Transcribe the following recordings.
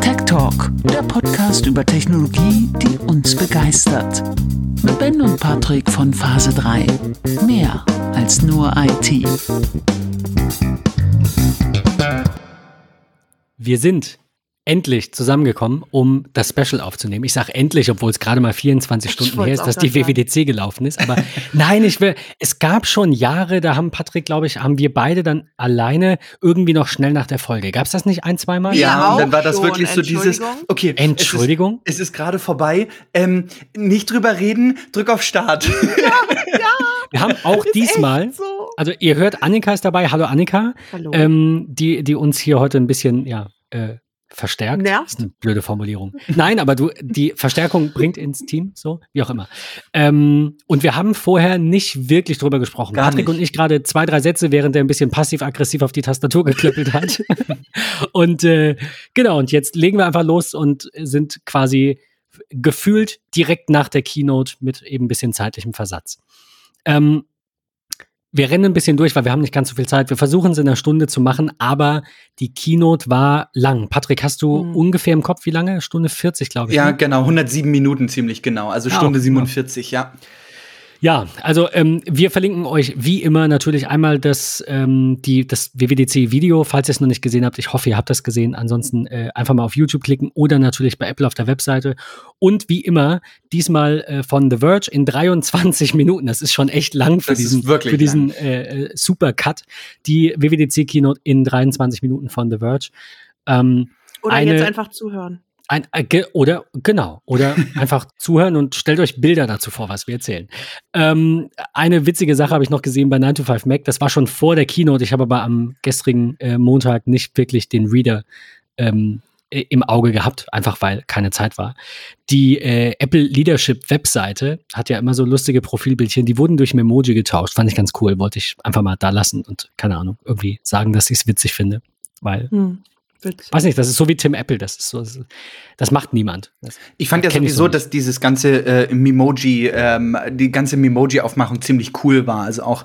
Tech Talk, der Podcast über Technologie, die uns begeistert. Mit Ben und Patrick von Phase 3. Mehr als nur IT. Wir sind endlich zusammengekommen, um das Special aufzunehmen. Ich sage endlich, obwohl es gerade mal 24 Stunden her ist, dass die WWDC gelaufen ist. Aber nein, ich will, es gab schon Jahre, da haben Patrick, glaube ich, haben wir beide dann alleine irgendwie noch schnell nach der Folge. Gab es das nicht ein, zweimal? Ja, und dann war das wirklich so dieses, okay, Entschuldigung. Es ist, ist gerade vorbei. Ähm, nicht drüber reden, drück auf Start. Ja, ja. Wir haben auch diesmal, so. also ihr hört, Annika ist dabei. Hallo Annika. Hallo. Ähm, die, die uns hier heute ein bisschen, ja, äh, verstärkt. Nervt. ist eine blöde Formulierung. Nein, aber du, die Verstärkung bringt ins Team, so, wie auch immer. Ähm, und wir haben vorher nicht wirklich drüber gesprochen. Gar Patrick nicht. und ich gerade zwei, drei Sätze, während er ein bisschen passiv-aggressiv auf die Tastatur geklöppelt hat. und äh, genau, und jetzt legen wir einfach los und sind quasi gefühlt direkt nach der Keynote mit eben ein bisschen zeitlichem Versatz. Ähm, wir rennen ein bisschen durch, weil wir haben nicht ganz so viel Zeit. Wir versuchen es in einer Stunde zu machen, aber die Keynote war lang. Patrick, hast du Mhm. ungefähr im Kopf, wie lange? Stunde 40, glaube ich. Ja, ne? genau, 107 Minuten ziemlich genau. Also Ja, Stunde auch, 47, ja. Ja, also ähm, wir verlinken euch wie immer natürlich einmal das, ähm, die, das WWDC-Video, falls ihr es noch nicht gesehen habt. Ich hoffe, ihr habt das gesehen. Ansonsten äh, einfach mal auf YouTube klicken oder natürlich bei Apple auf der Webseite. Und wie immer, diesmal äh, von The Verge in 23 Minuten. Das ist schon echt lang für Das diesen, wirklich für diesen äh, äh, Super-Cut. Die WWDC-Keynote in 23 Minuten von The Verge. Ähm, Oder eine- jetzt einfach zuhören. Ein, äh, oder genau, oder einfach zuhören und stellt euch Bilder dazu vor, was wir erzählen. Ähm, eine witzige Sache habe ich noch gesehen bei 9 to 5 Mac, das war schon vor der Keynote, ich habe aber am gestrigen äh, Montag nicht wirklich den Reader ähm, im Auge gehabt, einfach weil keine Zeit war. Die äh, Apple Leadership Webseite hat ja immer so lustige Profilbildchen, die wurden durch Memoji getauscht, fand ich ganz cool, wollte ich einfach mal da lassen und keine Ahnung, irgendwie sagen, dass ich es witzig finde, weil Hm. Witzig. Weiß nicht, das ist so wie Tim Apple, das ist so, das macht niemand. Das, Ich fand ja sowieso, so dass dieses ganze äh, Memoji, ähm, die ganze Memoji-Aufmachung ziemlich cool war. Also auch,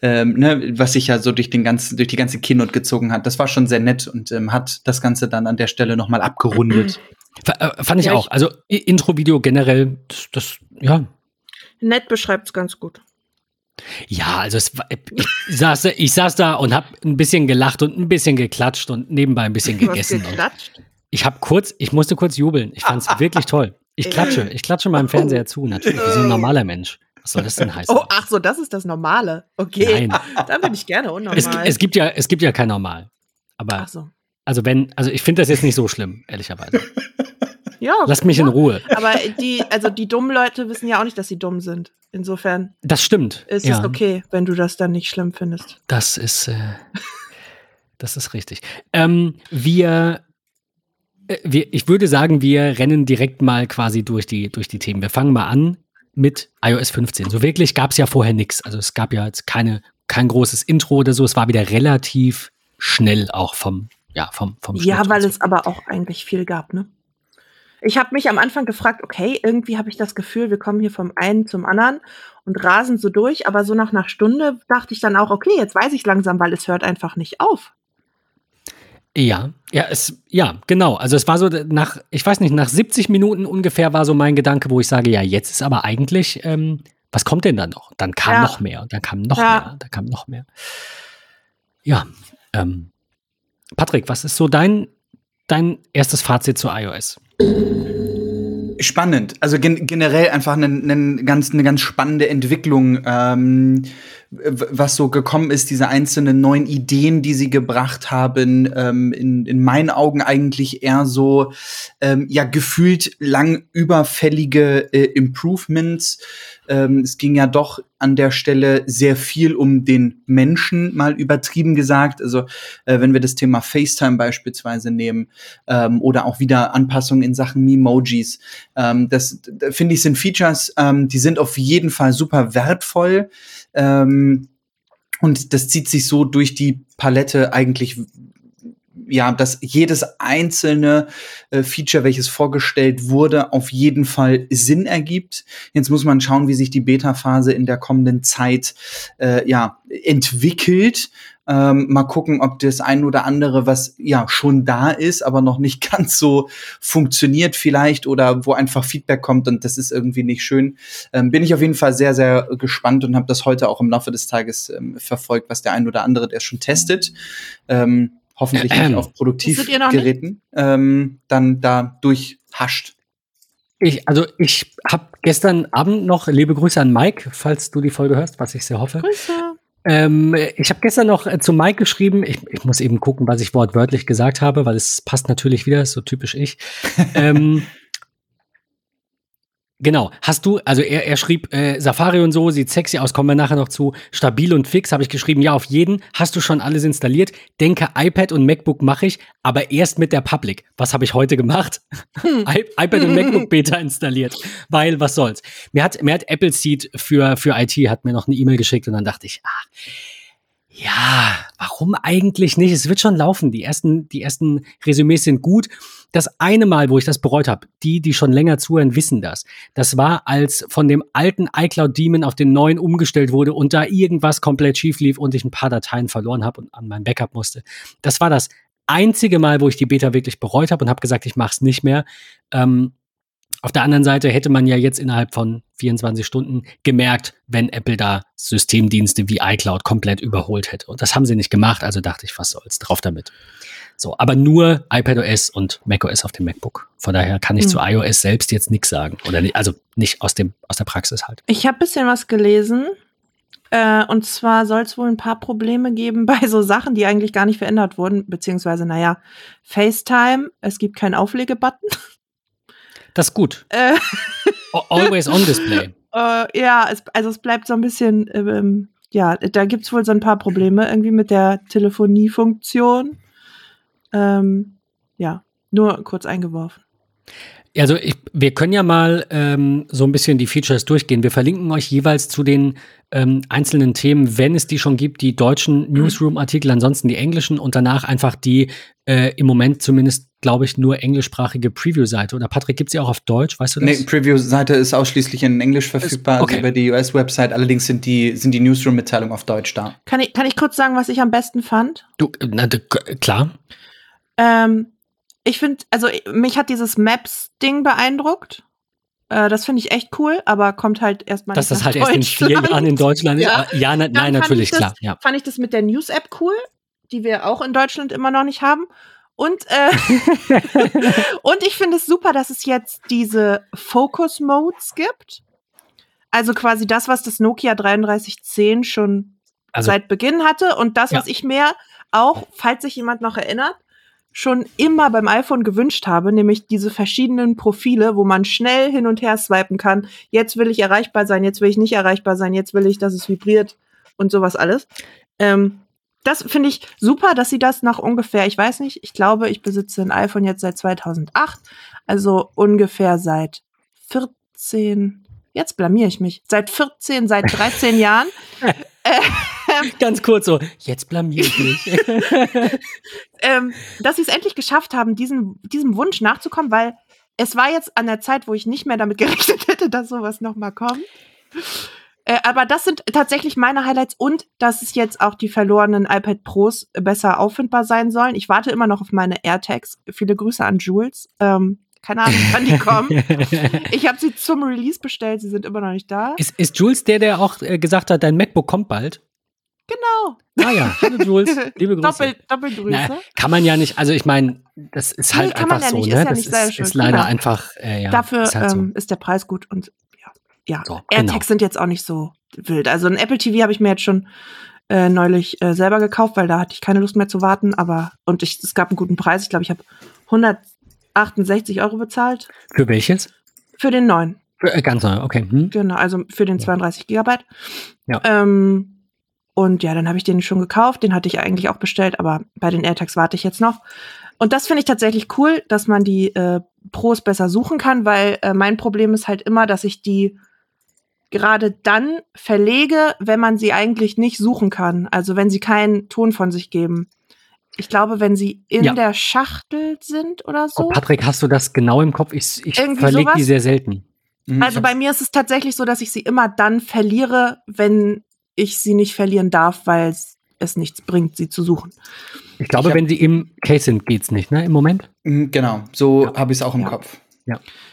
ähm, ne, was sich ja so durch den ganzen, durch die ganze Keynote gezogen hat. Das war schon sehr nett und ähm, hat das Ganze dann an der Stelle noch mal abgerundet. F- äh, fand ich Ja, auch. Also Intro-Video generell, das, das, ja. Nett beschreibt's ganz gut. Ja, also es, ich, saß, ich saß da und habe ein bisschen gelacht und ein bisschen geklatscht und nebenbei ein bisschen gegessen. Ich habe kurz, ich musste kurz jubeln. Ich fand's wirklich toll. Ich klatsche, ich klatsche meinem Fernseher zu, natürlich, wie so ein normaler Mensch. Was soll das denn heißen? Oh, ach so, das ist das Normale. Okay. Nein, Da bin ich gerne unnormal. es, es gibt ja, es gibt ja kein Normal. Aber ach so. also wenn, also ich finde das jetzt nicht so schlimm, ehrlicherweise. Ja. Lasst mich ja. in Ruhe. Aber die, also die dummen Leute wissen ja auch nicht, dass sie dumm sind. Insofern Das stimmt. ist ja. es okay, wenn du das dann nicht schlimm findest. Das ist, äh, das ist richtig. Ähm, wir, äh, wir, ich würde sagen, wir rennen direkt mal quasi durch die, durch die Themen. Wir fangen mal an mit iOS 15. So wirklich gab es ja vorher nichts. Also es gab ja jetzt keine, kein großes Intro oder so. Es war wieder relativ schnell auch vom, ja, vom, vom Ja, Schnitt weil und es aber auch eigentlich viel gab, ne? Ich habe mich am Anfang gefragt, okay, irgendwie habe ich das Gefühl, wir kommen hier vom einen zum anderen und rasen so durch, aber so nach einer Stunde dachte ich dann auch, okay, jetzt weiß ich langsam, weil es hört einfach nicht auf. Ja, ja, es, ja, genau. Also es war so nach, ich weiß nicht, nach 70 Minuten ungefähr war so mein Gedanke, wo ich sage, ja, jetzt ist aber eigentlich, ähm, was kommt denn da noch? Dann kam Ja. noch mehr dann kam noch Ja. mehr, dann kam noch mehr. Ja, ähm, Patrick, was ist so dein, dein erstes Fazit zu iOS? Spannend. Also gen generell einfach eine, eine, ganz, eine ganz spannende Entwicklung, ähm, was so gekommen ist, diese einzelnen neuen Ideen, die sie gebracht haben, ähm, in, in meinen Augen eigentlich eher so, ähm, ja, gefühlt lang überfällige äh, Improvements. Ähm, es ging ja doch an der Stelle sehr viel um den Menschen, mal übertrieben gesagt. Also äh, wenn wir das Thema FaceTime beispielsweise nehmen ähm, oder auch wieder Anpassungen in Sachen Memojis. Ähm, das da finde ich sind Features, ähm, die sind auf jeden Fall super wertvoll. Ähm, und das zieht sich so durch die Palette eigentlich ja, dass jedes einzelne äh, Feature, welches vorgestellt wurde, auf jeden Fall Sinn ergibt. Jetzt muss man schauen, wie sich die Beta-Phase in der kommenden Zeit äh, ja entwickelt. Ähm, mal gucken, ob das ein oder andere, was ja schon da ist, aber noch nicht ganz so funktioniert vielleicht oder wo einfach Feedback kommt und das ist irgendwie nicht schön. Ähm, bin ich auf jeden Fall sehr, sehr gespannt und habe das heute auch im Laufe des Tages ähm, verfolgt, was der ein oder andere, der schon testet. Ähm, hoffentlich nicht auf Produktivgeräten, ähm, dann da durchhascht. Ich, also ich habe gestern Abend noch liebe Grüße an Mike, falls du die Folge hörst, was ich sehr hoffe. Grüße. Ähm, ich habe gestern noch äh, zu Mike geschrieben. Ich, ich, muss eben gucken, was ich wortwörtlich gesagt habe, weil es passt natürlich wieder, so typisch ich. ähm, Genau. Hast du, also er, er schrieb äh, Safari und so, sieht sexy aus, kommen wir nachher noch zu. Stabil und fix, habe ich geschrieben, ja, auf jeden. Hast du schon alles installiert? Denke, iPad und MacBook mache ich, aber erst mit der Public. Was habe ich heute gemacht? Hm. iPad und MacBook Beta installiert. Weil, was soll's. Mir hat, mir hat Apple Seed für, für IT, hat mir noch eine E-Mail geschickt und dann dachte ich, ah, ja, warum eigentlich nicht? Es wird schon laufen. Die ersten, die ersten Resümees sind gut. Das eine Mal, wo ich das bereut habe, die, die schon länger zuhören, wissen das. Das war, als von dem alten iCloud Demon auf den neuen umgestellt wurde und da irgendwas komplett schief lief und ich ein paar Dateien verloren habe und an mein Backup musste. Das war das einzige Mal, wo ich die Beta wirklich bereut habe und habe gesagt, ich mache es nicht mehr. Ähm, auf der anderen Seite hätte man ja jetzt innerhalb von 24 Stunden gemerkt, wenn Apple da Systemdienste wie iCloud komplett überholt hätte. Und das haben sie nicht gemacht, also dachte ich, was soll's, drauf damit. So, aber nur iPadOS und macOS auf dem MacBook. Von daher kann ich mhm. zu iOS selbst jetzt nichts sagen. Oder nicht, also nicht aus, dem, aus der Praxis halt. Ich habe bisschen was gelesen. Äh, und zwar soll es wohl ein paar Probleme geben bei so Sachen, die eigentlich gar nicht verändert wurden. Beziehungsweise, naja, FaceTime, es gibt keinen Auflegebutton. Das ist gut. Äh. Always on Display. Äh, ja, es, also es bleibt so ein bisschen, ähm, ja, da gibt es wohl so ein paar Probleme irgendwie mit der Telefoniefunktion. Ähm, ja, nur kurz eingeworfen. Also ich, wir können ja mal ähm, so ein bisschen die Features durchgehen. Wir verlinken euch jeweils zu den ähm, einzelnen Themen, wenn es die schon gibt, die deutschen. Newsroom-Artikel, ansonsten die englischen und danach einfach die äh, im Moment zumindest, glaube ich, nur englischsprachige Preview-Seite. Oder Patrick, gibt sie auch auf Deutsch, weißt du das? Nee, Preview-Seite ist ausschließlich in Englisch verfügbar, also okay. also über die US-Website. Allerdings sind die, sind die Newsroom-Mitteilungen auf Deutsch da. Kann ich, kann ich kurz sagen, was ich am besten fand? Du, na, klar. Ähm, ich finde, also mich hat dieses Maps-Ding beeindruckt. Äh, das finde ich echt cool, aber kommt halt erstmal Dass das halt erst in vier Jahren in Deutschland ist. Ja, ja ne, nein, natürlich, das, klar. Ja. Fand ich das mit der News-App cool, die wir auch in Deutschland immer noch nicht haben. Und, äh, und ich finde es super, dass es jetzt diese Focus-Modes gibt. Also quasi das, was das Nokia 3310 schon also, seit Beginn hatte und das, ja. was ich mir auch, falls sich jemand noch erinnert, schon immer beim iPhone gewünscht habe, nämlich diese verschiedenen Profile, wo man schnell hin und her swipen kann. Jetzt will ich erreichbar sein, jetzt will ich nicht erreichbar sein, jetzt will ich, dass es vibriert und sowas alles. Ähm, das finde ich super, dass sie das nach ungefähr, ich weiß nicht, ich glaube, ich besitze ein iPhone jetzt seit 2008, also ungefähr seit 14, jetzt blamier ich mich, seit 14, seit 13 Jahren. Äh, Ganz kurz so, jetzt blamier ich mich. ähm, dass sie es endlich geschafft haben, diesen, diesem Wunsch nachzukommen, weil es war jetzt an der Zeit, wo ich nicht mehr damit gerechnet hätte, dass sowas nochmal kommt. Äh, aber das sind tatsächlich meine Highlights und dass es jetzt auch die verlorenen iPad Pros besser auffindbar sein sollen. Ich warte immer noch auf meine AirTags. Viele Grüße an Jules. Ähm, keine Ahnung, wann die kommen. ich habe sie zum Release bestellt, sie sind immer noch nicht da. Ist, ist Jules der, der auch äh, gesagt hat, dein MacBook kommt bald? Genau. Ah ja, hallo Jules, liebe Grüße. Doppel, Doppelgrüße. Na, kann man ja nicht, also ich meine, das ist halt nee, einfach ja so, nicht, ne? Ist ja das ist, ist, leider genau. einfach, äh, ja. Dafür ist, halt so. ähm, ist, der Preis gut und ja, ja. So, AirTags genau. sind jetzt auch nicht so wild. Also ein Apple TV habe ich mir jetzt schon äh, neulich äh, selber gekauft, weil da hatte ich keine Lust mehr zu warten, aber und ich, es gab einen guten Preis. Ich glaube, ich habe 168 Euro bezahlt. Für welches? Für den neuen. Für, äh, ganz neu, okay. Hm. Genau, also für den 32 Gigabyte. Ja. Ähm, und ja, dann habe ich den schon gekauft. Den hatte ich eigentlich auch bestellt, aber bei den AirTags warte ich jetzt noch. Und das finde ich tatsächlich cool, dass man die äh, Pros besser suchen kann, weil äh, mein Problem ist halt immer, dass ich die gerade dann verlege, wenn man sie eigentlich nicht suchen kann. Also wenn sie keinen Ton von sich geben. Ich glaube, wenn sie in Ja. der Schachtel sind oder Oh, so. Patrick, hast du das genau im Kopf? Ich, ich verlege die sehr selten. Mhm, Also bei mir ist es tatsächlich so, dass ich sie immer dann verliere, wenn ich sie nicht verlieren darf, weil es- es nichts bringt, sie zu suchen. Ich glaube, Ich hab- wenn sie im Case sind, geht's nicht, ne? Im Moment? Mhm, Genau, so Ja. habe ich es auch im Ja. Kopf.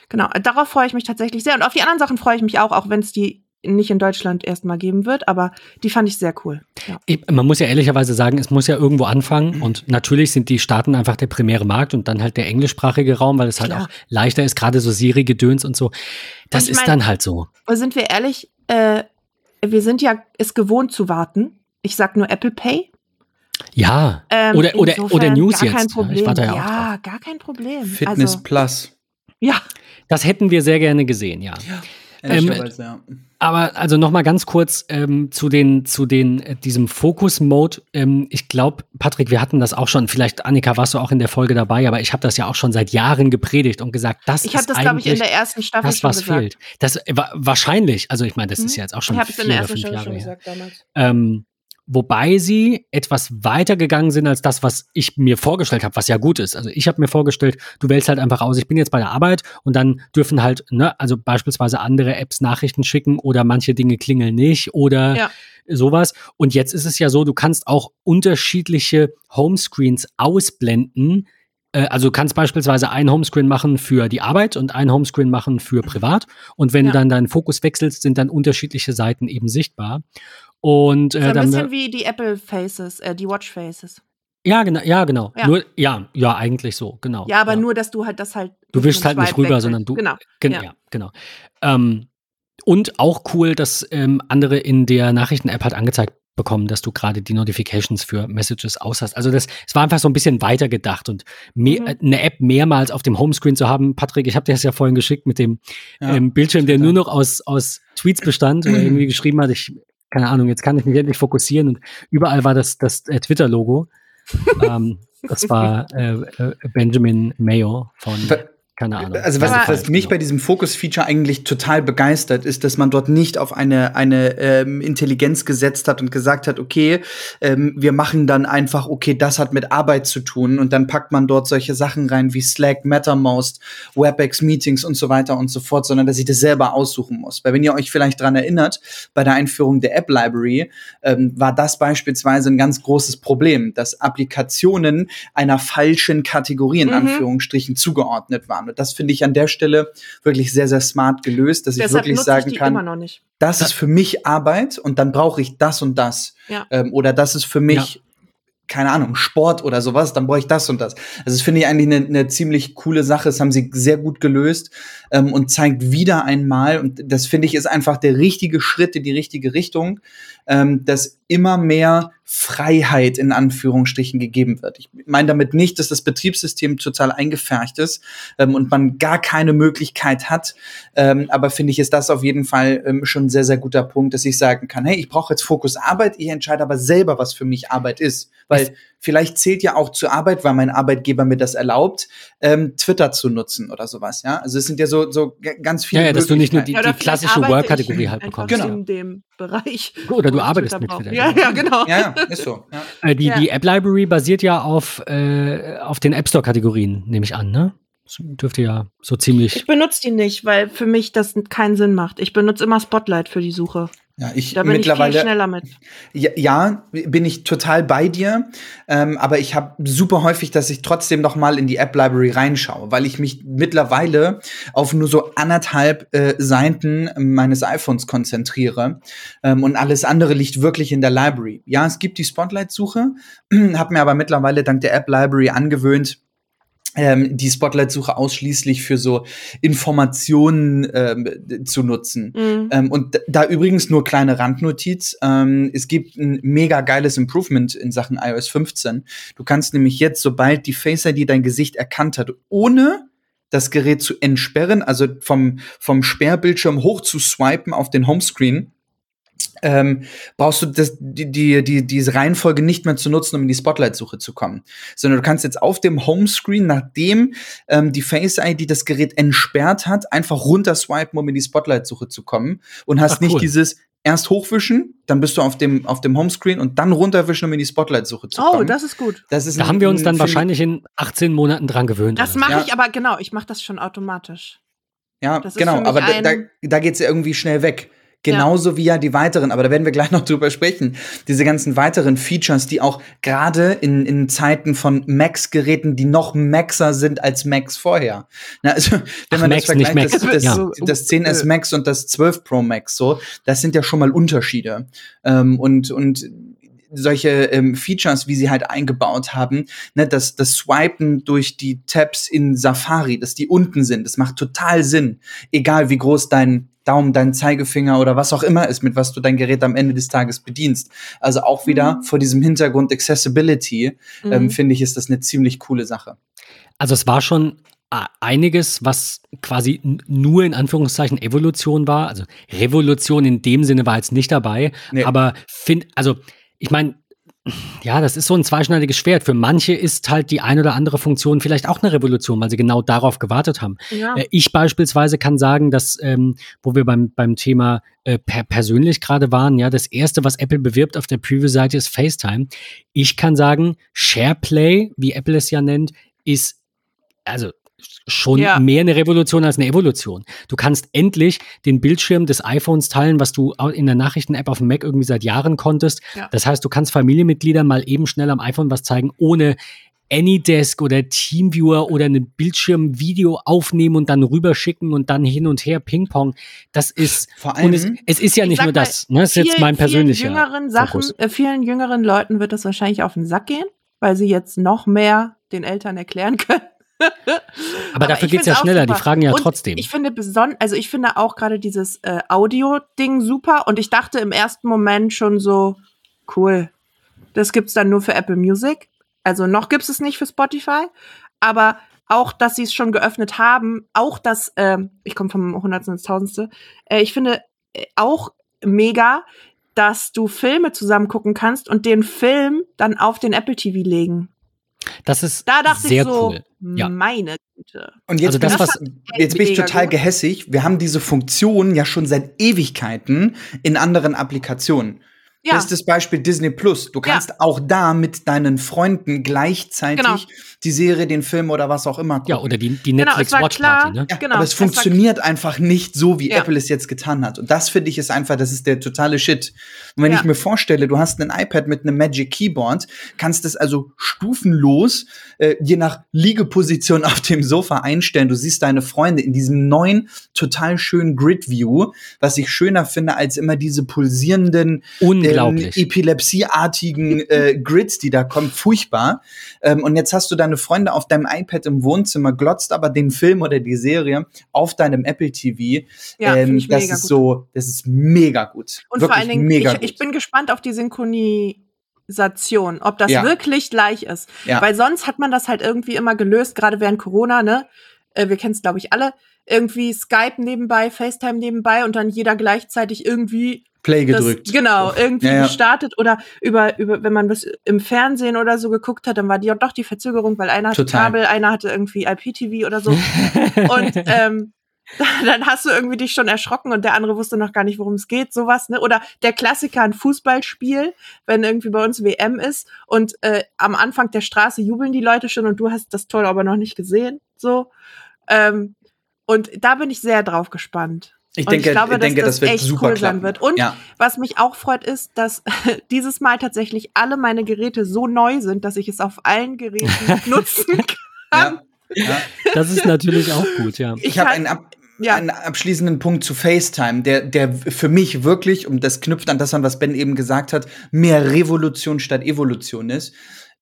Genau, darauf freue ich mich tatsächlich sehr. Und auf die anderen Sachen freue ich mich auch, auch wenn es die nicht in Deutschland erstmal geben wird, aber die fand ich sehr cool. Ja. Ich, man muss ja ehrlicherweise sagen, es muss ja irgendwo anfangen. Und natürlich sind die Staaten einfach der primäre Markt und dann halt der englischsprachige Raum, weil es halt Klar. auch leichter ist, gerade so Siri-Gedöns und so. Das ist mein- dann halt so. Aber sind wir ehrlich, äh, wir sind ja es gewohnt zu warten. Ich sag nur Apple Pay. Ja. Ähm, oder, oder, oder News gar jetzt. Kein Ja, Problem. Ich warte ja, auch ja drauf. gar kein Problem. Fitness Also, Plus. ja, Das hätten wir sehr gerne gesehen, ja. Ähm, ja. Aber also noch mal ganz kurz ähm, zu den zu den äh, diesem Focus-Mode. Ähm, ich glaube, Patrick, wir hatten das auch schon. Vielleicht Annika, warst du auch in der Folge dabei, aber ich habe das ja auch schon seit Jahren gepredigt und gesagt, das ich ist das, glaube ich, in eigentlich der ersten Staffel das, was fehlt. Das äh, wa wahrscheinlich. Also ich meine, das ist Mhm. ja jetzt auch schon Ich habe es vier in der oder ersten fünf Staffel Jahre schon gesagt damals. Wobei sie etwas weiter gegangen sind als das, was ich mir vorgestellt habe, was ja gut ist. Also ich habe mir vorgestellt, du wählst halt einfach aus, ich bin jetzt bei der Arbeit und dann dürfen halt, ne, also beispielsweise andere Apps Nachrichten schicken oder manche Dinge klingeln nicht oder Ja. sowas. Und jetzt ist es ja so, du kannst auch unterschiedliche Homescreens ausblenden. Äh, Also du kannst beispielsweise ein Homescreen machen für die Arbeit und ein Homescreen machen für privat. Und wenn Ja. du dann deinen Fokus wechselst, sind dann unterschiedliche Seiten eben sichtbar. Und So äh, ein dann, bisschen wie die Apple Faces, äh, die Watch Faces. ja, genau, ja, genau. Ja. Nur, ja, ja, eigentlich so, genau. Ja, aber nur, dass du halt das halt. Du wischst halt nicht rüber, sondern du- Genau. Gen Ja. ja. genau. Ähm, und auch cool, dass ähm, andere in der Nachrichten-App halt angezeigt bekommen, dass du gerade die Notifications für Messages aus hast. Also das, es war einfach so ein bisschen weiter gedacht und mehr, Mhm. äh, eine App mehrmals auf dem Homescreen zu haben. Patrick, ich habe dir das ja vorhin geschickt mit dem Ja, ähm, Bildschirm, der nur noch aus, aus Tweets bestand oder irgendwie geschrieben hat, ich, keine Ahnung, jetzt kann ich mich endlich fokussieren und überall war das, das äh, Twitter-Logo. ähm, das war äh, äh, Benjamin Mayo von, keine Ahnung. Also was, was mich bei diesem Focus-Feature eigentlich total begeistert, ist, dass man dort nicht auf eine, eine ähm, Intelligenz gesetzt hat und gesagt hat, okay, ähm, wir machen dann einfach, okay, das hat mit Arbeit zu tun und dann packt man dort solche Sachen rein wie Slack, MetaMost, WebEx Meetings und so weiter und so fort, sondern dass ich das selber aussuchen muss. Weil wenn ihr euch vielleicht dran erinnert, bei der Einführung der App Library ähm, war das beispielsweise ein ganz großes Problem, dass Applikationen einer falschen Kategorie in Mhm. Anführungsstrichen zugeordnet waren. Und das finde ich an der Stelle wirklich sehr, sehr smart gelöst, dass ich Deshalb wirklich nutze sagen ich kann, das ist für mich Arbeit und dann brauche ich das und das. Ja. Ähm, oder das ist für mich, keine Ahnung, Sport oder sowas, dann brauche ich das und das. Also das finde ich eigentlich eine eine ziemlich coole Sache. Das haben sie sehr gut gelöst ähm, und zeigt wieder einmal, und das finde ich ist einfach der richtige Schritt in die richtige Richtung, ähm, dass immer mehr Freiheit in Anführungsstrichen gegeben wird. Ich meine damit nicht, dass das Betriebssystem total eingefärcht ist ähm, und man gar keine Möglichkeit hat. Ähm, aber finde ich, ist das auf jeden Fall ähm, schon ein sehr, sehr guter Punkt, dass ich sagen kann, hey, ich brauche jetzt Fokus Arbeit, ich entscheide aber selber, was für mich Arbeit ist. Weil vielleicht zählt ja auch zur Arbeit, weil mein Arbeitgeber mir das erlaubt, ähm, Twitter zu nutzen oder sowas. Ja, also es sind ja so, so ganz viele Ja, ja, dass du nicht nur die- Ja, die klassische Work-Kategorie ich halt bekommst. Genau. in dem Bereich. Oder du arbeitest Twitter mit. Twitter, Ja, genau. ja, genau. Ja, ja, ist so. Ja. Äh, die, Ja. die App Library basiert ja auf, äh, auf den App Store Kategorien, nehme ich an, ne? Das dürfte ja so ziemlich. Ich benutze die nicht, weil für mich das keinen Sinn macht. Ich benutze immer Spotlight für die Suche. Ja, ich Da bin ich viel mittlerweile schneller mit. Ja, ja, bin ich total bei dir. Ähm, aber ich habe super häufig, dass ich trotzdem noch mal in die App Library reinschaue, weil ich mich mittlerweile auf nur so anderthalb äh, Seiten meines iPhones konzentriere ähm, und alles andere liegt wirklich in der Library. Ja, es gibt die Spotlight-Suche, habe mir aber mittlerweile dank der App Library angewöhnt, ähm, die Spotlight-Suche ausschließlich für so Informationen ähm, zu nutzen. Mhm. Ähm, und da übrigens nur kleine Randnotiz. Ähm, es gibt ein mega geiles Improvement in Sachen iOS 15. Du kannst nämlich jetzt, sobald die Face ID dein Gesicht erkannt hat, ohne das Gerät zu entsperren, also vom, vom Sperrbildschirm hoch zu swipen auf den Homescreen, ähm, brauchst du das, die, die, die, diese Reihenfolge nicht mehr zu nutzen, um in die Spotlight-Suche zu kommen. Sondern du kannst jetzt auf dem Homescreen, nachdem ähm, die Face-ID das Gerät entsperrt hat, einfach runter swipen, um in die Spotlight-Suche zu kommen. Und hast Ach, cool. nicht dieses erst hochwischen, dann bist du auf dem, auf dem Homescreen und dann runterwischen, um in die Spotlight-Suche zu kommen. Oh, das ist gut. das ist Da ein- haben wir uns dann ein- wahrscheinlich in 18 Monaten dran gewöhnt. Das mache Ja. ich aber, genau, ich mache das schon automatisch. Ja, Das ist genau, aber da, da, da geht's ja irgendwie schnell weg. Genauso wie ja die weiteren, aber da werden wir gleich noch drüber sprechen. Diese ganzen weiteren Features, die auch gerade in, in Zeiten von Macs-Geräten, die noch Maxer sind als Macs vorher. Na, also, wenn Ach, man Macs, das vergleicht, Macs. das, das, Ja. das 10S Max und das 12 Pro Max, so, das sind ja schon mal Unterschiede. Ähm, und, und solche ähm, Features, wie sie halt eingebaut haben, ne, das, das Swipen durch die Tabs in Safari, dass die unten sind, das macht total Sinn. Egal wie groß dein Daumen, dein Zeigefinger oder was auch immer ist, mit was du dein Gerät am Ende des Tages bedienst. Also auch wieder Mhm. vor diesem Hintergrund Accessibility, ähm, Mhm. finde ich, ist das eine ziemlich coole Sache. Also es war schon äh, einiges, was quasi nur in Anführungszeichen Evolution war. Also Revolution in dem Sinne war jetzt nicht dabei. Nee. Aber find, also ich meine, ja, das ist so ein zweischneidiges Schwert. Für manche ist halt die ein oder andere Funktion vielleicht auch eine Revolution, weil sie genau darauf gewartet haben. Ja. Äh, Ich beispielsweise kann sagen, dass, ähm, wo wir beim, beim Thema äh, per persönlich gerade waren, ja, das erste, was Apple bewirbt auf der Preview-Seite ist FaceTime. Ich kann sagen, SharePlay, wie Apple es ja nennt, ist also schon Ja. mehr eine Revolution als eine Evolution. Du kannst endlich den Bildschirm des iPhones teilen, was du in der Nachrichten-App auf dem Mac irgendwie seit Jahren konntest. Ja. Das heißt, du kannst Familienmitgliedern mal eben schnell am iPhone was zeigen, ohne Anydesk oder Teamviewer oder ein Bildschirmvideo aufnehmen und dann rüberschicken und dann hin und her Ping-Pong. Das ist, Vor und es, allem- es ist ja Ich nicht nur das, ne? Das ist jetzt Vielen- mein persönlicher Vielen jüngeren Sachen, Fokus. äh, vielen jüngeren Leuten wird das wahrscheinlich auf den Sack gehen, weil sie jetzt noch mehr den Eltern erklären können. Aber dafür ich geht's ja schneller, die super. fragen ja Und trotzdem. Ich finde beson also ich finde auch gerade dieses äh, Audio-Ding super und ich dachte im ersten Moment schon so, cool, das gibt's dann nur für Apple Music. Also noch gibt's es nicht für Spotify, aber auch, dass sie es schon geöffnet haben, auch das, ähm, ich komme vom Hundertsten ins Tausendste, äh, ich finde äh, auch mega, dass du Filme zusammen gucken kannst und den Film dann auf den Apple TV legen. Das ist Da dachte sehr ich so, cool. Ja. meine Güte. Und jetzt, Also das, bin, was- ich, jetzt bin ich total gut. gehässig. Wir haben diese Funktion ja schon seit Ewigkeiten in anderen Applikationen. Ja, Das ist das Beispiel Disney Plus. Du kannst auch da mit deinen Freunden gleichzeitig Genau. die Serie, den Film oder was auch immer gucken. Ja, oder die, die Genau, Netflix war Watch klar. Party, ne? Ja, Genau, aber es es funktioniert einfach nicht so, wie Ja. Apple es jetzt getan hat. Und das finde ich ist einfach, das ist der totale Shit. Und wenn Ja. ich mir vorstelle, du hast ein iPad mit einem Magic Keyboard, kannst es also stufenlos, äh, je nach Liegeposition auf dem Sofa einstellen. Du siehst deine Freunde in diesem neuen, total schönen Grid View, was ich schöner finde als immer diese pulsierenden, Unglaublich. epilepsieartigen äh, Grids, die da kommen, furchtbar. Ähm, und jetzt hast du deine Freunde auf deinem iPad im Wohnzimmer, glotzt aber den Film oder die Serie auf deinem Apple TV. Ja, ähm, das ist gut. so, das ist mega gut. Und Wirklich vor allen Dingen, mega ich, ich bin gespannt auf die Synchronisation, ob das Ja. wirklich gleich ist. Ja. Weil sonst hat man das halt irgendwie immer gelöst, gerade während Corona, ne? Äh, wir kennen es, glaube ich, alle. Irgendwie Skype nebenbei, FaceTime nebenbei und dann jeder gleichzeitig irgendwie Play das, gedrückt. genau, irgendwie Ja, ja. gestartet oder über, über, wenn man das im Fernsehen oder so geguckt hat, dann war die doch die Verzögerung, weil einer hatte Total. Kabel, einer hatte irgendwie IPTV oder so. und ähm, dann hast du irgendwie dich schon erschrocken und der andere wusste noch gar nicht, worum es geht, sowas, ne? Oder der Klassiker, ein Fußballspiel, wenn irgendwie bei uns WM ist und äh, am Anfang der Straße jubeln die Leute schon und du hast das Tor aber noch nicht gesehen, so. Ähm, und da bin ich sehr drauf gespannt. Ich Und denke, ich glaube, ich denke dass das, das wird echt super cool klappen. sein wird. Und ja. was mich auch freut, ist, dass dieses Mal tatsächlich alle meine Geräte so neu sind, dass ich es auf allen Geräten nutzen kann. Ja. Ja. Das ist natürlich auch gut, ja. Ich habe kann- einen, ab, Ja. einen abschließenden Punkt zu FaceTime, der, der für mich wirklich, und das knüpft an das an, was Ben eben gesagt hat, mehr Revolution statt Evolution ist.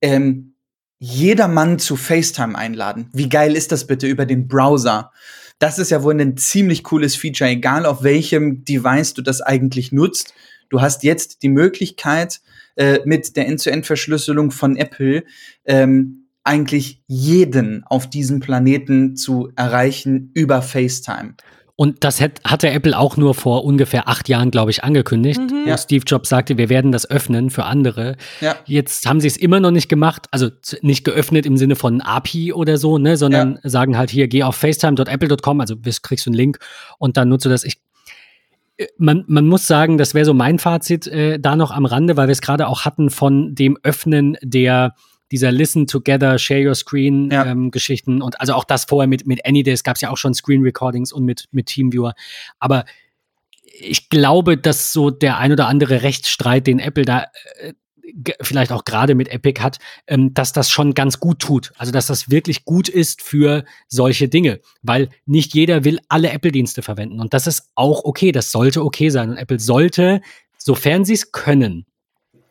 Ähm, jedermann zu FaceTime einladen. Wie geil ist das bitte über den Browser? Das ist ja wohl ein ziemlich cooles Feature, egal auf welchem Device du das eigentlich nutzt. Du hast jetzt die Möglichkeit, äh, mit der End-zu-End-Verschlüsselung von Apple ähm, eigentlich jeden auf diesem Planeten zu erreichen über FaceTime. Und das hat, hatte Apple auch nur vor ungefähr acht Jahren, glaube ich, angekündigt, Mhm. wo Ja. Steve Jobs sagte, wir werden das öffnen für andere. Ja. Jetzt haben sie es immer noch nicht gemacht, also nicht geöffnet im Sinne von API oder so, ne, sondern sagen halt hier, geh auf facetime.apple.com, also kriegst du einen Link und dann nutzt du das. Ich, man, man muss sagen, das wäre so mein Fazit äh, da noch am Rande, weil wir es gerade auch hatten von dem Öffnen der dieser Listen Together, Share Your Screen Ja. ähm, Geschichten und also auch das vorher mit, mit Anydays gab es ja auch schon Screen Recordings und mit, mit Teamviewer. Aber ich glaube, dass so der ein oder andere Rechtsstreit, den Apple da äh, vielleicht auch gerade mit Epic hat, ähm, dass das schon ganz gut tut. Also dass das wirklich gut ist für solche Dinge, weil nicht jeder will alle Apple-Dienste verwenden und das ist auch okay. Das sollte okay sein und Apple sollte, sofern sie es können,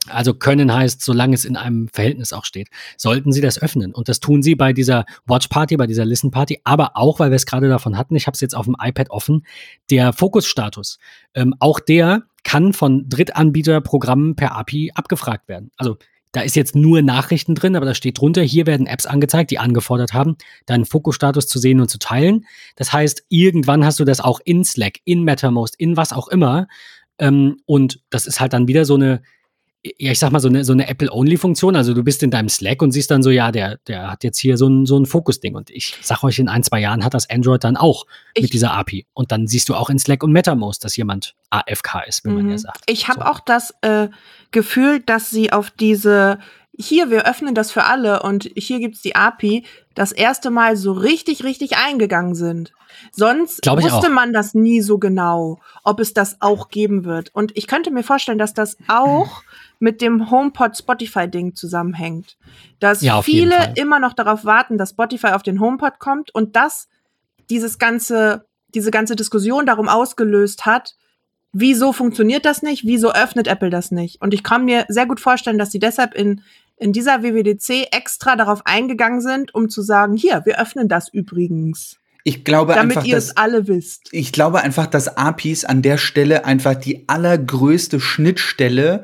also können heißt, solange es in einem Verhältnis auch steht, sollten sie das öffnen. Und das tun sie bei dieser Watch Party, bei dieser Listen Party, aber auch, weil wir es gerade davon hatten, ich habe es jetzt auf dem iPad offen, der Fokusstatus. Ähm, auch der kann von Drittanbieterprogrammen per API abgefragt werden. Also da ist jetzt nur Nachrichten drin, aber da steht drunter, hier werden Apps angezeigt, die angefordert haben, deinen Fokusstatus zu sehen und zu teilen. Das heißt, irgendwann hast du das auch in Slack, in MetaMost, in was auch immer. Ähm, und das ist halt dann wieder so eine, ja, ich sag mal, so eine, so eine Apple-Only-Funktion. Also du bist in deinem Slack und siehst dann so, ja, der, der hat jetzt hier so ein, so ein Fokus-Ding. Und ich sag euch, in ein, zwei Jahren hat das Android dann auch Ich- mit dieser API. Und dann siehst du auch in Slack und MetaMost, dass jemand AFK ist, wenn man ja Mhm. sagt. Ich habe So. auch das äh, Gefühl, dass sie auf diese, hier, wir öffnen das für alle und hier gibt's die API, das erste Mal so richtig, richtig eingegangen sind. Sonst wusste auch. man das nie so genau, ob es das auch geben wird. Und ich könnte mir vorstellen, dass das auch mit dem HomePod Spotify-Ding zusammenhängt. Dass Ja, viele immer noch darauf warten, dass Spotify auf den HomePod kommt und das dieses ganze, diese ganze Diskussion darum ausgelöst hat, wieso funktioniert das nicht, wieso öffnet Apple das nicht? Und ich kann mir sehr gut vorstellen, dass sie deshalb in, in dieser WWDC extra darauf eingegangen sind, um zu sagen, hier, wir öffnen das übrigens, Ich glaube damit einfach, ihr dass es alle wisst. ich glaube einfach, dass APIs an der Stelle einfach die allergrößte Schnittstelle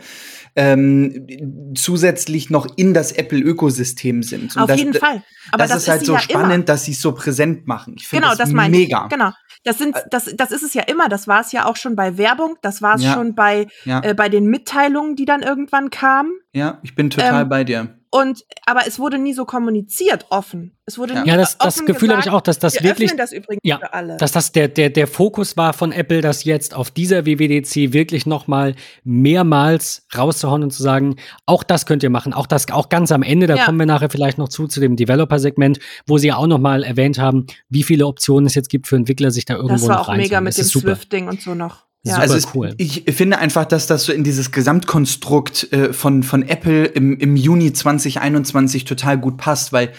ähm, zusätzlich noch in das Apple-Ökosystem sind. Und Auf das, jeden Fall. Aber das, das, ist halt sie so ja spannend, Immer. dass sie es so präsent machen. Ich finde Genau, das, das meine ich. mega. Genau. Das sind, das, das ist es ja immer. Das war es ja auch schon bei Werbung. Das war es Ja. schon bei, Ja, äh, bei den Mitteilungen, die dann irgendwann kamen. ja, ich bin total ähm, bei dir. Und, aber es wurde nie so kommuniziert offen. Es wurde Ja. nie Ja, das, das offen Gefühl habe ich auch, dass das wir wirklich das übrigens Ja, für alle. dass das der, der, der Fokus war von Apple, das jetzt auf dieser WWDC wirklich nochmal mehrmals rauszuhauen und zu sagen, auch das könnt ihr machen, auch das, auch ganz am Ende, da Ja. kommen wir nachher vielleicht noch zu, zu dem Developer-Segment, wo sie ja auch nochmal erwähnt haben, wie viele Optionen es jetzt gibt für Entwickler, sich da irgendwo das war noch auch mega mit Das dem ist super. Swift-Ding und so noch. Ja. Super Also es, cool. ich finde einfach, dass das so in dieses Gesamtkonstrukt äh, von, von Apple im, im Juni 2021 total gut passt, weil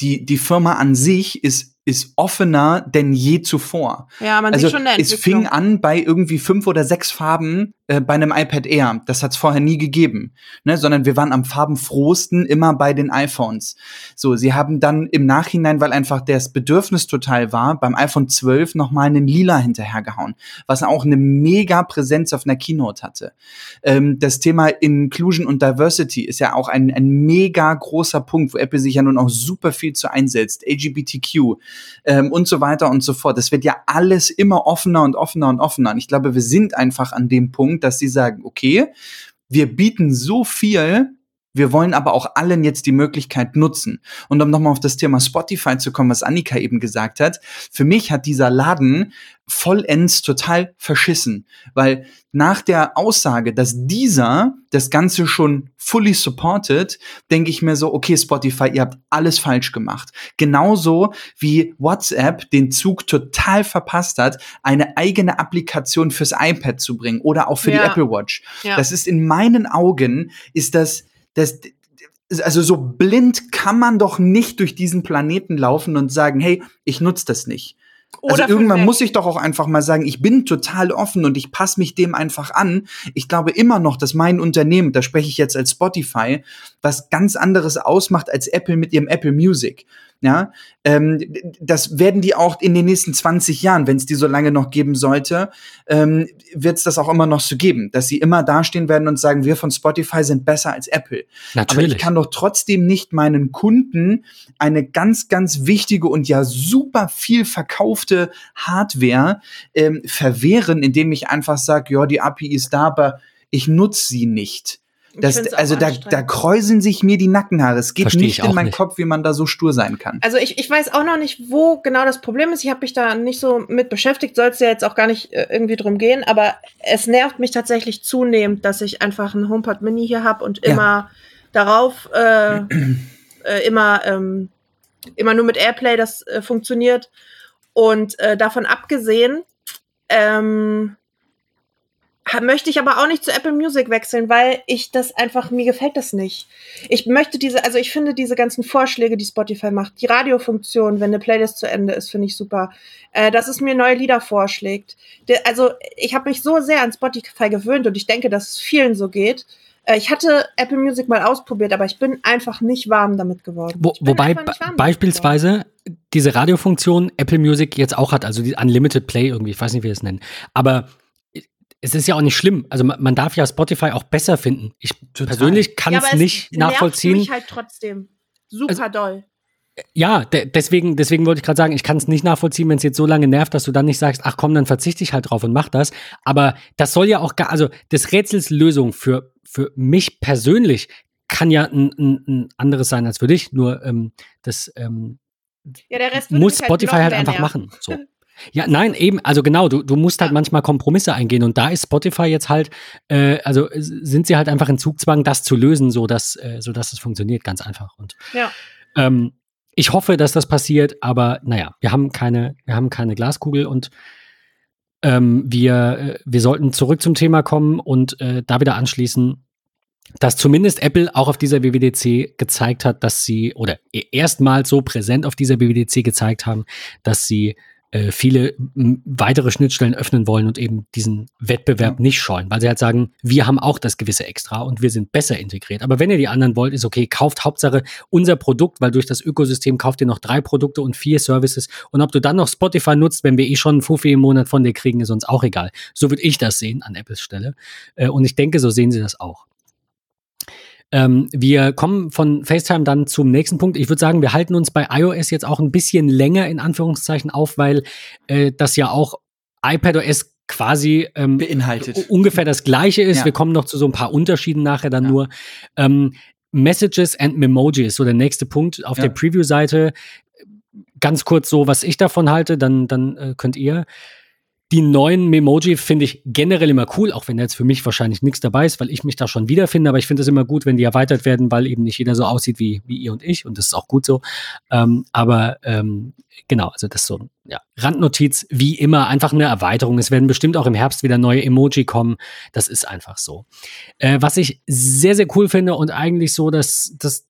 die, die Firma an sich ist, ist offener denn je zuvor. ja, man also sieht schon eine es fing an bei irgendwie fünf oder sechs Farben äh, bei einem iPad Air. Das hat es vorher nie gegeben, ne? sondern wir waren am farbenfrohsten immer bei den iPhones. So, sie haben dann im Nachhinein, weil einfach das Bedürfnis total war, beim iPhone 12 noch mal einen Lila hinterhergehauen, was auch eine mega Präsenz auf einer Keynote hatte. Ähm, das Thema Inclusion und Diversity ist ja auch ein, ein mega großer Punkt, wo Apple sich ja nun auch super viel zu einsetzt. LGBTQ ähm, und so weiter und so fort. Das wird ja alles immer offener und offener und offener. Und ich glaube, wir sind einfach an dem Punkt, dass sie sagen, okay, wir bieten so viel, wir wollen aber auch allen jetzt die Möglichkeit nutzen. Und um nochmal auf das Thema Spotify zu kommen, was Annika eben gesagt hat, für mich hat dieser Laden vollends total verschissen, weil nach der Aussage, dass dieser das Ganze schon fully supported, denke ich mir so, okay, Spotify, ihr habt alles falsch gemacht. Genauso wie WhatsApp den Zug total verpasst hat, eine eigene Applikation fürs iPad zu bringen oder auch für die Ja. Apple Watch. Ja. Das ist in meinen Augen, ist das, das, also so blind kann man doch nicht durch diesen Planeten laufen und sagen, hey, ich nutze das nicht. Also Oder für irgendwann muss ich doch auch einfach mal sagen, ich bin total offen und ich passe mich dem einfach an. Ich glaube immer noch, dass mein Unternehmen, da spreche ich jetzt als Spotify, was ganz anderes ausmacht als Apple mit ihrem Apple Music. Ja, ähm, das werden die auch in den nächsten 20 Jahren, wenn es die so lange noch geben sollte, ähm, wird es das auch immer noch so geben, dass sie immer dastehen werden und sagen, wir von Spotify sind besser als Apple. Aber Natürlich. ich kann doch trotzdem nicht meinen Kunden eine ganz, ganz wichtige und ja super viel verkaufte Hardware ähm, verwehren, indem ich einfach sage, ja, die API ist da, aber ich nutze sie nicht. Das, also da, da kräuseln sich mir die Nackenhaare. Es geht Versteh nicht ich in meinen nicht. Kopf, wie man da so stur sein kann. Also ich, ich weiß auch noch nicht, wo genau das Problem ist. Ich habe mich da nicht so mit beschäftigt, soll es ja jetzt auch gar nicht äh, irgendwie drum gehen, aber es nervt mich tatsächlich zunehmend, dass ich einfach einen HomePod Mini hier habe und Ja. immer darauf äh, äh, immer, ähm, immer nur mit Airplay das äh, funktioniert. Und äh, davon abgesehen, ähm, möchte ich aber auch nicht zu Apple Music wechseln, weil ich das einfach, mir gefällt das nicht. Ich möchte diese, also ich finde diese ganzen Vorschläge, die Spotify macht, die Radiofunktion, wenn eine Playlist zu Ende ist, finde ich super. Äh, dass es mir neue Lieder vorschlägt. Der, also ich habe mich so sehr an Spotify gewöhnt und ich denke, dass es vielen so geht. Äh, ich hatte Apple Music mal ausprobiert, aber ich bin einfach nicht warm damit geworden. Wo, wobei beispielsweise diese Radiofunktion Apple Music jetzt auch hat, also die Unlimited Play irgendwie, ich weiß nicht, wie wir es nennen. Aber es ist ja auch nicht schlimm. Also man, man darf ja Spotify auch besser finden. Ich persönlich kann Ja, es nicht nervt nachvollziehen. mich halt trotzdem super doll. Ja, de deswegen, deswegen wollte ich gerade sagen, ich kann es nicht nachvollziehen, wenn es jetzt so lange nervt, dass du dann nicht sagst, ach komm, dann verzichte ich halt drauf und mach das. Aber das soll ja auch gar, also des Rätsels Lösung für, für mich persönlich kann ja ein, ein, ein anderes sein als für dich. Nur ähm, das ähm, Ja, der Rest würde muss halt Spotify halt mehr einfach machen. So. Ja, nein, eben, also genau, du, du musst halt manchmal Kompromisse eingehen und da ist Spotify jetzt halt, äh, also sind sie halt einfach in Zugzwang, das zu lösen, so dass, äh, so dass es funktioniert, ganz einfach. Und Ja. ähm, ich hoffe, dass das passiert, aber naja, wir haben keine, wir haben keine Glaskugel und ähm, wir, äh, wir sollten zurück zum Thema kommen und äh, da wieder anschließen, dass zumindest Apple auch auf dieser WWDC gezeigt hat, dass sie, oder e- erstmals so präsent auf dieser WWDC gezeigt haben, dass sie äh, viele weitere Schnittstellen öffnen wollen und eben diesen Wettbewerb nicht scheuen, weil sie halt sagen, wir haben auch das gewisse Extra und wir sind besser integriert. Aber wenn ihr die anderen wollt, ist okay, kauft Hauptsache unser Produkt, weil durch das Ökosystem kauft ihr noch drei Produkte und vier Services. Und ob du dann noch Spotify nutzt, wenn wir eh schon einen Fuffi im Monat von dir kriegen, ist uns auch egal. So würde ich das sehen an Apples Stelle. Äh, und ich denke, so sehen sie das auch. Ähm, wir kommen von FaceTime dann zum nächsten Punkt. Ich würde sagen, wir halten uns bei iOS jetzt auch ein bisschen länger in Anführungszeichen auf, weil äh, das ja auch iPadOS quasi ähm, Beinhaltet. ungefähr das gleiche ist. Ja. Wir kommen noch zu so ein paar Unterschieden nachher dann Ja. nur. Ähm, Messages and Memojis, so der nächste Punkt auf Ja. der Preview-Seite. Ganz kurz so, was ich davon halte, dann, dann äh, könnt ihr. Die neuen Memoji finde ich generell immer cool, auch wenn jetzt für mich wahrscheinlich nichts dabei ist, weil ich mich da schon wiederfinde. Aber ich finde es immer gut, wenn die erweitert werden, weil eben nicht jeder so aussieht wie, wie ihr und ich. Und das ist auch gut so. Ähm, aber ähm, genau, also das ist so ja, Randnotiz, wie immer, einfach eine Erweiterung. Es werden bestimmt auch im Herbst wieder neue Emoji kommen. Das ist einfach so. Äh, was ich sehr, sehr cool finde und eigentlich so, dass das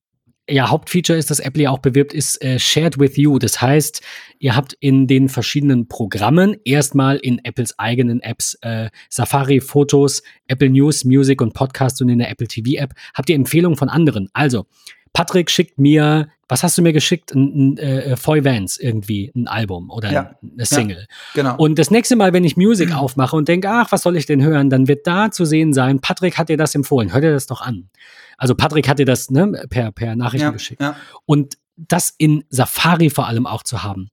ja, Hauptfeature ist, das Apple ja auch bewirbt, ist äh, Shared with You. Das heißt, ihr habt in den verschiedenen Programmen erstmal in Apples eigenen Apps äh, Safari, Fotos, Apple News, Music und Podcast und in der Apple TV App habt ihr Empfehlungen von anderen. Also, Patrick schickt mir, was hast du mir geschickt? Ein, ein äh, Foy Vance irgendwie, ein Album oder Ja. eine Single. Genau. Und das nächste Mal, wenn ich Music aufmache und denke, ach, was soll ich denn hören, dann wird da zu sehen sein, Patrick hat dir das empfohlen, hör dir das doch an. Also Patrick hat dir das ne, per, per Nachrichten ja, geschickt. ja. Und das in Safari vor allem auch zu haben.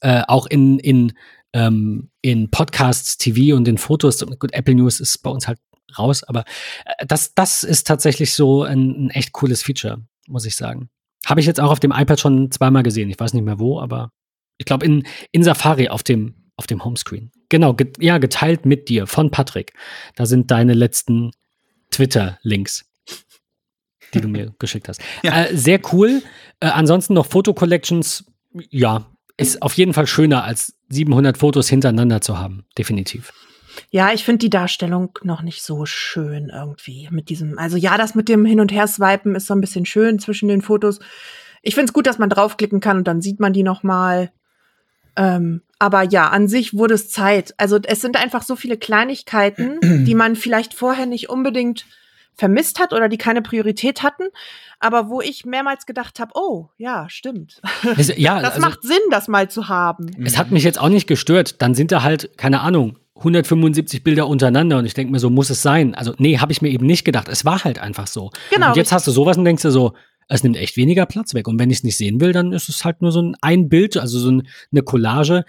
Äh, auch in, in, ähm, in Podcasts, TV und in Fotos. Gut, Apple News ist bei uns halt raus, aber äh, das, das ist tatsächlich so ein, ein echt cooles Feature, muss ich sagen. Habe ich jetzt auch auf dem iPad schon zweimal gesehen. Ich weiß nicht mehr wo, aber ich glaube in, in Safari auf dem, auf dem Homescreen. Genau, get, ja, geteilt mit dir von Patrick. Da sind deine letzten Twitter-Links, die du mir geschickt hast. Ja. Äh, sehr cool. Äh, ansonsten noch Foto-Collections. Ja, ist auf jeden Fall schöner, als 700 Fotos hintereinander zu haben. Definitiv. Ja, ich finde die Darstellung noch nicht so schön irgendwie mit diesem. Also ja, das mit dem Hin- und Her-Swipen ist so ein bisschen schön zwischen den Fotos. Ich finde es gut, dass man draufklicken kann und dann sieht man die noch mal. Ähm, aber ja, an sich wurde es Zeit. Also es sind einfach so viele Kleinigkeiten, die man vielleicht vorher nicht unbedingt vermisst hat oder die keine Priorität hatten, aber wo ich mehrmals gedacht habe, oh, ja, stimmt. Das, ja, Das also, macht Sinn, das mal zu haben. es hat mich jetzt auch nicht gestört. Dann sind da halt, keine Ahnung, 175 Bilder untereinander und ich denke mir, so muss es sein. Also, nee, habe ich mir eben nicht gedacht. Es war halt einfach so. Genau, Und jetzt hast du sowas und denkst dir so, es nimmt echt weniger Platz weg. Und wenn ich es nicht sehen will, dann ist es halt nur so ein, ein Bild, also so ein, eine Collage.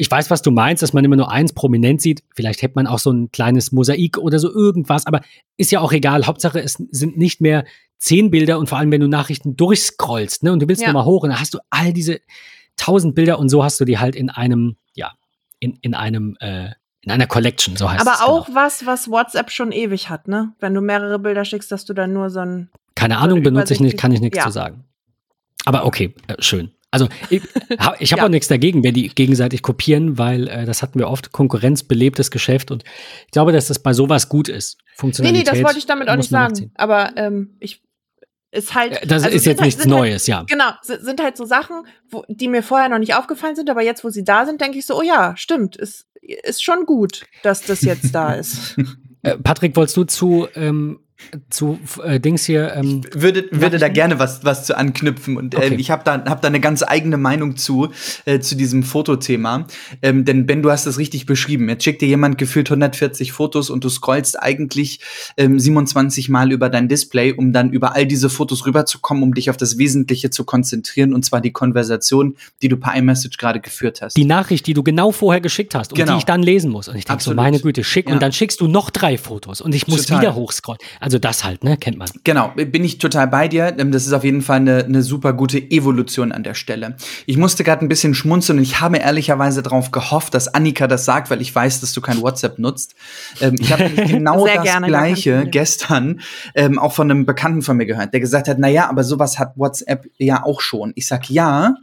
Ich weiß, was du meinst, dass man immer nur eins prominent sieht. Vielleicht hätte man auch so ein kleines Mosaik oder so irgendwas, aber ist ja auch egal. Hauptsache, es sind nicht mehr zehn Bilder und vor allem, wenn du Nachrichten durchscrollst, ne, und du willst Ja. nochmal hoch und dann hast du all diese tausend Bilder und so hast du die halt in einem, ja, in, in einem, äh, in einer Collection, so heißt es. Aber auch Genau. was, was WhatsApp schon ewig hat, ne? Wenn du mehrere Bilder schickst, dass du dann nur so ein. Keine so Ahnung, eine benutze ich nicht, kann ich nichts Ja. zu sagen. Aber okay, äh, schön. Also ich, ha- ich habe Ja. auch nichts dagegen, wenn die gegenseitig kopieren, weil äh, das hatten wir oft, konkurrenzbelebtes Geschäft und ich glaube, dass das bei sowas gut ist. Nee, nee, Funktionalität das wollte ich damit auch nicht sagen. nachziehen. Aber ähm, ich ist halt. Äh, Das also ist jetzt halt- nichts halt- Neues, ja. Genau, si- sind halt so Sachen, wo, die mir vorher noch nicht aufgefallen sind, aber jetzt, wo sie da sind, denke ich so, oh ja, stimmt, ist, ist schon gut, dass das jetzt da ist. Äh, Patrick, wolltest du zu, ähm, zu äh, Dings hier, ähm, würde, würde da gerne was, was zu anknüpfen und ähm, Okay. ich habe da, hab da eine ganz eigene Meinung zu, äh, zu diesem Fotothema. Ähm, denn Ben, du hast es richtig beschrieben. Jetzt schickt dir jemand gefühlt 140 Fotos und du scrollst eigentlich ähm, 27 Mal über dein Display, um dann über all diese Fotos rüberzukommen, um dich auf das Wesentliche zu konzentrieren und zwar die Konversation, die du per iMessage gerade geführt hast. die Nachricht, die du genau vorher geschickt hast und Genau. die ich dann lesen muss. Und ich denke so, meine Güte, schick Ja. und dann schickst du noch drei Fotos und ich muss Total. wieder hochscrollen. Also das halt, ne, kennt man. Genau, bin ich total bei dir. Ähm, Das ist auf jeden Fall eine, eine super gute Evolution an der Stelle. Ich musste gerade ein bisschen schmunzeln und ich habe ehrlicherweise darauf gehofft, dass Annika das sagt, weil ich weiß, dass du kein WhatsApp nutzt. Ähm, ich habe genau das gerne, Gleiche gestern ähm, auch von einem Bekannten von mir gehört, der gesagt hat, na ja, aber sowas hat WhatsApp ja auch schon. Ich sag ja.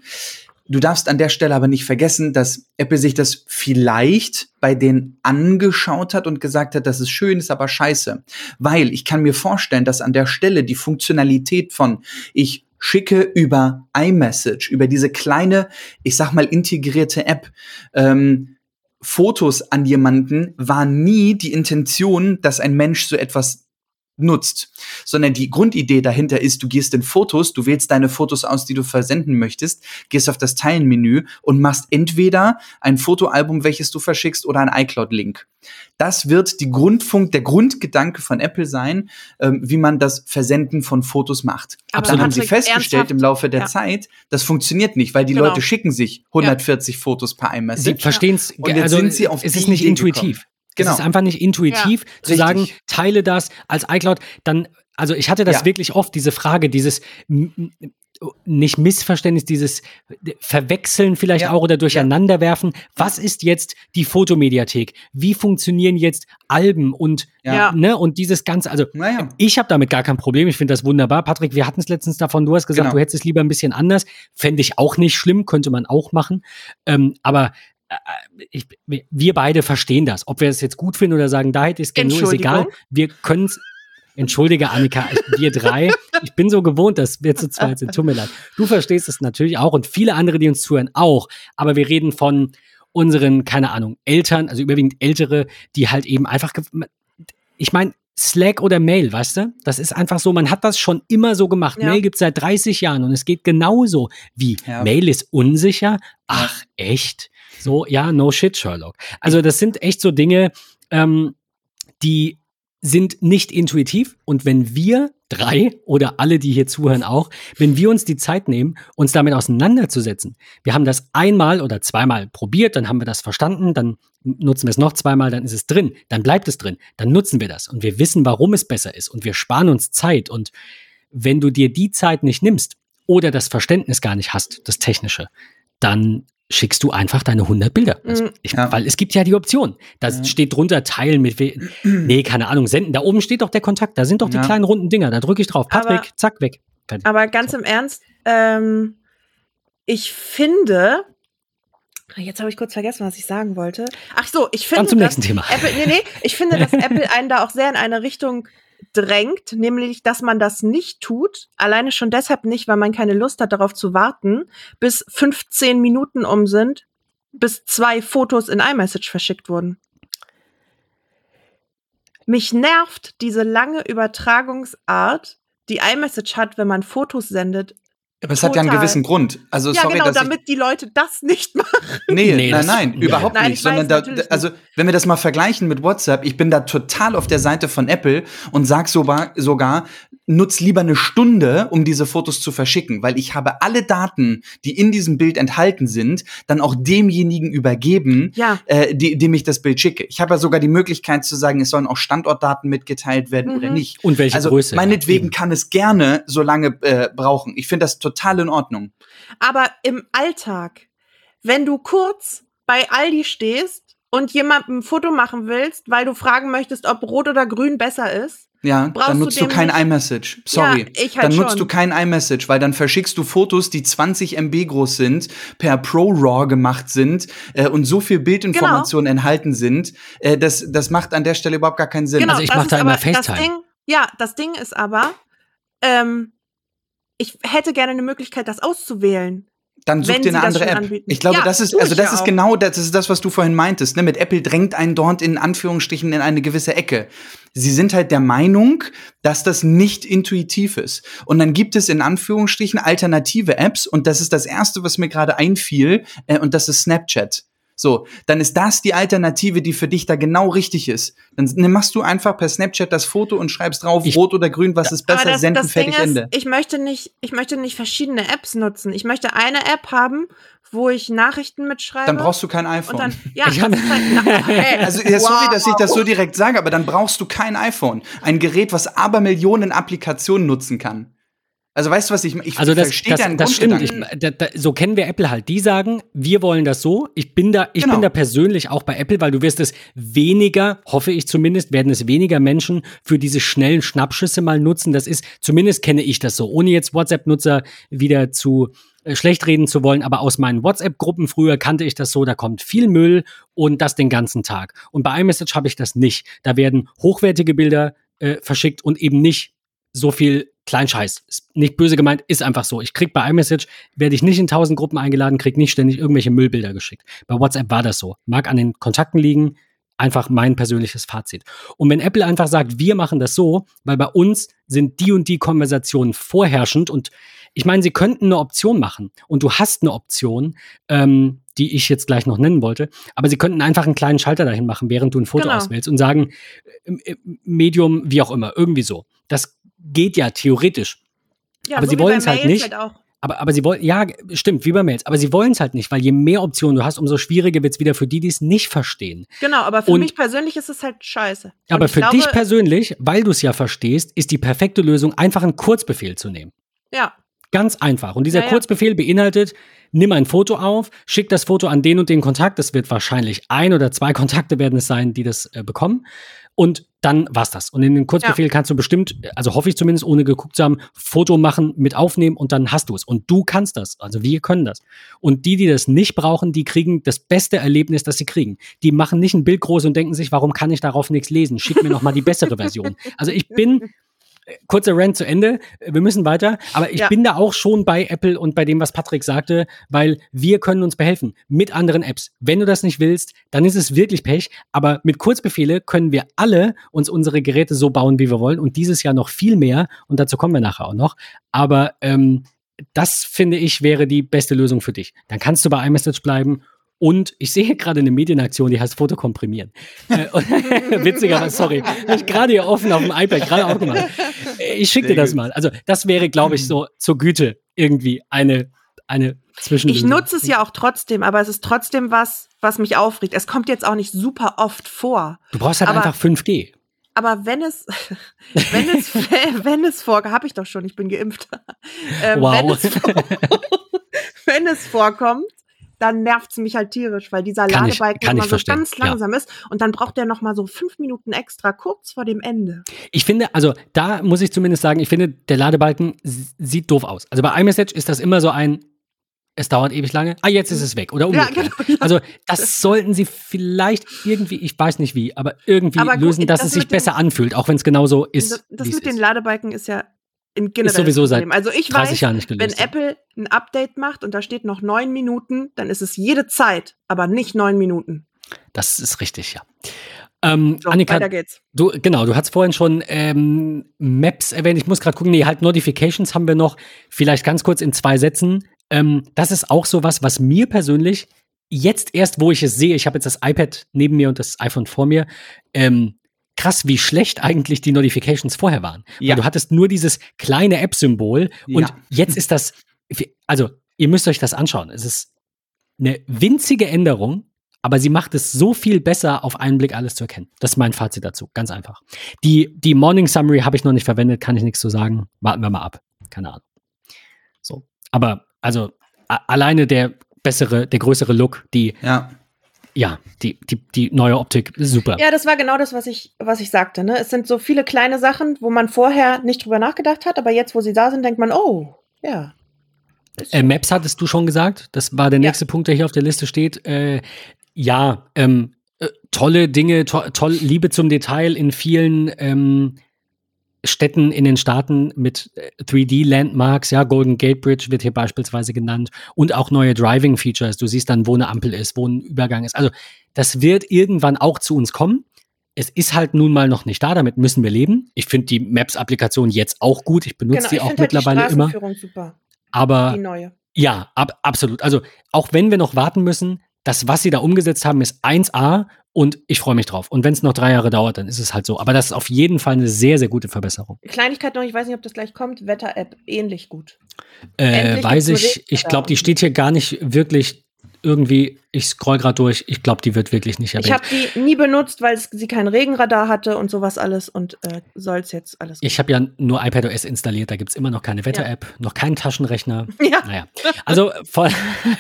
Du darfst an der Stelle aber nicht vergessen, dass Apple sich das vielleicht bei denen angeschaut hat und gesagt hat, das ist schön, ist aber scheiße. Weil ich kann mir vorstellen, dass an der Stelle die Funktionalität von ich schicke über iMessage, über diese kleine, ich sag mal, integrierte App, ähm, Fotos an jemanden, war nie die Intention, dass ein Mensch so etwas nutzt, sondern die Grundidee dahinter ist, du gehst in Fotos, du wählst deine Fotos aus, die du versenden möchtest, gehst auf das Teilen-Menü und machst entweder ein Fotoalbum, welches du verschickst, oder ein iCloud-Link. Das wird die Grundfunk, der Grundgedanke von Apple sein, ähm, wie man das Versenden von Fotos macht. Aber Dann haben sie festgestellt ernsthaft? im Laufe der Ja. Zeit, das funktioniert nicht, weil die Genau. Leute schicken sich 140 Fotos per Sie iMessage. verstehen es, Und jetzt also sind sie auf es ist nicht Idee intuitiv. gekommen. Genau. Es ist einfach nicht intuitiv zu richtig. sagen, teile das als iCloud, dann, also ich hatte das Ja. wirklich oft, diese Frage, dieses nicht Missverständnis, dieses Verwechseln vielleicht Ja. auch oder Durcheinanderwerfen. Was ist jetzt die Fotomediathek? Wie funktionieren jetzt Alben und, Ja. ne, und dieses Ganze, also Naja. ich habe damit gar kein Problem. Ich finde das wunderbar. Patrick, wir hatten es letztens davon. Du hast gesagt, Genau. du hättest es lieber ein bisschen anders. Fände ich auch nicht schlimm, könnte man auch machen. Ähm, aber ich, wir beide verstehen das. Ob wir es jetzt gut finden oder sagen, da hätte ich es gerne, so ist egal. Wir können es. Entschuldige, Annika, wir drei. Ich bin so gewohnt, dass wir zu zweit sind. Tut mir leid. Du verstehst es natürlich auch und viele andere, die uns zuhören, auch. Aber wir reden von unseren, keine Ahnung, Eltern, also überwiegend Ältere, die halt eben einfach. Ich meine, Slack oder Mail, weißt du? Das ist einfach so, man hat das schon immer so gemacht. Ja. Mail gibt es seit 30 Jahren und es geht genauso wie Ja. Mail ist unsicher. Ach, echt? So, ja, no shit, Sherlock. Also, das sind echt so Dinge, ähm, die sind nicht intuitiv. Und wenn wir drei oder alle, die hier zuhören, auch, wenn wir uns die Zeit nehmen, uns damit auseinanderzusetzen, wir haben das einmal oder zweimal probiert, dann haben wir das verstanden, dann nutzen wir es noch zweimal, dann ist es drin, dann bleibt es drin, dann nutzen wir das und wir wissen, warum es besser ist und wir sparen uns Zeit. Und wenn du dir die Zeit nicht nimmst oder das Verständnis gar nicht hast, das Technische, dann schickst du einfach deine 100 Bilder. Also Mhm. ich, Ja. Weil es gibt ja die Option. Da Ja. steht drunter Teilen mit, we nee, keine Ahnung, senden. Da oben steht doch der Kontakt. Da sind doch die Ja. kleinen runden Dinger. Da drücke ich drauf. Patrick, Aber- zack, weg. Fertig. Aber ganz im Ernst, ähm, ich finde, jetzt habe ich kurz vergessen, was ich sagen wollte. Ach so, ich finde, Dann zum dass nächsten Thema. Apple, nee, nee, ich finde, dass Apple einen da auch sehr in eine Richtung drängt, nämlich, dass man das nicht tut. Alleine schon deshalb nicht, weil man keine Lust hat, darauf zu warten, bis 15 Minuten um sind, bis zwei Fotos in iMessage verschickt wurden. Mich nervt diese lange Übertragungsart, die iMessage hat, wenn man Fotos sendet. Aber es hat ja einen Total. gewissen Grund. Also ja, sorry, genau, dass ich damit die Leute das nicht machen. Nee, Nee, nein, das- nein, ja, überhaupt ja. Nein, nicht. ich Sondern weiß, da, also, wenn wir das mal vergleichen mit WhatsApp, ich bin da total auf der Seite von Apple und sag sogar, sogar nutz lieber eine Stunde, um diese Fotos zu verschicken, weil ich habe alle Daten, die in diesem Bild enthalten sind, dann auch demjenigen übergeben, Ja. äh, die, dem ich das Bild schicke. Ich habe ja sogar die Möglichkeit zu sagen, es sollen auch Standortdaten mitgeteilt werden Mhm. oder nicht. Und welche also Größe. meinetwegen Eben. kann es gerne so lange äh, brauchen. Ich finde das total in Ordnung. Aber im Alltag, wenn du kurz bei Aldi stehst und jemandem ein Foto machen willst, weil du fragen möchtest, ob rot oder grün besser ist, Ja, Brauchst dann du nutzt du dem kein nicht- iMessage. Sorry. Ja, ich halt dann nutzt schon. du kein iMessage, weil dann verschickst du Fotos, die 20 MB groß sind, per ProRAW gemacht sind äh, und so viel Bildinformationen enthalten sind. Äh, das, das macht an der Stelle überhaupt gar keinen Sinn. Genau, Also ich das mach ist da immer Das FaceTime. Ding, ja, das Ding ist aber, ähm, ich hätte gerne eine Möglichkeit, das auszuwählen. dann such dir eine das andere App. anbieten. Ich glaube, Ja, das ist, also das ja ist genau das, ist das, was du vorhin meintest. Ne? Mit Apple drängt einen dort in Anführungsstrichen in eine gewisse Ecke. Sie sind halt der Meinung, dass das nicht intuitiv ist. Und dann gibt es in Anführungsstrichen alternative Apps und das ist das erste, was mir gerade einfiel, äh, und das ist Snapchat. So, dann ist das die Alternative, die für dich da genau richtig ist. Dann ne, machst du einfach per Snapchat das Foto und schreibst drauf, Ich- rot oder grün, was ist besser, das, senden, das Ding fertig, ist, Ende. ich möchte nicht, ich möchte nicht verschiedene Apps nutzen. Ich möchte eine App haben, wo ich Nachrichten mitschreibe. Dann brauchst du kein und iPhone. dann, ja, Ich das hab- ist halt, hey, Also ja, sorry, wow. dass ich das so direkt sage, aber dann brauchst du kein iPhone. Ein Gerät, was aber Millionen Applikationen nutzen kann. Also weißt du, was ich ich Also das, verstehe das, deinen das stimmt. Ich, da, da, so kennen wir Apple halt. Die sagen, wir wollen das so. Ich bin da, ich Genau. bin da persönlich auch bei Apple, weil du wirst es weniger, hoffe ich zumindest, werden es weniger Menschen für diese schnellen Schnappschüsse mal nutzen. Das ist, zumindest kenne ich das so, ohne jetzt WhatsApp-Nutzer wieder zu äh, schlecht reden zu wollen, aber aus meinen WhatsApp-Gruppen früher kannte ich das so, da kommt viel Müll und das den ganzen Tag. Und bei iMessage habe ich das nicht. Da werden hochwertige Bilder äh, verschickt und eben nicht so viel Kleinscheiß. Ist nicht böse gemeint, ist einfach so. Ich krieg bei iMessage, werde ich nicht in tausend Gruppen eingeladen, krieg nicht ständig irgendwelche Müllbilder geschickt. Bei WhatsApp war das so. Mag an den Kontakten liegen, einfach mein persönliches Fazit. Und wenn Apple einfach sagt, wir machen das so, weil bei uns sind die und die Konversationen vorherrschend und ich meine, sie könnten eine Option machen und du hast eine Option, ähm, die ich jetzt gleich noch nennen wollte, aber sie könnten einfach einen kleinen Schalter dahin machen, während du ein Foto Genau. auswählst und sagen, äh, äh, Medium, wie auch immer, irgendwie so. Das geht ja theoretisch. ja, aber so sie bei wollen's halt nicht. auch. Aber, aber sie wollen, ja, stimmt, wie bei Mails. Aber sie wollen es halt nicht, weil je mehr Optionen du hast, umso schwieriger wird es wieder für die, die es nicht verstehen. Genau, aber für Und- mich persönlich ist es halt scheiße. Und Aber für glaube, dich persönlich, weil du es ja verstehst, ist die perfekte Lösung, einfach einen Kurzbefehl zu nehmen. Ja, Ganz einfach. Und dieser Ja, ja. Kurzbefehl beinhaltet, nimm ein Foto auf, schick das Foto an den und den Kontakt. Es wird wahrscheinlich ein oder zwei Kontakte werden es sein, die das äh, bekommen. Und dann war's das. Und in den Kurzbefehl kannst du bestimmt, also hoffe ich zumindest, ohne geguckt zu haben, Foto machen, mit aufnehmen und dann hast du es. Und du kannst das. Also wir können das. Und die, die das nicht brauchen, die kriegen das beste Erlebnis, das sie kriegen. Die machen nicht ein Bild groß und denken sich, warum kann ich darauf nichts lesen? Schick mir noch mal die bessere Version. Also ich bin kurzer Rant zu Ende. Wir müssen weiter. Aber ich Ja. bin da auch schon bei Apple und bei dem, was Patrick sagte, weil wir können uns behelfen mit anderen Apps. Wenn du das nicht willst, dann ist es wirklich Pech. Aber mit Kurzbefehle können wir alle uns unsere Geräte so bauen, wie wir wollen. Und dieses Jahr noch viel mehr. Und dazu kommen wir nachher auch noch. Aber ähm, das finde ich wäre die beste Lösung für dich. Dann kannst du bei iMessage bleiben. Und ich sehe gerade eine Medienaktion, die heißt Foto komprimieren. Äh, Witziger, sorry. Habe ich gerade hier offen auf dem iPad gerade auch gemacht. Äh, Ich schicke dir das gut. mal. Also, das wäre, glaube ich, so zur Güte irgendwie eine, eine Zwischenlösung. ich nutze es ja auch trotzdem, aber es ist trotzdem was, was mich aufregt. Es kommt jetzt auch nicht super oft vor. Du brauchst halt aber- einfach 5G. Aber wenn es, wenn es, wenn es vorkommt, habe ich doch schon, ich bin geimpft. Ähm, Wow. wenn, es, vor- wenn es vorkommt, dann nervt es mich halt tierisch, weil dieser Kann ich- Ladebalken kann immer ich so verstehen, ganz ja. langsam ist und dann braucht der noch mal so fünf Minuten extra kurz vor dem Ende. Ich finde, also da muss ich zumindest sagen, ich finde, der Ladebalken sieht doof aus. Also bei iMessage ist das immer so ein, es dauert ewig lange, ah, jetzt ist es weg. Oder Ja, umgekehrt. genau. Ja. Also das sollten sie vielleicht irgendwie, ich weiß nicht wie, aber irgendwie Aber lösen, dass das es sich besser anfühlt, auch wenn es genauso ist. das das mit den. Ladebalken ist ja in generell sowieso das seit. Also ich 30 weiß, Jahren nicht wenn. Apple ein Update macht und da steht noch neun Minuten, dann ist es jede Zeit, aber nicht neun Minuten. Das ist richtig, ja. Ähm, So, Annika, weiter geht's. Du, genau, du hast vorhin schon ähm, Maps erwähnt. Ich muss gerade gucken, nee, halt Notifications haben wir noch. Vielleicht ganz kurz in zwei Sätzen. Ähm, das ist auch so was, was mir persönlich jetzt erst, wo ich es sehe, ich habe jetzt das iPad neben mir und das iPhone vor mir, ähm, krass, wie schlecht eigentlich die Notifications vorher waren. Ja. Weil du hattest nur dieses kleine App-Symbol und Ja. jetzt ist das, also ihr müsst euch das anschauen. Es ist eine winzige Änderung, aber sie macht es so viel besser, auf einen Blick alles zu erkennen. Das ist mein Fazit dazu, ganz einfach. Die, die Morning Summary habe ich noch nicht verwendet, kann ich nichts zu sagen. Warten wir mal ab. Keine Ahnung. So. Aber, also, alleine der bessere, der größere Look, die, Ja. Ja, die, die, die neue Optik, super. Ja, das war genau das, was ich, was ich sagte. Ne? Es sind so viele kleine Sachen, wo man vorher nicht drüber nachgedacht hat, aber jetzt, wo sie da sind, denkt man, oh, ja. Äh, Maps hattest du schon gesagt. Das war der Ja. nächste Punkt, der hier auf der Liste steht. Äh, ja, ähm, äh, tolle Dinge, to toll, Liebe zum Detail in vielen ähm, Städten in den Staaten mit äh, 3D-Landmarks. Ja, Golden Gate Bridge wird hier beispielsweise genannt. Und auch neue Driving-Features. Du siehst dann, wo eine Ampel ist, wo ein Übergang ist. Also, das wird irgendwann auch zu uns kommen. Es ist halt nun mal noch nicht da, damit müssen wir leben. Ich finde die Maps-Applikation jetzt auch gut. Ich benutze genau, die ich auch finde halt die mittlerweile immer. Super. Aber Die neue. ja, ab, absolut. Also auch wenn wir noch warten müssen, das, was sie da umgesetzt haben, ist 1A und ich freue mich drauf. Und wenn es noch drei Jahre dauert, dann ist es halt so. Aber das ist auf jeden Fall eine sehr, sehr gute Verbesserung. Kleinigkeit noch, ich weiß nicht, ob das gleich kommt. Wetter-App, ähnlich gut. Äh, weiß ich, ich glaube, die steht hier gar nicht wirklich irgendwie, ich scroll gerade durch, ich glaube, die wird wirklich nicht Ich erwähnt. habe die nie benutzt, weil es, sie kein Regenradar hatte und sowas alles und äh, soll es jetzt alles. Ich habe ja nur iPadOS installiert, da gibt es immer noch keine Wetter-App, noch keinen Taschenrechner. ja, Naja, also von,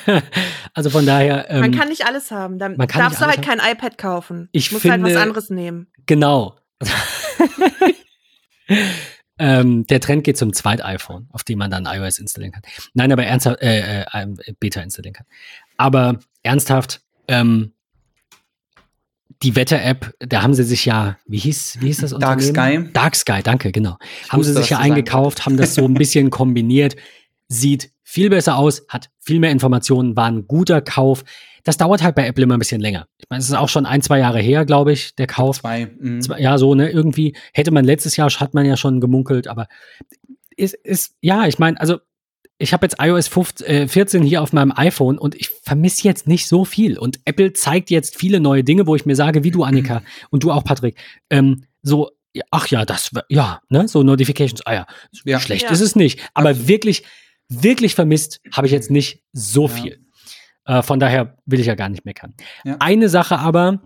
also von daher. Ähm, man kann nicht alles haben. Dann man kann darfst du halt alles kein iPad kaufen. Ich musst halt was finde- anderes nehmen. Genau. ähm, der Trend geht zum Zweit-iPhone, auf dem man dann iOS installieren kann. Nein, aber ernsthaft, äh, äh, ähm, Beta installieren kann. Aber ernsthaft, ähm, die Wetter-App, da haben sie sich ja, wie hieß, wie hieß das Dark? Sky. Dark Sky, danke, genau. haben sie sich ja eingekauft, haben das so ein bisschen kombiniert, sieht viel besser aus, hat viel mehr Informationen, war ein guter Kauf. Das dauert halt bei Apple immer ein bisschen länger. Ich meine, es ist auch schon ein, zwei Jahre her, glaube ich, der Kauf. Zwei. mhm. Ja, so, ne, irgendwie hätte man letztes Jahr, hat man ja schon gemunkelt, aber ist, ist ja, ich meine, also ich habe jetzt iOS 15, äh, 14 hier auf meinem iPhone und ich vermisse jetzt nicht so viel. Und Apple zeigt jetzt viele neue Dinge, wo ich mir sage, wie du, Annika, und du auch, Patrick, ähm, so, ach ja, das, ja, ne, so Notifications, ah ja, Ja. schlecht Ja. ist es nicht. Aber wirklich, wirklich vermisst habe ich jetzt nicht so Ja. viel. Äh, von daher will ich ja gar nicht meckern. Ja. Eine Sache aber,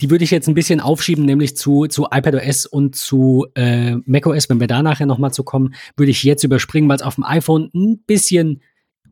die würde ich jetzt ein bisschen aufschieben, nämlich zu, zu iPadOS und zu äh, macOS, wenn wir da nachher nochmal zu kommen, würde ich jetzt überspringen, weil es auf dem iPhone ein bisschen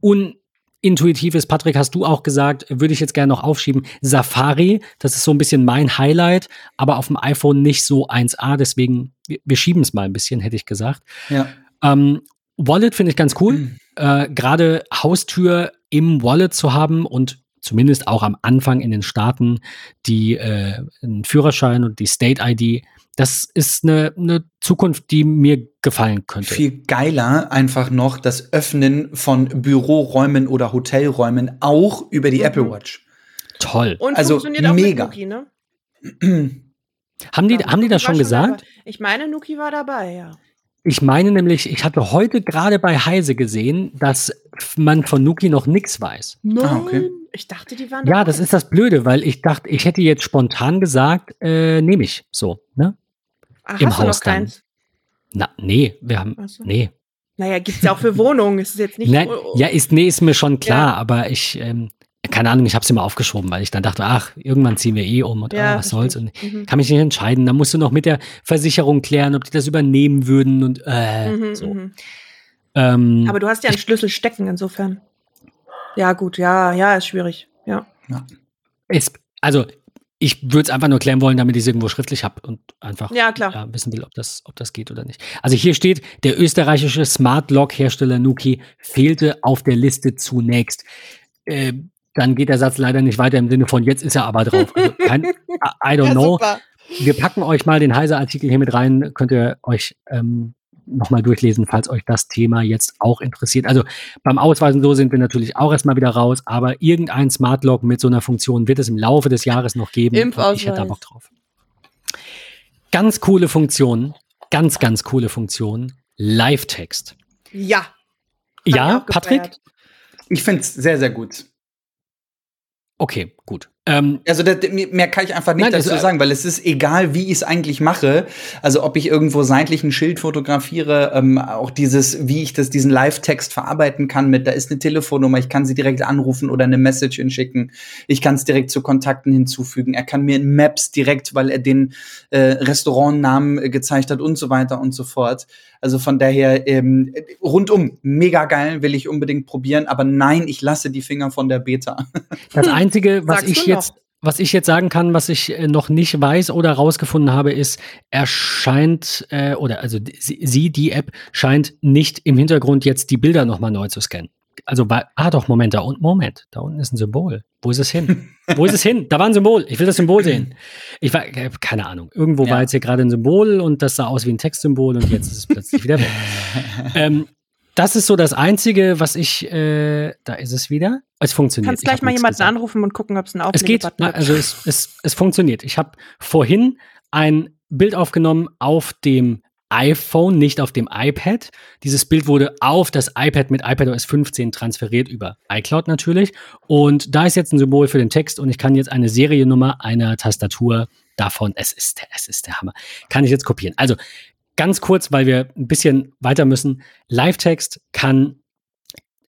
unintuitiv ist. Patrick, hast du auch gesagt, würde ich jetzt gerne noch aufschieben. Safari, das ist so ein bisschen mein Highlight, aber auf dem iPhone nicht so 1A, deswegen, wir, wir schieben es mal ein bisschen, hätte ich gesagt. Ja. Ähm, Wallet finde ich ganz cool. Mhm. Äh, Gerade Haustür im Wallet zu haben und zumindest auch am Anfang in den Staaten die äh, einen Führerschein und die State ID. Das ist eine, eine Zukunft, die mir gefallen könnte. Viel geiler einfach noch das Öffnen von Büroräumen oder Hotelräumen auch über die Mhm. Apple Watch. Toll. Und Also, funktioniert auch mega. mit Nuki, ne? Haben die, Ja, haben die das schon gesagt? dabei. Ich meine, Nuki war dabei, ja. Ich meine nämlich, ich hatte heute gerade bei Heise gesehen, dass man von Nuki noch nichts weiß. Nein. Ah, okay. Ich dachte, die waren Ja, das ist das Blöde, weil ich dachte, ich hätte jetzt spontan gesagt, äh, nehme ich so, ne? Ach, im hast du Haus noch dann. keins? Na, nee, wir haben, so. nee. Naja, gibt's ja auch für Wohnungen. Es ist jetzt nicht. Nein, oh, oh. ja, ist, nee, ist mir schon klar, Ja. aber ich, ähm, keine Ahnung, ich habe es immer aufgeschoben, weil ich dann dachte, ach, irgendwann ziehen wir eh um und Ja, ah, was soll's und. Mhm. kann mich nicht entscheiden. Dann musst du noch mit der Versicherung klären, ob die das übernehmen würden und äh, Mhm, so. mhm. Ähm, Aber du hast ja einen Schlüssel stecken, insofern. Ja, gut, ja, ja, ist schwierig. Ja. ist, also ich würde es einfach nur klären wollen, damit ich es irgendwo schriftlich habe und einfach Ja, klar. ja, wissen will, ob das, ob das geht oder nicht. Also hier steht, der österreichische Smart Lock Hersteller Nuki fehlte auf der Liste zunächst. Äh, dann geht der Satz leider nicht weiter im Sinne von jetzt ist er aber drauf. Also kein, I, don't ja, know. super. Wir packen euch mal den Heise-Artikel hier mit rein. Könnt ihr euch ähm, nochmal durchlesen, falls euch das Thema jetzt auch interessiert. Also beim Ausweisen so sind wir natürlich auch erstmal wieder raus, aber irgendein Smart Lock mit so einer Funktion wird es im Laufe des Jahres noch geben. und ich hätte da Impfausweis. Bock drauf. Ganz coole Funktion, ganz, ganz coole Funktion. Live-Text. Ja. Ja, Patrick? Ich finde es sehr, sehr gut. Okay, gut. Ähm, Also das, mehr kann ich einfach nicht Nein, dazu also, äh, sagen, weil es ist egal, wie ich es eigentlich mache. Also ob ich irgendwo seitlich ein Schild fotografiere, ähm, auch dieses, wie ich das, diesen Live-Text verarbeiten kann mit, da ist eine Telefonnummer, ich kann sie direkt anrufen oder eine Message hinschicken. Ich kann es direkt zu Kontakten hinzufügen. Er kann mir in Maps direkt, weil er den äh, Restaurantnamen äh, gezeigt hat und so weiter und so fort. Also von daher ähm, rundum mega geil, will ich unbedingt probieren. Aber nein, ich lasse die Finger von der Beta. Das Einzige, was Sagst ich noch? Jetzt, was ich jetzt sagen kann, was ich äh, noch nicht weiß oder rausgefunden habe, ist, er scheint, äh, oder also sie, die App, scheint nicht im Hintergrund jetzt die Bilder nochmal neu zu scannen. Also, bei, ah doch, Moment, da unten, Moment, da unten ist ein Symbol. Wo ist es hin? Wo ist es hin? Da war ein Symbol. Ich will das Symbol sehen. Ich war, äh, keine Ahnung. Irgendwo Ja. war jetzt hier gerade ein Symbol und das sah aus wie ein Textsymbol und jetzt ist es plötzlich wieder weg. ähm, das ist so das Einzige, was ich, äh, da ist es wieder. Es funktioniert. Kannst Ich gleich mal jemanden gesagt. anrufen und gucken, ob es einen Es geht, na, gibt. also es, es, es funktioniert. Ich habe vorhin ein Bild aufgenommen auf dem iPhone, nicht auf dem iPad. Dieses Bild wurde auf das iPad mit iPadOS 15 transferiert über iCloud natürlich. Und da ist jetzt ein Symbol für den Text und ich kann jetzt eine Seriennummer einer Tastatur davon, es ist, der- es ist der Hammer, kann ich jetzt kopieren. Also ganz kurz, weil wir ein bisschen weiter müssen. Live-Text kann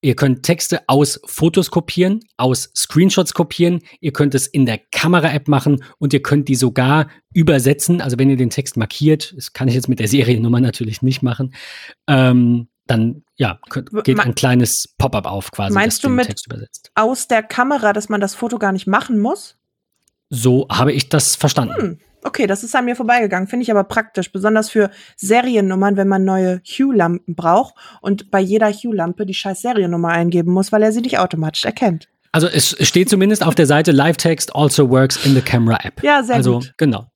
Ihr könnt Texte aus Fotos kopieren, aus Screenshots kopieren. Ihr könnt es in der Kamera-App machen und ihr könnt die sogar übersetzen. Also wenn ihr den Text markiert, das kann ich jetzt mit der Seriennummer natürlich nicht machen, ähm, dann ja, geht ein kleines Pop-up auf quasi, Meinst du mit-. Aus der Kamera, dass man das Foto gar nicht machen muss? So habe ich das verstanden. Hm. Okay, das ist an mir vorbeigegangen. Finde ich aber praktisch, besonders für Seriennummern, wenn man neue Hue-Lampen braucht und bei jeder Hue-Lampe die scheiß Seriennummer eingeben muss, weil er sie nicht automatisch erkennt. Also es steht zumindest auf der Seite Live Text also works in the Camera App. Ja, sehr also, gut. genau.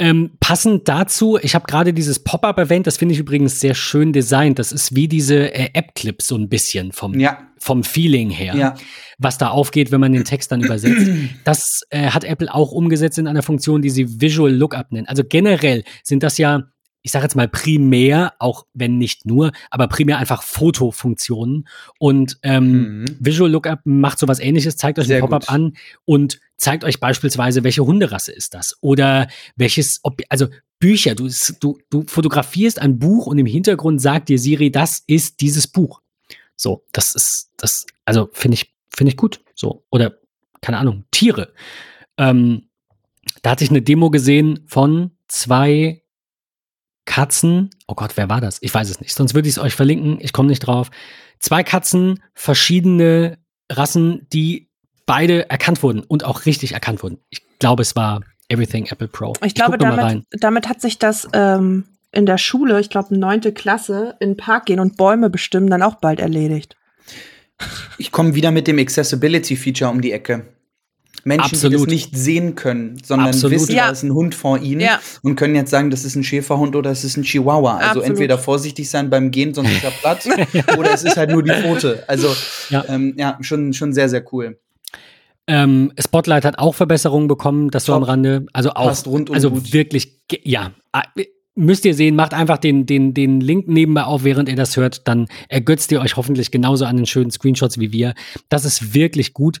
Ähm, passend dazu, ich habe gerade dieses Pop-up erwähnt, das finde ich übrigens sehr schön designt. Das ist wie diese äh, App-Clips so ein bisschen vom, Ja, vom Feeling her, ja. was da aufgeht, wenn man den Text dann übersetzt. Das äh, hat Apple auch umgesetzt in einer Funktion, die sie Visual Lookup nennen. Also generell sind das ja, ich sage jetzt mal primär, auch wenn nicht nur, aber primär einfach Fotofunktionen. Und ähm, Mhm. Visual Lookup macht sowas ähnliches, zeigt euch ein Pop-up an und zeigt euch beispielsweise, welche Hunderasse ist das oder welches, ob, also Bücher, du, du, du fotografierst ein Buch und im Hintergrund sagt dir Siri, das ist dieses Buch. So, das ist, das, also finde ich, finde ich gut. So, oder, keine Ahnung, Tiere. Ähm, da hatte ich eine Demo gesehen von zwei Katzen. Oh Gott, wer war das? Ich weiß es nicht. Sonst würde ich es euch verlinken. Ich komme nicht drauf. Zwei Katzen, verschiedene Rassen, die beide erkannt wurden und auch richtig erkannt wurden. Ich glaube, es war Everything Apple Pro. Ich glaube, noch mal damit, damit hat sich das ähm, in der Schule, ich glaube, neunte Klasse, in den Park gehen und Bäume bestimmen, dann auch bald erledigt. Ich komme wieder mit dem Accessibility-Feature um die Ecke. Menschen, die Absolut. das nicht sehen können, sondern Absolut. wissen, Ja. da ist ein Hund vor ihnen Ja. und können jetzt sagen, das ist ein Schäferhund oder es ist ein Chihuahua. Also Absolut. entweder vorsichtig sein beim Gehen, sonst ist er platt, oder es ist halt nur die Pfote. Also Ja. ähm, ja, schon, schon sehr, sehr cool. Ähm, Spotlight hat auch Verbesserungen bekommen, das so am Rande. Also auch, Passt rundum also gut. wirklich, ja. Ah, Müsst ihr sehen, macht einfach den, den, den Link nebenbei auf, während ihr das hört. Dann ergötzt ihr euch hoffentlich genauso an den schönen Screenshots wie wir. Das ist wirklich gut.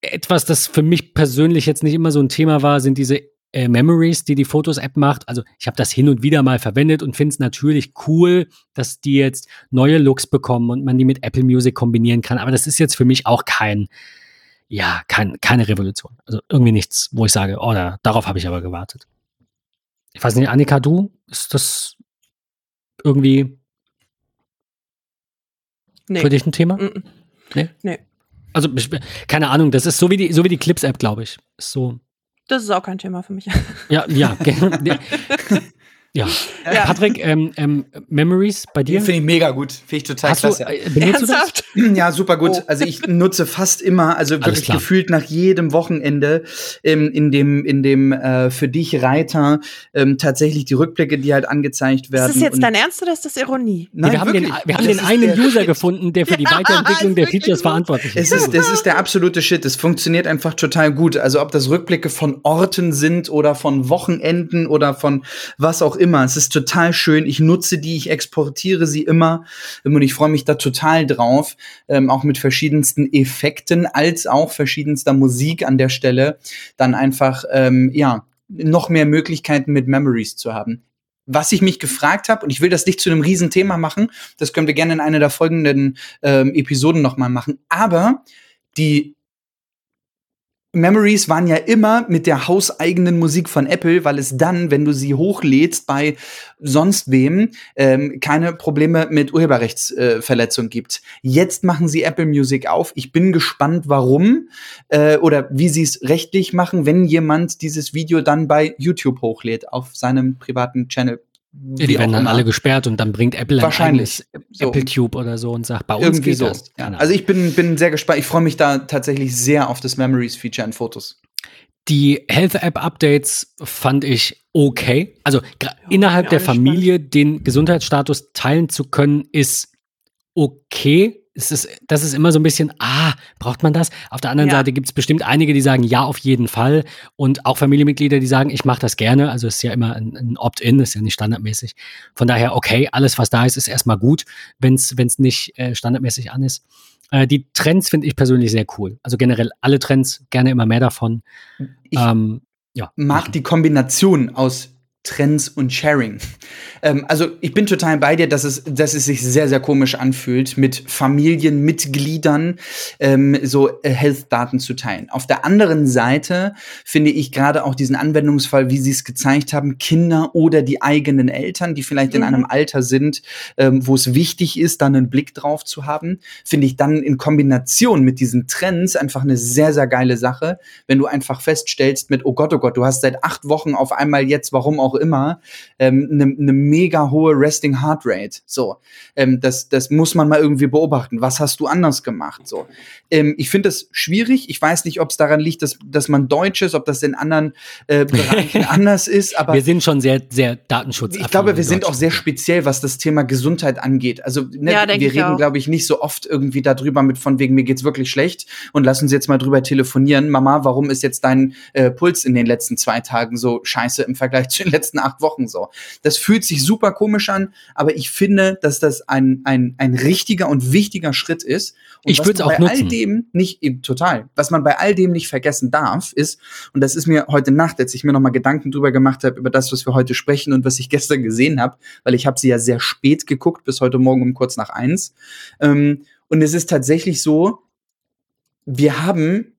Etwas, das für mich persönlich jetzt nicht immer so ein Thema war, sind diese äh, Memories, die die Fotos-App macht. Also ich habe das hin und wieder mal verwendet und finde es natürlich cool, dass die jetzt neue Looks bekommen und man die mit Apple Music kombinieren kann. Aber das ist jetzt für mich auch kein, ja, kein, keine Revolution. Also irgendwie nichts, wo ich sage, oh, da, darauf habe ich aber gewartet. Ich weiß nicht, Annika, du, ist das irgendwie Nee. für dich ein Thema? Mm, Also, ich- keine Ahnung, das ist so wie die, so wie die Clips-App, glaube ich. Ist so, Das ist auch kein Thema für mich. ja, ja. ja. Ja. Patrick, ähm, ähm, Memories bei dir? Finde ich mega gut. Finde ich total Hast du, klasse. äh, benutzt du das? Ernsthaft? Ja, super gut. Oh. Also ich nutze fast immer, also wirklich gefühlt nach jedem Wochenende ähm, in dem in dem äh, für dich Reiter ähm, tatsächlich die Rückblicke, die halt angezeigt werden. Ist das jetzt dein Ernst oder ist das Ironie? Nee, Nein, wir haben den, wirklich. wir haben Das den einen der User Shit. gefunden, der für die Ja, Weiterentwicklung der Features gut. verantwortlich Es ist. ist, das ist der absolute Shit. Es funktioniert einfach total gut. Also ob das Rückblicke von Orten sind oder von Wochenenden oder von was auch immer. Immer. Es ist total schön. Ich nutze die, ich exportiere sie immer und ich freue mich da total drauf, ähm, auch mit verschiedensten Effekten als auch verschiedenster Musik an der Stelle, dann einfach ähm, ja noch mehr Möglichkeiten mit Memories zu haben. Was ich mich gefragt habe, und ich will das nicht zu einem Riesenthema machen, das können wir gerne in einer der folgenden ähm, Episoden nochmal machen, aber die Memories waren ja immer mit der hauseigenen Musik von Apple, weil es dann, wenn du sie hochlädst bei sonst wem, ähm, keine Probleme mit Urheberrechtsverletzung äh, gibt. Jetzt machen sie Apple Music auf. Ich bin gespannt, warum äh, oder wie sie es rechtlich machen, wenn jemand dieses Video dann bei YouTube hochlädt auf seinem privaten Channel. Ja, die werden dann alle gesperrt und dann bringt Apple Wahrscheinlich. ein so. Apple Tube oder so und sagt, bei uns Irgendwie geht so. das. Ja. Also ich bin, bin sehr gespannt. Ich freue mich da tatsächlich sehr auf das Memories-Feature in Fotos. Die Health App Updates fand ich okay. Also innerhalb ja, der alles Familie den Gesundheitsstatus teilen zu können, ist okay. Es ist, das ist immer so ein bisschen, ah, braucht man das? Auf der anderen Ja. Seite gibt es bestimmt einige, die sagen, ja, auf jeden Fall. Und auch Familienmitglieder, die sagen, ich mache das gerne. Also es ist ja immer ein, ein Opt-in, ist ja nicht standardmäßig. Von daher, okay, alles, was da ist, ist erstmal gut, wenn es nicht äh, standardmäßig an ist. Äh, die Trends finde ich persönlich sehr cool. Also generell alle Trends, gerne immer mehr davon. Ich ähm, ja. mag die Kombination aus Trends und Sharing. Ähm, also ich bin total bei dir, dass es, dass es sich sehr, sehr komisch anfühlt, mit Familienmitgliedern ähm, so äh, Health-Daten zu teilen. Auf der anderen Seite finde ich gerade auch diesen Anwendungsfall, wie Sie es gezeigt haben, Kinder oder die eigenen Eltern, die vielleicht in Mhm. einem Alter sind, ähm, wo es wichtig ist, dann einen Blick drauf zu haben, finde ich dann in Kombination mit diesen Trends einfach eine sehr, sehr geile Sache, wenn du einfach feststellst mit, oh Gott, oh Gott, du hast seit acht Wochen auf einmal jetzt, warum auch immer, ähm, eine ne mega hohe Resting Heart Rate. So, ähm, das, das muss man mal irgendwie beobachten. Was hast du anders gemacht? So, ähm, ich finde das schwierig. Ich weiß nicht, ob es daran liegt, dass, dass man Deutsch ist, ob das in anderen äh, Bereichen anders ist, aber wir sind schon sehr, sehr Datenschutz. ich glaube, wir sind auch sehr speziell, was das Thema Gesundheit angeht. Also ne, Ja, wir reden, glaube ich, nicht so oft irgendwie darüber mit von wegen mir geht's wirklich schlecht und lass uns jetzt mal drüber telefonieren. Mama, warum ist jetzt dein äh, Puls in den letzten zwei Tagen so scheiße im Vergleich zu den letzten acht Wochen so? Das fühlt sich super komisch an, aber ich finde, dass das ein ein ein richtiger und wichtiger Schritt ist. Und Ich würd's man auch bei all nutzen. dem nicht eben total. Was man bei all dem nicht vergessen darf, ist und das ist mir heute Nacht, als ich mir noch mal Gedanken drüber gemacht habe über das, was wir heute sprechen und was ich gestern gesehen habe, weil ich habe sie ja sehr spät geguckt, bis heute Morgen um kurz nach eins. Ähm, und es ist tatsächlich so, wir haben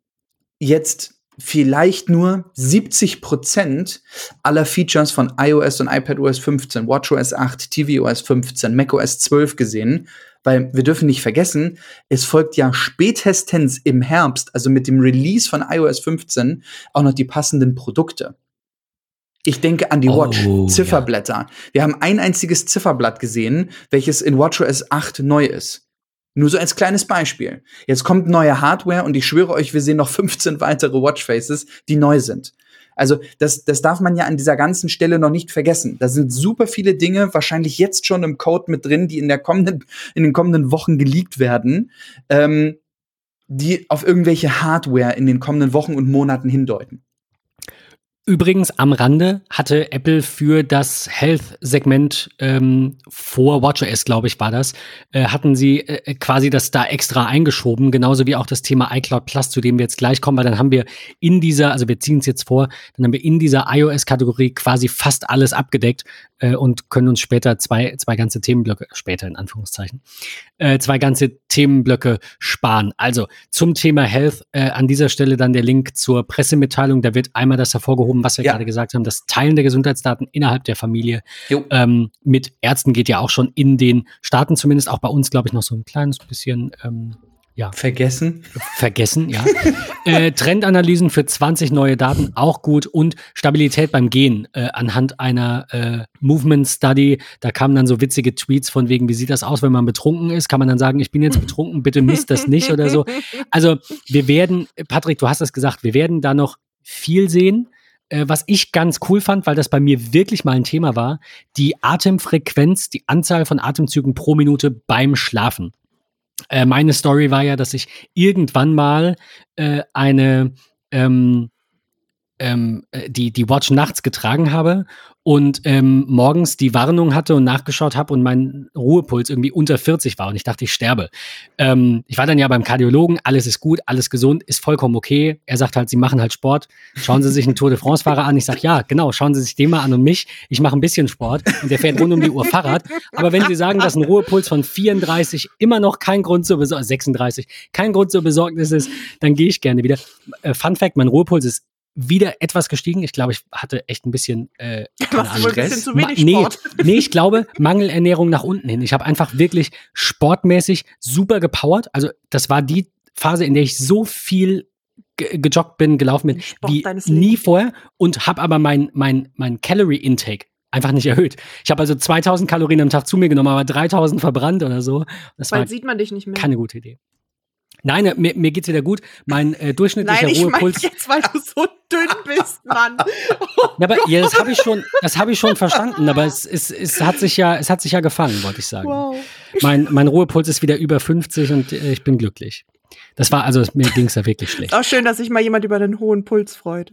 jetzt vielleicht nur 70 Prozent aller Features von iOS und iPadOS 15, WatchOS 8, tvOS 15, macOS 12 gesehen, weil wir dürfen nicht vergessen, es folgt ja spätestens im Herbst, also mit dem Release von iOS 15, auch noch die passenden Produkte. Ich denke an die Oh, Watch, ja. Zifferblätter. Wir haben ein einziges Zifferblatt gesehen, welches in WatchOS 8 neu ist. Nur so als kleines Beispiel. Jetzt kommt neue Hardware und ich schwöre euch, wir sehen noch 15 weitere Watchfaces, die neu sind. Also das, das darf man ja an dieser ganzen Stelle noch nicht vergessen. Da sind super viele Dinge wahrscheinlich jetzt schon im Code mit drin, die in, der kommenden, in den kommenden Wochen geleakt werden, ähm, die auf irgendwelche Hardware in den kommenden Wochen und Monaten hindeuten. Übrigens am Rande hatte Apple für das Health-Segment ähm, vor WatchOS, glaube ich, war das, äh, hatten sie äh, quasi das da extra eingeschoben, genauso wie auch das Thema iCloud Plus, zu dem wir jetzt gleich kommen, weil dann haben wir in dieser, also wir ziehen es jetzt vor, dann haben wir in dieser iOS-Kategorie quasi fast alles abgedeckt äh, und können uns später zwei, zwei ganze Themenblöcke, später in Anführungszeichen, äh, zwei ganze Themenblöcke sparen. Also zum Thema Health äh, an dieser Stelle dann der Link zur Pressemitteilung. Da wird einmal das hervorgehoben, was wir Ja. gerade gesagt haben, das Teilen der Gesundheitsdaten innerhalb der Familie. Ähm, mit Ärzten geht ja auch schon in den Staaten zumindest, auch bei uns, glaube ich, noch so ein kleines bisschen ähm, ja, Vergessen? vergessen, ja. äh, Trendanalysen für 20 neue Daten, auch gut. Und Stabilität beim Gehen äh, anhand einer äh, Movement Study. Da kamen dann so witzige Tweets von wegen, wie sieht das aus, wenn man betrunken ist? Kann man dann sagen, ich bin jetzt betrunken, bitte misst das nicht oder so. Also wir werden, Patrick, du hast es gesagt, wir werden da noch viel sehen. Äh, was ich ganz cool fand, weil das bei mir wirklich mal ein Thema war, die Atemfrequenz, die Anzahl von Atemzügen pro Minute beim Schlafen. Äh, meine Story war ja, dass ich irgendwann mal äh, eine ähm, ähm, äh, die, die Watch nachts getragen habe und ähm, morgens die Warnung hatte und nachgeschaut habe und mein Ruhepuls irgendwie unter 40 war und ich dachte, ich sterbe. Ähm, ich war dann ja beim Kardiologen, alles ist gut, alles gesund, ist vollkommen okay. Er sagt halt, Sie machen halt Sport. Schauen Sie sich einen Tour de France-Fahrer an. Ich sage, ja, genau, schauen Sie sich den mal an und mich. Ich mache ein bisschen Sport und der fährt rund um die Uhr Fahrrad. Aber wenn Sie sagen, dass ein Ruhepuls von 34 immer noch kein Grund zur Besorgnis, 36, kein Grund zur Besorgnis ist, dann gehe ich gerne wieder. Äh, Fun Fact, mein Ruhepuls ist wieder etwas gestiegen. Ich glaube, ich hatte echt ein bisschen, äh, du wohl ein bisschen zu wenig nee, Sport? nee, ich glaube, Mangelernährung nach unten hin. Ich habe einfach wirklich sportmäßig super gepowert. Also das war die Phase, in der ich so viel ge gejoggt bin, gelaufen bin, Sport wie nie Lebens. vorher und habe aber mein, mein, mein Calorie-Intake einfach nicht erhöht. Ich habe also 2000 Kalorien am Tag zu mir genommen, aber 3000 verbrannt oder so. Das war Weil sieht man dich nicht mehr. keine gute Idee. Nein, äh, mir, mir geht's wieder gut. Mein äh, durchschnittlicher Nein, ich Ruhepuls. jetzt, weil du so dünn bist, Mann. Ja, aber ja, das habe ich schon, das habe ich schon verstanden, aber es, es, es hat sich ja, es hat sich ja gefangen, wollte ich sagen. Wow. Mein, mein Ruhepuls ist wieder über 50 und äh, ich bin glücklich. Das war also, mir ging's ja wirklich schlecht. Auch schön, dass sich mal jemand über den hohen Puls freut.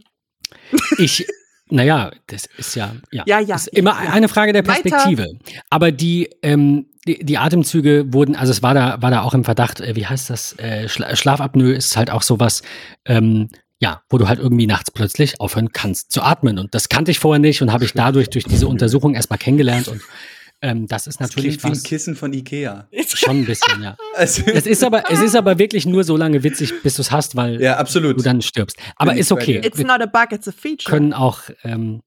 Ich, naja, das ist ja, ja, Ja, ja, ist immer ja. eine Frage der Weiter. Perspektive. Aber die, ähm, die, die Atemzüge wurden, also es war da, war da auch im Verdacht, äh, wie heißt das, äh, Schla Schlafapnoe ist halt auch sowas, ähm, ja, wo du halt irgendwie nachts plötzlich aufhören kannst zu atmen. Und das kannte ich vorher nicht und habe ich dadurch durch diese Untersuchung erstmal kennengelernt. Und ähm, das ist Das natürlich klingt wie ein was, Kissen von Ikea. schon ein bisschen, ja. Also, Es ist aber, es ist aber wirklich nur so lange witzig, bis du es hast, weil ja, absolut. du dann stirbst. Aber ich ist okay. It's not a bug, it's a feature. können auch, ähm,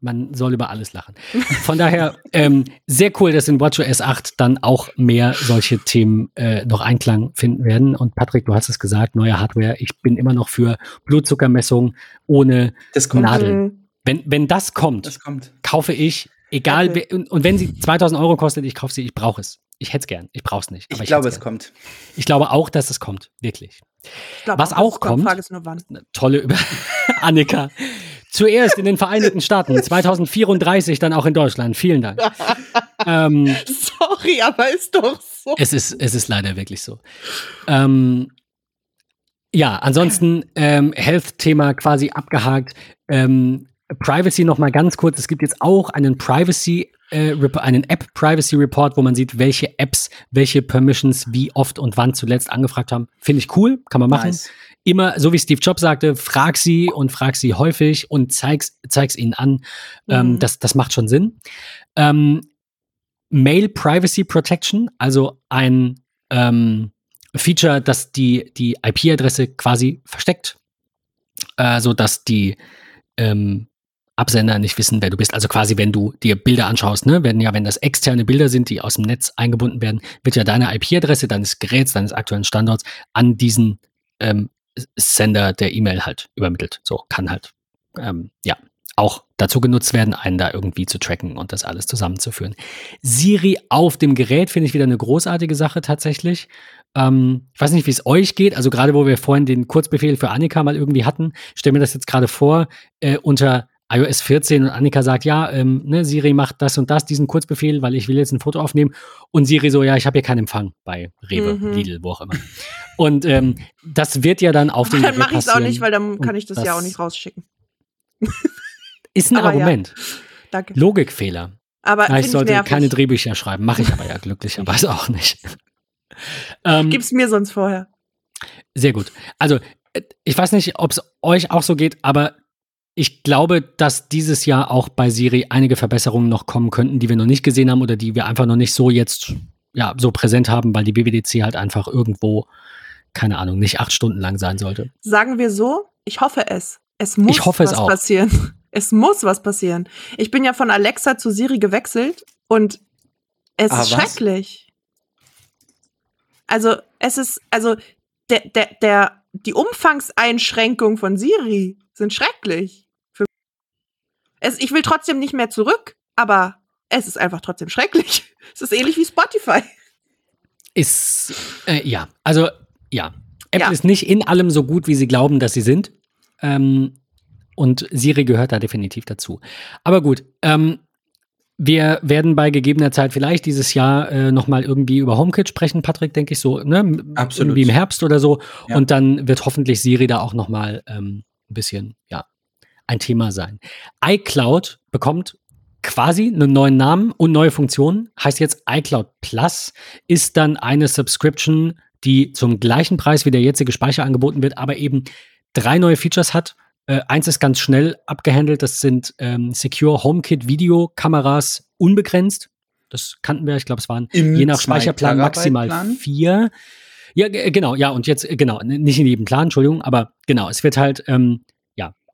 man soll über alles lachen. Von daher ähm, sehr cool, dass in WatchOS 8 dann auch mehr solche Themen äh, noch Einklang finden werden. Und Patrick, du hast es gesagt, neue Hardware. Ich bin immer noch für Blutzuckermessung ohne das kommt. Nadeln. Wenn, wenn das kommt, Das kommt. kaufe ich, egal, Okay. und, und wenn sie 2000 Euro kostet, ich kaufe sie, ich brauche es. Ich hätte es gern, ich brauche es nicht. Ich aber glaube, es kommt. Ich glaube auch, dass es kommt, wirklich. Ich glaub Was auch kommt- tolle über Annika. Zuerst in den Vereinigten Staaten, 2034 dann auch in Deutschland. Vielen Dank. ähm, Sorry, aber ist doch so. es, ist, es ist leider wirklich so. Ähm, ja, ansonsten ähm, Health-Thema quasi abgehakt. Ähm, Privacy noch mal ganz kurz. Es gibt jetzt auch einen Privacy, äh, einen App Privacy Report, wo man sieht, welche Apps welche Permissions wie oft und wann zuletzt angefragt haben. Finde ich cool, kann man machen. Nice. Immer, so wie Steve Jobs sagte, frag sie und frag sie häufig und zeig's, zeig's ihnen an. Ähm, Mhm. das, das macht schon Sinn. Ähm, Mail Privacy Protection, also ein ähm, Feature, das die, die IP-Adresse quasi versteckt, äh, so dass die ähm, Absender nicht wissen, wer du bist. Also quasi, wenn du dir Bilder anschaust, ne, werden ja, wenn das externe Bilder sind, die aus dem Netz eingebunden werden, wird ja deine IP-Adresse deines Geräts, deines aktuellen Standorts an diesen ähm, Sender der E-Mail halt übermittelt. So kann halt, ähm, ja, auch dazu genutzt werden, einen da irgendwie zu tracken und das alles zusammenzuführen. Siri auf dem Gerät finde ich wieder eine großartige Sache tatsächlich. Ähm, ich weiß nicht, wie es euch geht. Also gerade wo wir vorhin den Kurzbefehl für Annika mal irgendwie hatten, stell mir das jetzt gerade vor, äh, unter iOS 14 und Annika sagt, ja, ähm, ne, Siri macht das und das, diesen Kurzbefehl, weil ich will jetzt ein Foto aufnehmen. Und Siri so, ja, ich habe hier keinen Empfang bei Rewe, Mhm. Lidl, wo auch immer. Und ähm, das wird ja dann auf dem Dann mache ich es auch nicht, weil dann kann ich das, ja auch das- nicht rausschicken. Ist ein aber ja. Argument. Danke. Logikfehler. Aber Ja, ich ich sollte nervig. keine Drehbücher schreiben, mache ich aber ja glücklicherweise auch nicht. ähm, Gib's mir sonst vorher. sehr gut. Also, äh, ich weiß nicht, ob es euch auch so geht, aber ich glaube, dass dieses Jahr auch bei Siri einige Verbesserungen noch kommen könnten, die wir noch nicht gesehen haben oder die wir einfach noch nicht so jetzt ja, so präsent haben, weil die BWDC halt einfach irgendwo, keine Ahnung, nicht acht Stunden lang sein sollte. Sagen wir so, ich hoffe es. Es muss Ich hoffe es was auch. passieren. Es muss was passieren. Ich bin ja von Alexa zu Siri gewechselt und es Ah, ist was? schrecklich. Also, es ist, also, der, der, der, die Umfangseinschränkungen von Siri sind schrecklich. Es, ich will trotzdem nicht mehr zurück, aber es ist einfach trotzdem schrecklich. Es ist ähnlich wie Spotify. Ist, äh, ja, also, ja. Apple Ja. ist nicht in allem so gut, wie sie glauben, dass sie sind. Ähm, und Siri gehört da definitiv dazu. Aber gut, ähm, wir werden bei gegebener Zeit vielleicht dieses Jahr äh, nochmal irgendwie über HomeKit sprechen, Patrick, denke ich so, ne? Absolut. Irgendwie im Herbst oder so. Ja. Und dann wird hoffentlich Siri da auch nochmal ähm, ein bisschen, ja, ein Thema sein. iCloud bekommt quasi einen neuen Namen und neue Funktionen. Heißt jetzt iCloud Plus ist dann eine Subscription, die zum gleichen Preis wie der jetzige Speicher angeboten wird, aber eben drei neue Features hat. Äh, eins ist ganz schnell abgehandelt, das sind ähm, Secure HomeKit Videokameras unbegrenzt. Das kannten wir, ich glaube, es waren Im je nach Speicherplan maximal vier. Ja, genau, ja, und jetzt, genau, nicht in jedem Plan, Entschuldigung, aber genau, es wird halt, ähm,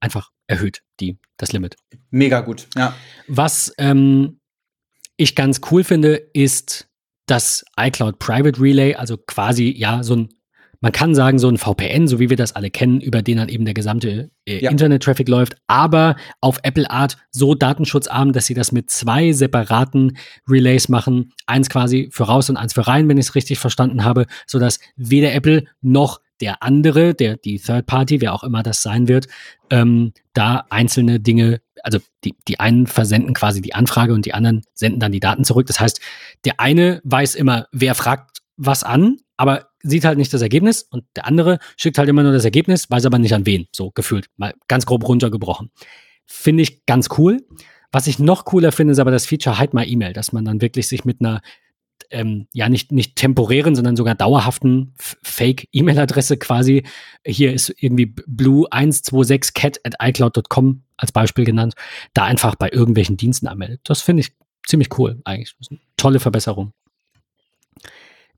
einfach erhöht, die, das Limit. Mega gut, ja. Was ähm, ich ganz cool finde, ist das iCloud Private Relay, also quasi ja so ein, man kann sagen so ein VPN, so wie wir das alle kennen, über den dann eben der gesamte äh, Ja. Internet-Traffic läuft, aber auf Apple Art so datenschutzarm, dass sie das mit zwei separaten Relays machen, eins quasi für raus und eins für rein, wenn ich es richtig verstanden habe, sodass weder Apple noch der andere, der die Third Party, wer auch immer das sein wird, ähm, da einzelne Dinge, also die, die einen versenden quasi die Anfrage und die anderen senden dann die Daten zurück. Das heißt, der eine weiß immer, wer fragt was an, aber sieht halt nicht das Ergebnis und der andere schickt halt immer nur das Ergebnis, weiß aber nicht an wen, so gefühlt, mal ganz grob runtergebrochen. Finde ich ganz cool. Was ich noch cooler finde, ist aber das Feature Hide My E-Mail, dass man dann wirklich sich mit einer ähm, ja nicht, nicht temporären, sondern sogar dauerhaften Fake-E-Mail-Adresse quasi. Hier ist irgendwie blue126cat at icloud.com als Beispiel genannt, da einfach bei irgendwelchen Diensten anmeldet. Das finde ich ziemlich cool eigentlich. Das ist eine tolle Verbesserung.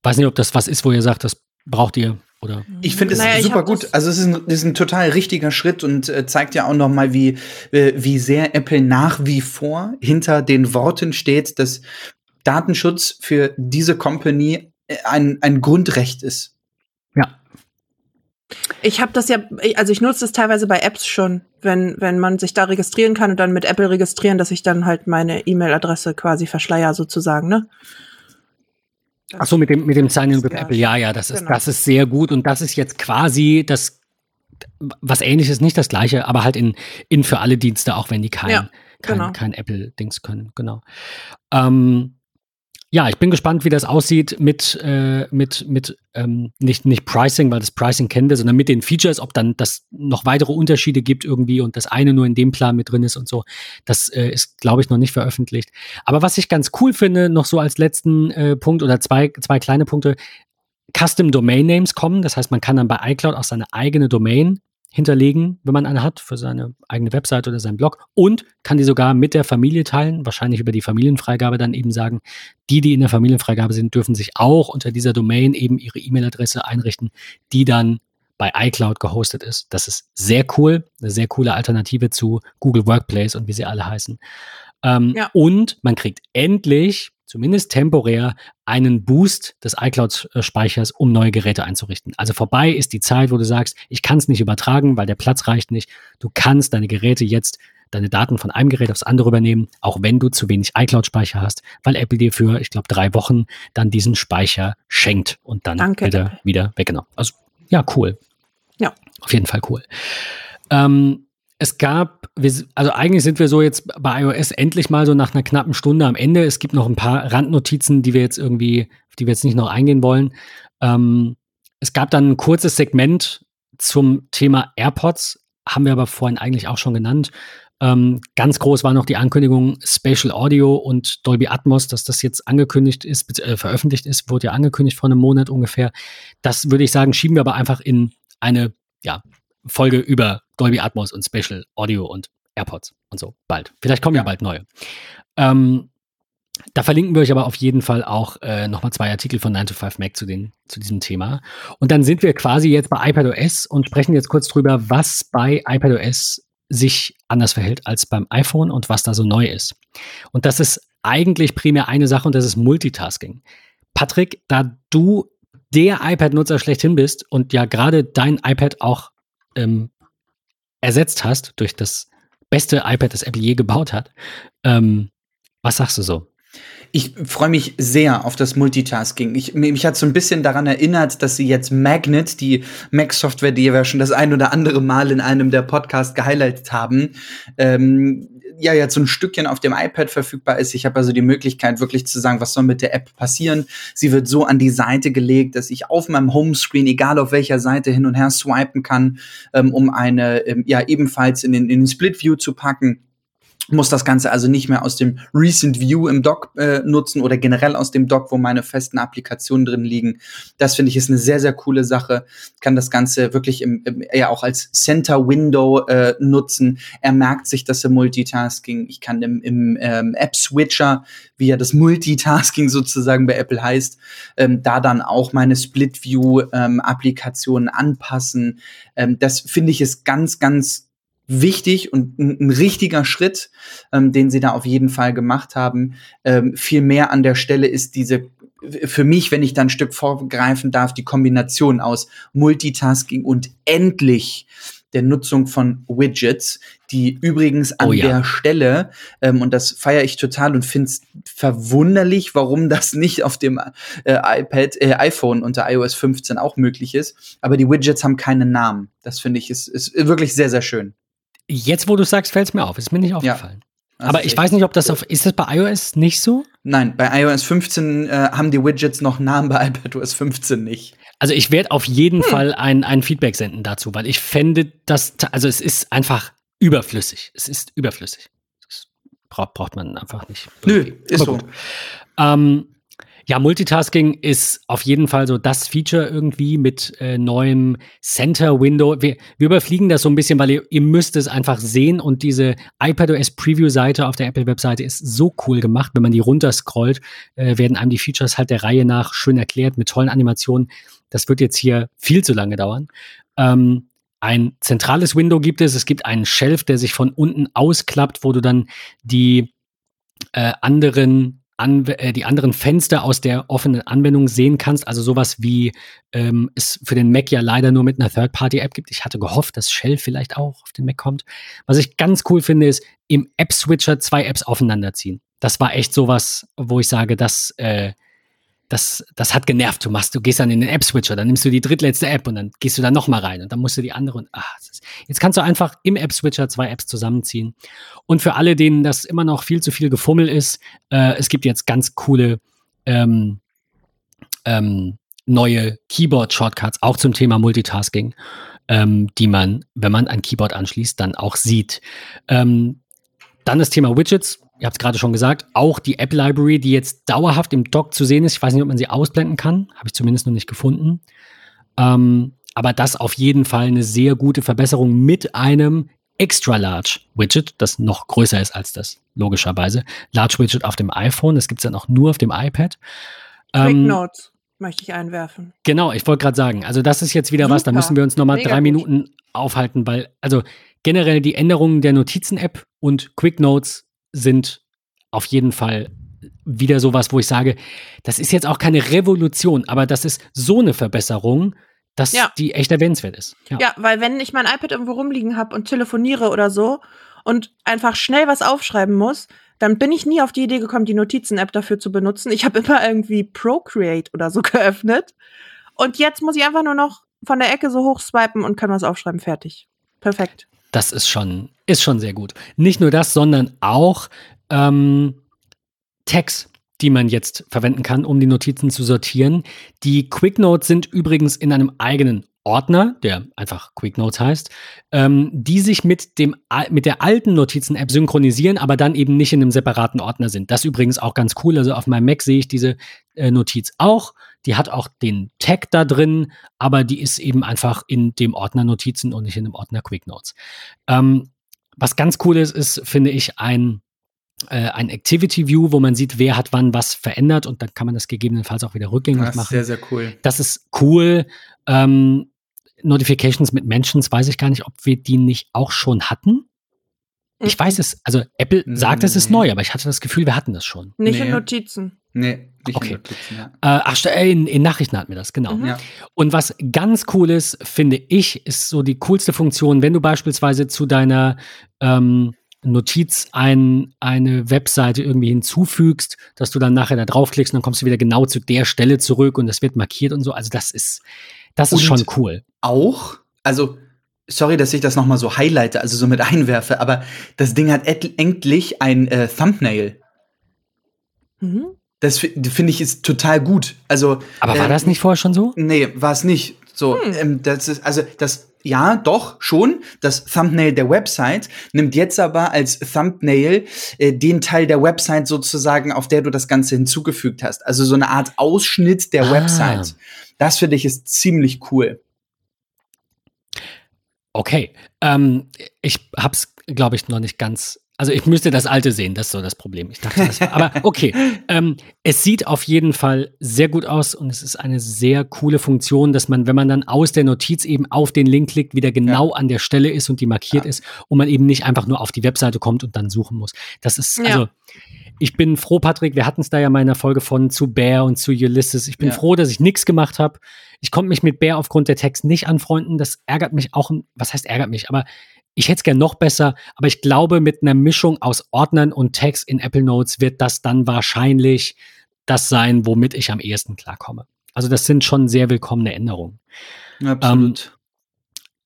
Weiß nicht, ob das was ist, wo ihr sagt, das braucht ihr oder. Ich finde es Naja, super gut. Also es ist ein, ist ein total richtiger Schritt und äh, zeigt ja auch noch mal, wie, äh, wie sehr Apple nach wie vor hinter den Worten steht, dass Datenschutz für diese Company äh, ein, ein Grundrecht ist. Ja. Ich habe das ja, also ich nutze das teilweise bei Apps schon, wenn, wenn man sich da registrieren kann und dann mit Apple registrieren, dass ich dann halt meine E-Mail-Adresse quasi verschleier sozusagen, ne? Ach so, mit dem, mit dem Sign-in with. Apple. Ja, ja, das ist, Genau. das ist sehr gut. Und das ist jetzt quasi das, was ähnliches, nicht das gleiche, aber halt in, in für alle Dienste, auch wenn die kein, Ja, kein, genau. kein Apple-Dings können. Genau. Ähm, ja, ich bin gespannt, wie das aussieht mit, äh, mit, mit ähm, nicht, nicht Pricing, weil das Pricing kennen wir, sondern mit den Features, ob dann das noch weitere Unterschiede gibt irgendwie und das eine nur in dem Plan mit drin ist und so. Das äh, ist, glaube ich, noch nicht veröffentlicht. Aber was ich ganz cool finde, noch so als letzten äh, Punkt oder zwei, zwei kleine Punkte, Custom Domain Names kommen. Das heißt, man kann dann bei iCloud auch seine eigene Domain hinterlegen, wenn man eine hat, für seine eigene Website oder seinen Blog und kann die sogar mit der Familie teilen, wahrscheinlich über die Familienfreigabe dann eben sagen, die, die in der Familienfreigabe sind, dürfen sich auch unter dieser Domain eben ihre E-Mail-Adresse einrichten, die dann bei iCloud gehostet ist. Das ist sehr cool, eine sehr coole Alternative zu Google Workplace und wie sie alle heißen. Ähm, Ja. Und man kriegt endlich, zumindest temporär, einen Boost des iCloud-Speichers, um neue Geräte einzurichten. Also vorbei ist die Zeit, wo du sagst, ich kann es nicht übertragen, weil der Platz reicht nicht. Du kannst deine Geräte jetzt, deine Daten von einem Gerät aufs andere übernehmen, auch wenn du zu wenig iCloud-Speicher hast, weil Apple dir für, ich glaube, drei Wochen dann diesen Speicher schenkt und dann Danke, wird er wieder weggenommen. Also ja, cool. Ja. Auf jeden Fall cool. Ähm, es gab, also eigentlich sind wir so jetzt bei iOS endlich mal so nach einer knappen Stunde am Ende. Es gibt noch ein paar Randnotizen, die wir jetzt irgendwie, auf die wir jetzt nicht noch eingehen wollen. Ähm, es gab dann ein kurzes Segment zum Thema AirPods, haben wir aber vorhin eigentlich auch schon genannt. Ähm, ganz groß war noch die Ankündigung Spatial Audio und Dolby Atmos, dass das jetzt angekündigt ist, äh, veröffentlicht ist, wurde ja angekündigt vor einem Monat ungefähr. Das würde ich sagen, schieben wir aber einfach in eine ja, Folge über Dolby Atmos und Spatial Audio und AirPods und so bald. Vielleicht kommen ja, Ja. bald neue. Ähm, da verlinken wir euch aber auf jeden Fall auch äh, nochmal zwei Artikel von 9 to 5 Mac zu, den, zu diesem Thema. Und dann sind wir quasi jetzt bei iPadOS und sprechen jetzt kurz drüber, was bei iPadOS sich anders verhält als beim iPhone und was da so neu ist. Und das ist eigentlich primär eine Sache und das ist Multitasking. Patrick, da du der iPad-Nutzer schlechthin bist und ja gerade dein iPad auch ähm, ersetzt hast durch das beste iPad, das Apple je gebaut hat, ähm, was sagst du so? Ich freue mich sehr auf das Multitasking. Ich, mich hat so ein bisschen daran erinnert, dass sie jetzt Magnet, die Mac-Software, die wir schon das ein oder andere Mal in einem der Podcasts gehighlightet haben, ähm, ja jetzt so ein Stückchen auf dem iPad verfügbar ist. Ich habe also die Möglichkeit, wirklich zu sagen, was soll mit der App passieren. Sie wird so an die Seite gelegt, dass ich auf meinem Homescreen, egal auf welcher Seite, hin und her swipen kann, ähm, um eine ähm, ja ebenfalls in den, in den Split View zu packen. Muss das Ganze also nicht mehr aus dem Recent View im Dock äh, nutzen oder generell aus dem Dock, wo meine festen Applikationen drin liegen. Das finde ich ist eine sehr, sehr coole Sache. Kann das Ganze wirklich im, im, eher auch als Center Window äh, nutzen. Er merkt sich das im Multitasking. Ich kann im, im ähm, App Switcher, wie ja das Multitasking sozusagen bei Apple heißt, ähm, da dann auch meine Split View ähm, Applikationen anpassen. Ähm, das finde ich ist ganz, ganz wichtig und ein, ein richtiger Schritt, ähm, den sie da auf jeden Fall gemacht haben. Ähm, viel mehr an der Stelle ist diese für mich, wenn ich dann ein Stück vorgreifen darf, die Kombination aus Multitasking und endlich der Nutzung von Widgets, die übrigens an Oh ja. der Stelle, ähm, und das feiere ich total und finde es verwunderlich, warum das nicht auf dem äh, iPad, äh, iPhone unter iOS 15 auch möglich ist. Aber die Widgets haben keinen Namen. Das finde ich ist, ist wirklich sehr, sehr schön. Jetzt, wo du sagst, fällt es mir auf. Ist mir nicht aufgefallen. Das Aber ist ich weiß nicht, ob das auf. Ist das bei iOS nicht so? Nein, bei iOS 15 äh, haben die Widgets noch Namen, bei iPadOS 15 nicht. Also ich werde auf jeden Fall ein, ein Feedback senden dazu, weil ich fände, dass, also es ist einfach überflüssig. Es ist überflüssig. Das braucht, braucht man einfach nicht. Nö, ist Aber so. gut. Ähm, ja, Multitasking ist auf jeden Fall so das Feature irgendwie mit äh, neuem Center Window. Wir, wir überfliegen das so ein bisschen, weil ihr, ihr müsst es einfach sehen und diese iPadOS Preview Seite auf der Apple Webseite ist so cool gemacht. Wenn man die runterscrollt, äh, werden einem die Features halt der Reihe nach schön erklärt mit tollen Animationen. Das wird jetzt hier viel zu lange dauern. Ähm, ein zentrales Window gibt es. Es gibt einen Shelf, der sich von unten ausklappt, wo du dann die äh, anderen Anw äh, die anderen Fenster aus der offenen Anwendung sehen kannst. Also sowas wie ähm, es für den Mac ja leider nur mit einer Third-Party-App gibt. Ich hatte gehofft, dass Shell vielleicht auch auf den Mac kommt. Was ich ganz cool finde, ist im App-Switcher zwei Apps aufeinanderziehen. Das war echt sowas, wo ich sage, das, äh, das, das hat genervt. Du machst, du gehst dann in den App-Switcher, dann nimmst du die drittletzte App und dann gehst du da noch mal rein und dann musst du die andere und ist, jetzt kannst du einfach im App-Switcher zwei Apps zusammenziehen. Und für alle, denen das immer noch viel zu viel Gefummel ist, äh, es gibt jetzt ganz coole ähm, ähm, neue Keyboard-Shortcuts, auch zum Thema Multitasking, ähm, die man, wenn man ein Keyboard anschließt, dann auch sieht. Ähm, dann das Thema Widgets. Ihr habt es gerade schon gesagt, auch die App Library, die jetzt dauerhaft im Dock zu sehen ist. Ich weiß nicht, ob man sie ausblenden kann. Habe ich zumindest noch nicht gefunden. Ähm, aber das auf jeden Fall eine sehr gute Verbesserung mit einem Extra Large Widget, das noch größer ist als das, logischerweise. Large Widget auf dem iPhone, das gibt es dann auch nur auf dem iPad. Quick Ähm, Notes möchte ich einwerfen. Genau, ich wollte gerade sagen, also das ist jetzt wieder was, da Super. müssen wir uns nochmal drei gut. Minuten aufhalten, weil, also generell die Änderungen der Notizen-App und Quick Notes sind auf jeden Fall wieder sowas, wo ich sage, das ist jetzt auch keine Revolution, aber das ist so eine Verbesserung, dass Ja. die echt erwähnenswert ist. Ja. Ja, weil wenn ich mein iPad irgendwo rumliegen habe und telefoniere oder so und einfach schnell was aufschreiben muss, dann bin ich nie auf die Idee gekommen, die Notizen-App dafür zu benutzen. Ich habe immer irgendwie Procreate oder so geöffnet. Und jetzt muss ich einfach nur noch von der Ecke so hoch swipen und kann was aufschreiben. Fertig. Perfekt. Das ist schon, ist schon sehr gut. Nicht nur das, sondern auch ähm, Tags, die man jetzt verwenden kann, um die Notizen zu sortieren. Die Quick Notes sind übrigens in einem eigenen Ordner, der einfach Quick Notes heißt, ähm, die sich mit, dem, mit der alten Notizen-App synchronisieren, aber dann eben nicht in einem separaten Ordner sind. Das ist übrigens auch ganz cool. Also auf meinem Mac sehe ich diese äh, Notiz auch. Die hat auch den Tag da drin, aber die ist eben einfach in dem Ordner Notizen und nicht in dem Ordner Quick Notes. Ähm, was ganz cool ist, ist, finde ich, ein, äh, ein Activity View, wo man sieht, wer hat wann was verändert und dann kann man das gegebenenfalls auch wieder rückgängig Das ist machen. sehr, sehr cool. Das ist cool. Ähm, Notifications mit Mentions weiß ich gar nicht, ob wir die nicht auch schon hatten. Ich weiß es, also Apple sagt, es ist Nee. neu, aber ich hatte das Gefühl, wir hatten das schon. Nicht Nee. in Notizen. Nee, nicht Okay. in Notizen, ja. Äh, ach, äh, in, in Nachrichten hatten wir das, genau. Mhm. ja. Und was ganz cool ist, finde ich, ist so die coolste Funktion, wenn du beispielsweise zu deiner ähm, Notiz ein, eine Webseite irgendwie hinzufügst, dass du dann nachher da draufklickst und dann kommst du wieder genau zu der Stelle zurück und das wird markiert und so. Also das ist, das ist Und- schon cool. Auch, also, sorry, dass ich das noch mal so highlighte, also so mit einwerfe, aber das Ding hat endlich ein äh, Thumbnail. Mhm. Das fi- finde ich ist total gut. Also, Aber war äh, das nicht vorher schon so? Nee, war es nicht. So, Hm. ähm, das ist, also das ja, doch, schon. Das Thumbnail der Website nimmt jetzt aber als Thumbnail äh, den Teil der Website sozusagen, auf der du das Ganze hinzugefügt hast. Also so eine Art Ausschnitt der Ah. Website. Das finde ich ist ziemlich cool. Okay. Ähm, ich hab's, glaube ich, noch nicht ganz. Also ich müsste das alte sehen, das ist so das Problem. Ich dachte, das war, aber okay. Ähm, es sieht auf jeden Fall sehr gut aus und es ist eine sehr coole Funktion, dass man, wenn man dann aus der Notiz eben auf den Link klickt, wieder genau an der Stelle ist und die markiert Ja. ist und man eben nicht einfach nur auf die Webseite kommt und dann suchen muss. Das ist, Ja. Ich bin froh, Patrick, wir hatten es da ja mal in der Folge von zu Bear und zu Ulysses. Ich bin Ja. froh, dass ich nichts gemacht habe. Ich konnte mich mit Bear aufgrund der Text nicht anfreunden. Das ärgert mich auch. Was heißt ärgert mich? Aber ich hätte es gern noch besser. Aber ich glaube, mit einer Mischung aus Ordnern und Text in Apple Notes wird das dann wahrscheinlich das sein, womit ich am ehesten klarkomme. Also das sind schon sehr willkommene Änderungen. Absolut.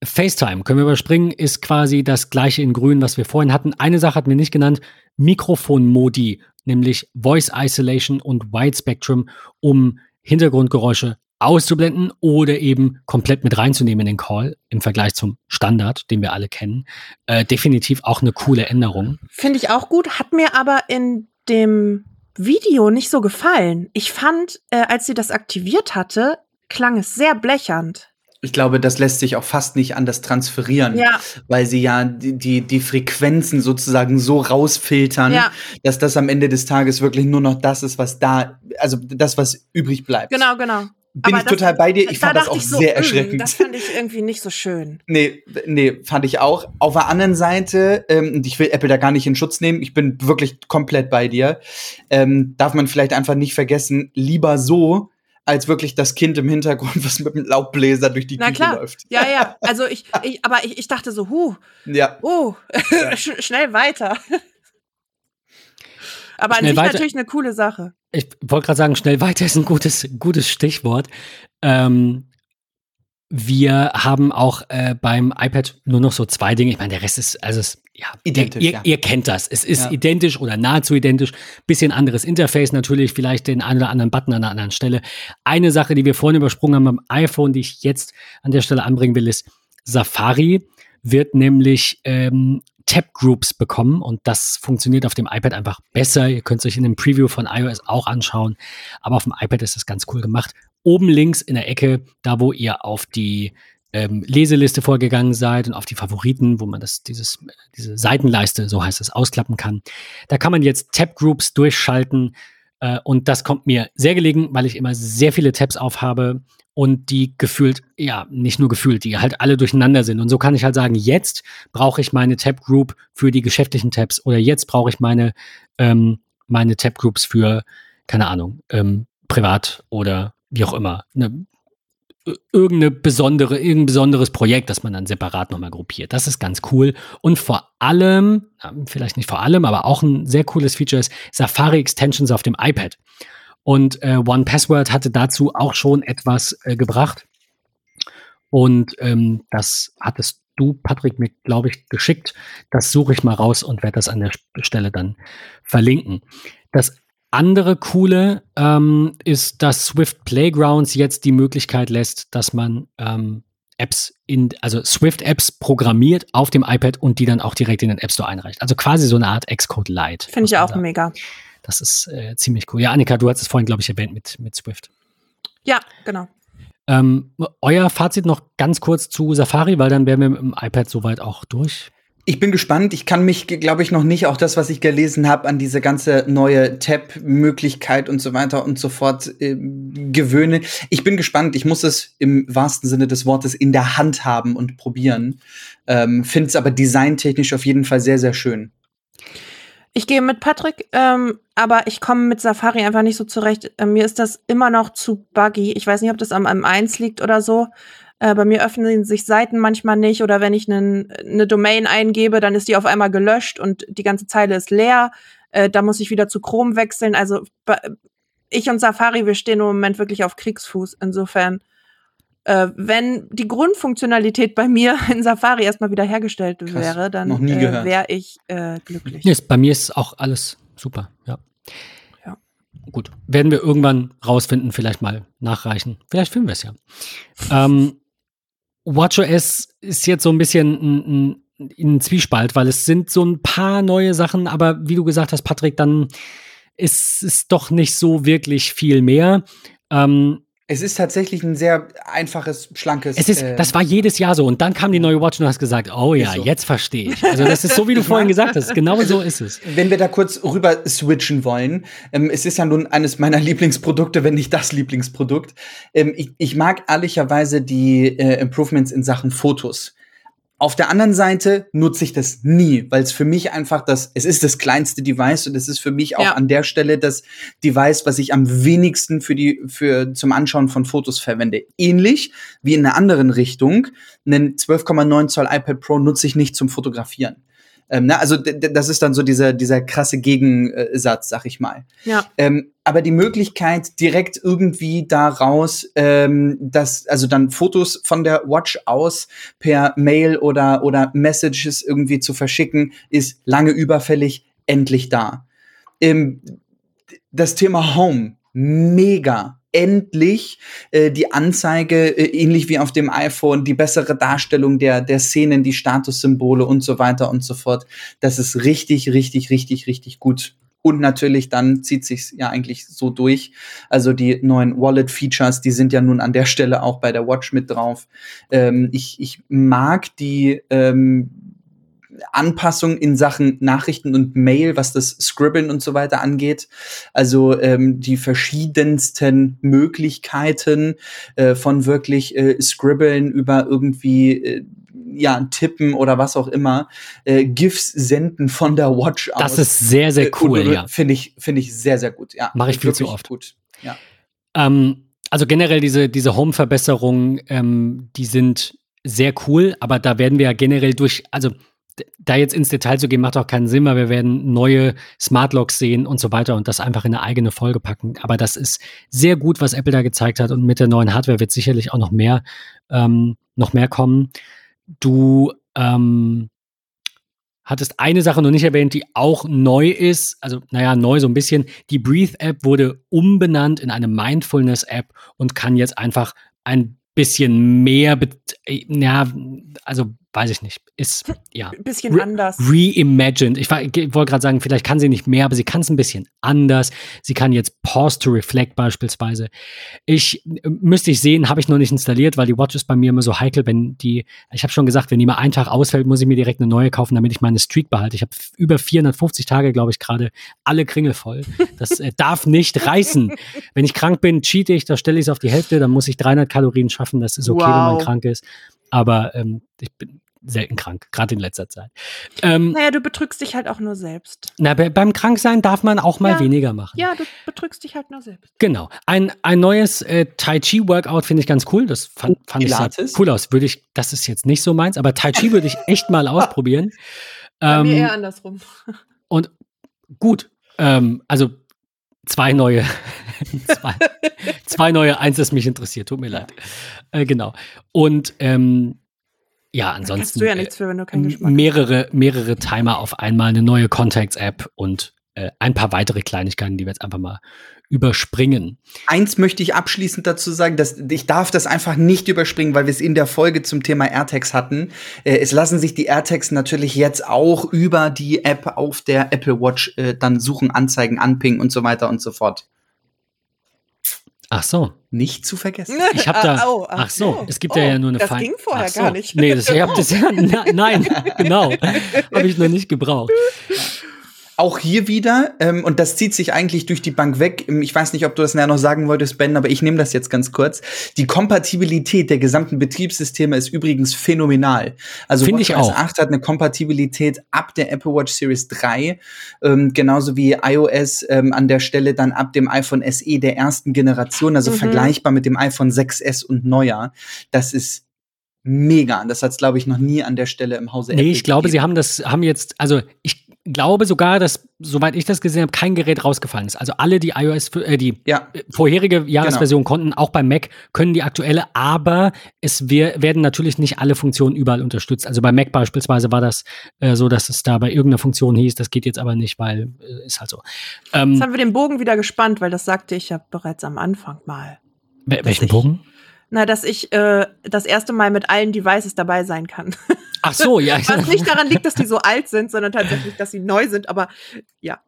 FaceTime können wir überspringen, ist quasi das gleiche in grün, was wir vorhin hatten. Eine Sache hatten wir nicht genannt, Mikrofon-Modi, nämlich Voice Isolation und Wide Spectrum, um Hintergrundgeräusche auszublenden oder eben komplett mit reinzunehmen in den Call im Vergleich zum Standard, den wir alle kennen. Äh, definitiv auch eine coole Änderung. Finde ich auch gut, hat mir aber in dem Video nicht so gefallen. Ich fand, äh, als sie das aktiviert hatte, klang es sehr blechernd. Ich glaube, das lässt sich auch fast nicht anders transferieren, Ja, weil sie ja die, die, die Frequenzen sozusagen so rausfiltern, ja, dass das am Ende des Tages wirklich nur noch das ist, was da, also das, was übrig bleibt. genau, genau. Bin Aber ich das- total bei dir. Ich da fand das auch ich so, sehr mm, erschreckend. Das fand ich irgendwie nicht so schön. Nee, nee, fand ich auch. Auf der anderen Seite, ähm, und ich will Apple da gar nicht in Schutz nehmen, ich bin wirklich komplett bei dir, ähm, darf man vielleicht einfach nicht vergessen, lieber so, als wirklich das Kind im Hintergrund, was mit dem Laubbläser durch die Na Küche klar. läuft. Ja, ja. Also ich, ich aber ich, ich dachte so, huh, Ja, oh, sch schnell weiter. aber an Schnell sich weiter. natürlich eine coole Sache. Ich wollte gerade sagen, schnell weiter ist ein gutes, gutes Stichwort. Ähm, wir haben auch äh, beim iPad nur noch so zwei Dinge. Ich meine, der Rest ist, also es, ja, Identisch, ihr, ja. ihr kennt das. Es ist Ja. identisch oder nahezu identisch. Bisschen anderes Interface natürlich, vielleicht den einen oder anderen Button an einer anderen Stelle. Eine Sache, die wir vorhin übersprungen haben beim iPhone, die ich jetzt an der Stelle anbringen will, ist Safari wird nämlich ähm, Tab Groups bekommen und das funktioniert auf dem iPad einfach besser. Ihr könnt es euch in dem Preview von iOS auch anschauen, aber auf dem iPad ist das ganz cool gemacht. Oben links in der Ecke, da wo ihr auf die ähm, Leseliste vorgegangen seid und auf die Favoriten, wo man das, dieses, diese Seitenleiste, so heißt es, ausklappen kann. Da kann man jetzt Tab Groups durchschalten äh, und das kommt mir sehr gelegen, weil ich immer sehr viele Tabs aufhabe und die gefühlt, ja, nicht nur gefühlt, die halt alle durcheinander sind. Und so kann ich halt sagen, jetzt brauche ich meine Tab Group für die geschäftlichen Tabs oder jetzt brauche ich meine, ähm, meine Tab Groups für, keine Ahnung, ähm, privat oder wie auch immer. Ne, irgendeine besondere, irgendein besonderes Projekt, das man dann separat nochmal gruppiert. Das ist ganz cool. Und vor allem, vielleicht nicht vor allem, aber auch ein sehr cooles Feature ist Safari Extensions auf dem iPad. Und äh, One Password hatte dazu auch schon etwas äh, gebracht. Und ähm, das hattest du, Patrick, mir, glaube ich, geschickt. Das suche ich mal raus und werde das an der Stelle dann verlinken. Das andere coole ähm, ist, dass Swift Playgrounds jetzt die Möglichkeit lässt, dass man ähm, Apps in, also Swift-Apps programmiert auf dem iPad und die dann auch direkt in den App Store einreicht. Also quasi so eine Art Xcode Lite. Finde ich auch sagen. mega. Das ist äh, ziemlich cool. Ja, Annika, du hast es vorhin, glaube ich, erwähnt mit, mit Swift. Ja, genau. Ähm, euer Fazit noch ganz kurz zu Safari, weil dann wären wir mit dem iPad soweit auch durch. Ich bin gespannt. Ich kann mich, glaube ich, noch nicht, auch das, was ich gelesen habe, an diese ganze neue Tab-Möglichkeit und so weiter und so fort äh, gewöhnen. Ich bin gespannt. Ich muss es im wahrsten Sinne des Wortes in der Hand haben und probieren. Ähm, Finde es aber designtechnisch auf jeden Fall sehr, sehr schön. Ich gehe mit Patrick, ähm, aber ich komme mit Safari einfach nicht so zurecht. Äh, mir ist das immer noch zu buggy. Ich weiß nicht, ob das am M1 liegt oder so. Äh, bei mir öffnen sich Seiten manchmal nicht oder wenn ich eine ne Domain eingebe, dann ist die auf einmal gelöscht und die ganze Zeile ist leer. Äh, da muss ich wieder zu Chrome wechseln. Also ich und Safari, wir stehen im Moment wirklich auf Kriegsfuß. Insofern, äh, wenn die Grundfunktionalität bei mir in Safari erstmal wieder hergestellt Krass, wäre, dann äh, wäre ich äh, glücklich. Nee, bei mir ist auch alles super, ja. Gut, werden wir irgendwann rausfinden, vielleicht mal nachreichen. Vielleicht filmen wir es ja. ähm, WatchOS ist jetzt so ein bisschen ein, ein, ein Zwiespalt, weil es sind so ein paar neue Sachen, aber wie du gesagt hast, Patrick, dann ist es doch nicht so wirklich viel mehr. Ähm, es ist tatsächlich ein sehr einfaches, schlankes. Es ist, äh, das war jedes Jahr so. Und dann kam die neue Watch und du hast gesagt, oh ja, so. jetzt verstehe ich. Also das ist so, wie du vorhin gesagt hast. Genau so ist es. Wenn wir da kurz rüber switchen wollen, ähm, es ist ja nun eines meiner Lieblingsprodukte, wenn nicht das Lieblingsprodukt. Ähm, ich, ich mag ehrlicherweise die äh, Improvements in Sachen Fotos. Auf der anderen Seite nutze ich das nie, weil es für mich einfach das, es ist das kleinste Device und es ist für mich auch Ja. an der Stelle das Device, was ich am wenigsten für die, für, zum Anschauen von Fotos verwende. Ähnlich wie in einer anderen Richtung. Einen 12,9 Zoll iPad Pro nutze ich nicht zum Fotografieren. Ähm, ne, also das ist dann so dieser, dieser krasse Gegensatz, sag ich mal. Ja. Ähm, aber die Möglichkeit, direkt irgendwie daraus, ähm, das, also dann Fotos von der Watch aus per Mail oder, oder Messages irgendwie zu verschicken, ist lange überfällig, endlich da. Ähm, das Thema Home, mega. Endlich äh, die Anzeige, äh, ähnlich wie auf dem iPhone, die bessere Darstellung der, der Szenen, die Statussymbole und so weiter und so fort. Das ist richtig, richtig, richtig, richtig gut. Und natürlich dann zieht sich's ja eigentlich so durch. Also die neuen Wallet-Features, die sind ja nun an der Stelle auch bei der Watch mit drauf. Ähm, ich, ich mag die ähm, Anpassung in Sachen Nachrichten und Mail, was das Scribbeln und so weiter angeht. Also ähm, die verschiedensten Möglichkeiten äh, von wirklich äh, Scribbeln über irgendwie äh, ja tippen oder was auch immer, äh, GIFs senden von der Watch aus. Das ist sehr, sehr Äh, cool, und ja. Finde ich, finde ich sehr, sehr gut. Ja, Mach ich viel zu oft. Gut. Ja. Ähm, also generell diese, diese Home-Verbesserungen, ähm, die sind sehr cool, aber da werden wir ja generell durch, also da jetzt ins Detail zu gehen, macht auch keinen Sinn, weil wir werden neue Smart Locks sehen und so weiter und das einfach in eine eigene Folge packen. Aber das ist sehr gut, was Apple da gezeigt hat und mit der neuen Hardware wird sicherlich auch noch mehr, ähm, noch mehr kommen. Du ähm, hattest eine Sache noch nicht erwähnt, die auch neu ist. Also, naja, neu so ein bisschen. Die Breathe-App wurde umbenannt in eine Mindfulness-App und kann jetzt einfach ein bisschen mehr, bet- äh, ja, also weiß ich nicht, ist, ja. Ein bisschen Re- anders. Reimagined. Ich, ich wollte gerade sagen, vielleicht kann sie nicht mehr, aber sie kann es ein bisschen anders. Sie kann jetzt Pause to Reflect beispielsweise. Ich äh, müsste ich sehen, habe ich noch nicht installiert, weil die Watch ist bei mir immer so heikel, wenn die, ich habe schon gesagt, wenn die mal einen Tag ausfällt, muss ich mir direkt eine neue kaufen, damit ich meine Streak behalte. Ich habe über 450 Tage, glaube ich, gerade alle Kringel voll. Das äh, darf nicht reißen. Wenn ich krank bin, cheate ich, da stelle ich es auf die Hälfte, dann muss ich 300 Kalorien schaffen. Das ist okay, wenn man Wow. krank ist. Aber ähm, ich bin selten krank, gerade in letzter Zeit. Ähm, Naja, du betrügst dich halt auch nur selbst. na, be beim Kranksein darf man auch mal Ja. weniger machen. Ja, du betrügst dich halt nur selbst. Genau. Ein, ein neues äh, Tai Chi Workout finde ich ganz cool. Das fand, fand ich cool aus. Würde ich, das ist jetzt nicht so meins, aber Tai Chi würde ich echt mal ausprobieren. Bei mir Ähm, eher andersrum. und gut, ähm, also zwei neue, zwei, zwei neue, eins, das mich interessiert, tut mir leid. Äh, genau. Und ähm, ja, ansonsten kannst du ja äh, nichts für, wenn du keinen Geschmack mehrere, mehrere Timer auf einmal, eine neue Contacts-App und äh, ein paar weitere Kleinigkeiten, die wir jetzt einfach mal überspringen. Eins möchte ich abschließend dazu sagen, dass ich darf das einfach nicht überspringen, weil wir es in der Folge zum Thema AirTags hatten. Äh, es lassen sich die AirTags natürlich jetzt auch über die App auf der Apple Watch äh, dann suchen, anzeigen, anpingen und so weiter und so fort. Ach so. Nicht zu vergessen. Ich habe da. Ah, oh, ach so, es gibt ja Oh, ja nur eine Das Fein- ging vorher ach so. gar nicht. Nee, das, ich hab das ja. Na, nein, genau. Habe ich noch nicht gebraucht. Auch hier wieder, ähm, und das zieht sich eigentlich durch die Bank weg. Ähm, Ich weiß nicht, ob du das näher noch sagen wolltest, Ben, aber ich nehme das jetzt ganz kurz. Die Kompatibilität der gesamten Betriebssysteme ist übrigens phänomenal. Also Finde ich WatchOS auch. 8 hat eine Kompatibilität ab der Apple Watch Series 3, ähm, genauso wie iOS ähm, an der Stelle dann ab dem iPhone SE der ersten Generation, also Mhm. vergleichbar mit dem iPhone 6S und neuer. Das ist mega. Das hat es, glaube ich, noch nie an der Stelle im Hause Nee, ich glaube, sie gegeben. haben das, haben jetzt, also ich glaube sogar, dass, soweit ich das gesehen habe, kein Gerät rausgefallen ist. Also alle, die iOS, für- äh, die Ja, äh, vorherige Genau. Jahresversion konnten, auch beim Mac, können die aktuelle, aber es wir, werden natürlich nicht alle Funktionen überall unterstützt. Also bei Mac beispielsweise war das äh, so, dass es da bei irgendeiner Funktion hieß, das geht jetzt aber nicht, weil äh, ist halt so. Ähm, Jetzt haben wir den Bogen wieder gespannt, weil das sagte ich ja bereits am Anfang mal. wel- welchen ich- Bogen? Na, dass ich äh, das erste Mal mit allen Devices dabei sein kann. Ach so, ja. Was nicht daran liegt, dass die so alt sind, sondern tatsächlich, dass sie neu sind. Aber ja.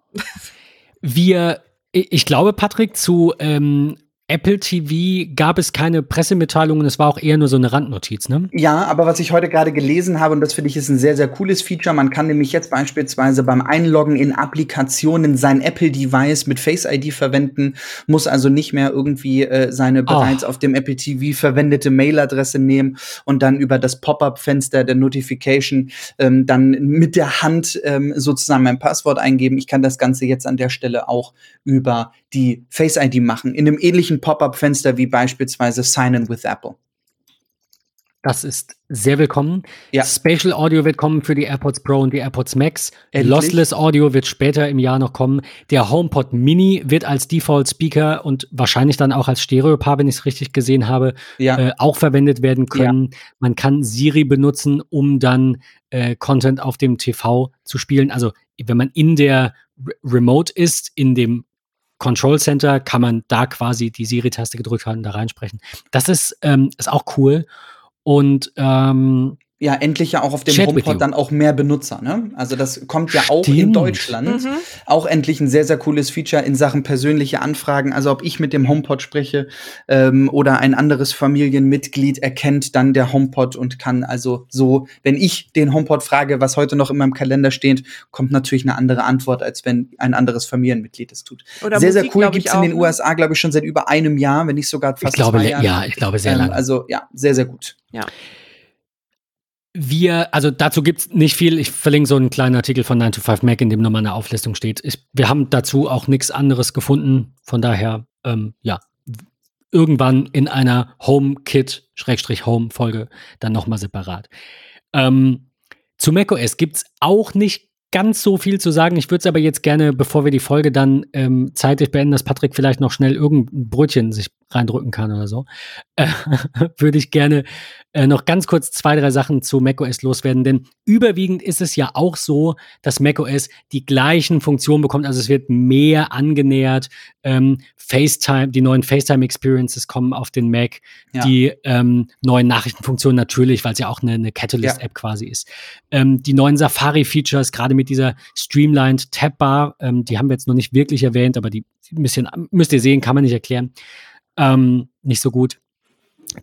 Wir, ich glaube, Patrick, zu ähm, Apple TV gab es keine Pressemitteilungen, es war auch eher nur so eine Randnotiz, ne? Ja, aber was ich heute gerade gelesen habe, und das finde ich ist ein sehr, sehr cooles Feature, man kann nämlich jetzt beispielsweise beim Einloggen in Applikationen sein Apple-Device mit Face ID verwenden, muss also nicht mehr irgendwie äh, seine bereits oh. auf dem Apple TV verwendete Mailadresse nehmen und dann über das Pop-up-Fenster der Notification ähm, dann mit der Hand ähm, sozusagen mein Passwort eingeben. Ich kann das Ganze jetzt an der Stelle auch über die Face ID machen, in einem ähnlichen Pop-up-Fenster wie beispielsweise Sign in with Apple. Das ist sehr willkommen. Ja. Spatial Audio wird kommen für die AirPods Pro und die AirPods Max. Endlich. Lossless Audio wird später im Jahr noch kommen. Der HomePod Mini wird als Default Speaker und wahrscheinlich dann auch als Stereopaar, wenn ich es richtig gesehen habe, Ja. äh, auch verwendet werden können. Man kann Siri benutzen, um dann äh, Content auf dem TV zu spielen. Also wenn man in der Remote ist, in dem Control Center, kann man da quasi die Siri-Taste gedrückt halten, da reinsprechen. Das ist, ähm, ist auch cool. Und ähm, Ja, endlich ja auch auf dem Chat. HomePod dann auch mehr Benutzer, ne? Also das kommt ja auch in Stimmt. Deutschland. Mhm. Auch endlich ein sehr, sehr cooles Feature in Sachen persönliche Anfragen. Also ob ich mit dem HomePod spreche ähm, oder ein anderes Familienmitglied erkennt dann der HomePod und kann also so, wenn ich den HomePod frage, was heute noch in meinem Kalender steht, kommt natürlich eine andere Antwort, als wenn ein anderes Familienmitglied es tut. Oder sehr, sehr Musik, cool glaub ich, gibt's in den ne? USA, glaube ich, schon seit über einem Jahr, wenn nicht sogar ich fast glaube, zwei Jahren. ja, ich glaube sehr Ähm, lange. also ja, sehr, sehr gut. Wir, also dazu gibt's nicht viel. Ich verlinke so einen kleinen Artikel von 9 to 5 Mac, in dem nochmal eine Auflistung steht. Ich, wir haben dazu auch nichts anderes gefunden. Von daher, ähm, ja, irgendwann in einer HomeKit-Home-Folge dann nochmal separat. Ähm, zu macOS gibt's auch nicht ganz so viel zu sagen. Ich würde es aber jetzt gerne, bevor wir die Folge dann ähm, zeitig beenden, dass Patrick vielleicht noch schnell irgendein Brötchen sich reindrücken kann oder so, äh, würde ich gerne äh, noch ganz kurz zwei, drei Sachen zu macOS loswerden. Denn überwiegend ist es ja auch so, dass macOS die gleichen Funktionen bekommt. Also es wird mehr angenähert. Ähm, FaceTime, die neuen FaceTime-Experiences kommen auf den Mac. Ja. Die ähm, neuen Nachrichtenfunktionen natürlich, weil es ja auch eine, eine Catalyst-App quasi ist. Ähm, die neuen Safari-Features, gerade mit dieser Streamlined Tab-Bar, ähm, die haben wir jetzt noch nicht wirklich erwähnt, aber die ein bisschen, müsst ihr sehen, kann man nicht erklären. Ähm, nicht so gut.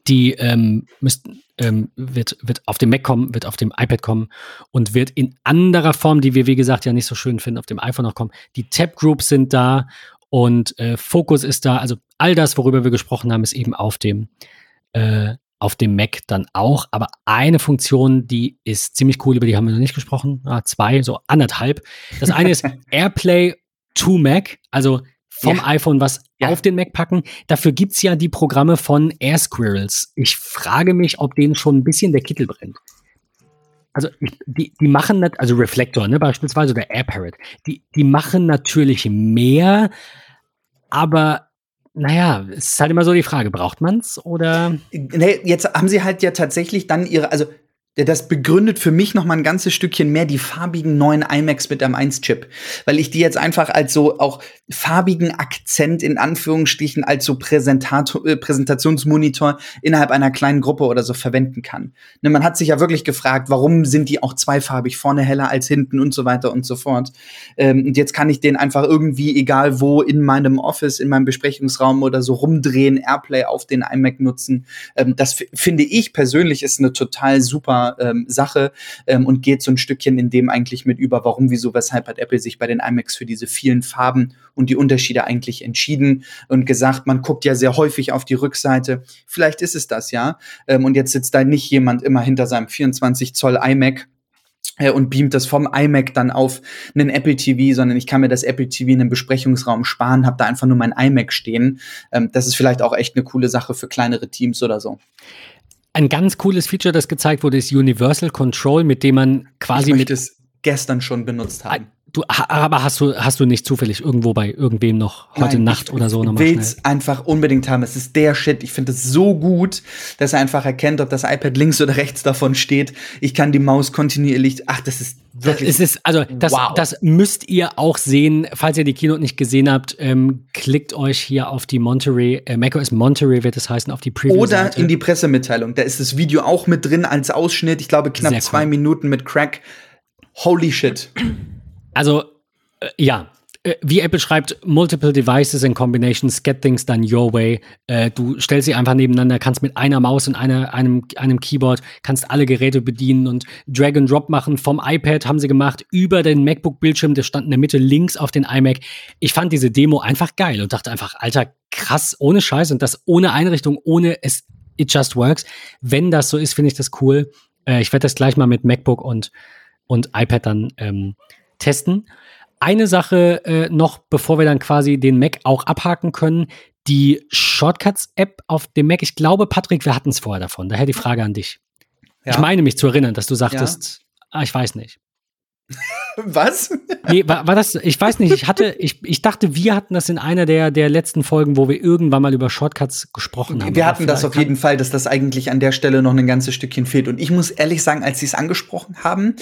Die ähm, müsst, ähm, wird, wird auf dem Mac kommen, wird auf dem iPad kommen und wird in anderer Form, die wir, wie gesagt, ja nicht so schön finden, auf dem iPhone noch kommen. Die Tab-Groups sind da und äh, Fokus ist da. Also all das, worüber wir gesprochen haben, ist eben auf dem, äh, auf dem Mac dann auch. Aber eine Funktion, die ist ziemlich cool, über die haben wir noch nicht gesprochen. Ah, zwei, so anderthalb. Das eine ist AirPlay to Mac, also vom Ja. iPhone was Ja. auf den Mac packen. Dafür gibt's ja die Programme von Air Squirrels. Ich frage mich, ob denen schon ein bisschen der Kittel brennt. Also die, die machen, nat- also Reflector, ne, beispielsweise, oder AirParrot, die, die machen natürlich mehr, aber naja, es ist halt immer so die Frage, braucht man's oder? Nee, jetzt haben sie halt ja tatsächlich dann ihre, also das begründet für mich noch mal ein ganzes Stückchen mehr die farbigen neuen iMacs mit M1-Chip, weil ich die jetzt einfach als so auch farbigen Akzent in Anführungsstrichen als so Präsentator, äh, Präsentationsmonitor innerhalb einer kleinen Gruppe oder so verwenden kann. Ne, man hat sich ja wirklich gefragt, warum sind die auch zweifarbig, vorne heller als hinten und so weiter und so fort. Ähm, und jetzt kann ich den einfach irgendwie, egal wo, in meinem Office, in meinem Besprechungsraum oder so rumdrehen, Airplay auf den iMac nutzen. Ähm, das finde ich persönlich ist eine total super ähm, Sache ähm, und geht so ein Stückchen in dem eigentlich mit über, warum, wieso, weshalb hat Apple sich bei den iMacs für diese vielen Farben und die Unterschiede eigentlich entschieden und gesagt, man guckt ja sehr häufig auf die Rückseite. Vielleicht ist es das ja. Ähm, und jetzt sitzt da nicht jemand immer hinter seinem 24 Zoll iMac äh, und beamt das vom iMac dann auf einen Apple TV, sondern ich kann mir das Apple TV in einem Besprechungsraum sparen, habe da einfach nur mein iMac stehen. Ähm, das ist vielleicht auch echt eine coole Sache für kleinere Teams oder so. Ein ganz cooles Feature, das gezeigt wurde, ist Universal Control, mit dem man quasi ich mit es gestern schon benutzt haben. Du, aber hast du, hast du nicht zufällig irgendwo bei irgendwem noch heute Nein, Nacht ich, oder so nochmal Ich schnell? will's einfach unbedingt haben. Es ist der Shit. Ich finde es so gut, dass er einfach erkennt, ob das iPad links oder rechts davon steht. Ich kann die Maus kontinuierlich. Ach, das ist wirklich. Es ist, also, das, Wow. das müsst ihr auch sehen. Falls ihr die Keynote nicht gesehen habt, ähm, klickt euch hier auf die Monterey, äh, macOS Monterey wird es heißen, auf die Preview. Oder in die Pressemitteilung. Da ist das Video auch mit drin als Ausschnitt. Ich glaube, knapp cool. zwei Minuten mit Crack. Holy shit. Also, äh, ja. Äh, Wie Apple schreibt, multiple devices and combinations get things done your way. Äh, du stellst sie einfach nebeneinander, kannst mit einer Maus und einer, einem, einem Keyboard, kannst alle Geräte bedienen und Drag and Drop machen. Vom iPad haben sie gemacht, über den MacBook-Bildschirm, der stand in der Mitte links auf den iMac. Ich fand diese Demo einfach geil und dachte einfach, Alter, krass, ohne Scheiß und das ohne Einrichtung, ohne es, it just works. Wenn das so ist, finde ich das cool. Äh, ich werde das gleich mal mit MacBook und, und iPad dann ähm, testen. Eine Sache äh, noch, bevor wir dann quasi den Mac auch abhaken können. Die Shortcuts-App auf dem Mac. Ich glaube, Patrick, wir hatten es vorher davon. Daher die Frage an dich. Ja. Ich meine mich zu erinnern, dass du sagtest, ah, ich weiß nicht. Was? Nee, war, war das, ich weiß nicht, ich hatte, ich, ich dachte, wir hatten das in einer der, der letzten Folgen, wo wir irgendwann mal über Shortcuts gesprochen haben. Wir hatten das auf jeden Fall, dass das eigentlich an der Stelle noch ein ganzes Stückchen fehlt. Und ich muss ehrlich sagen, als sie es angesprochen haben,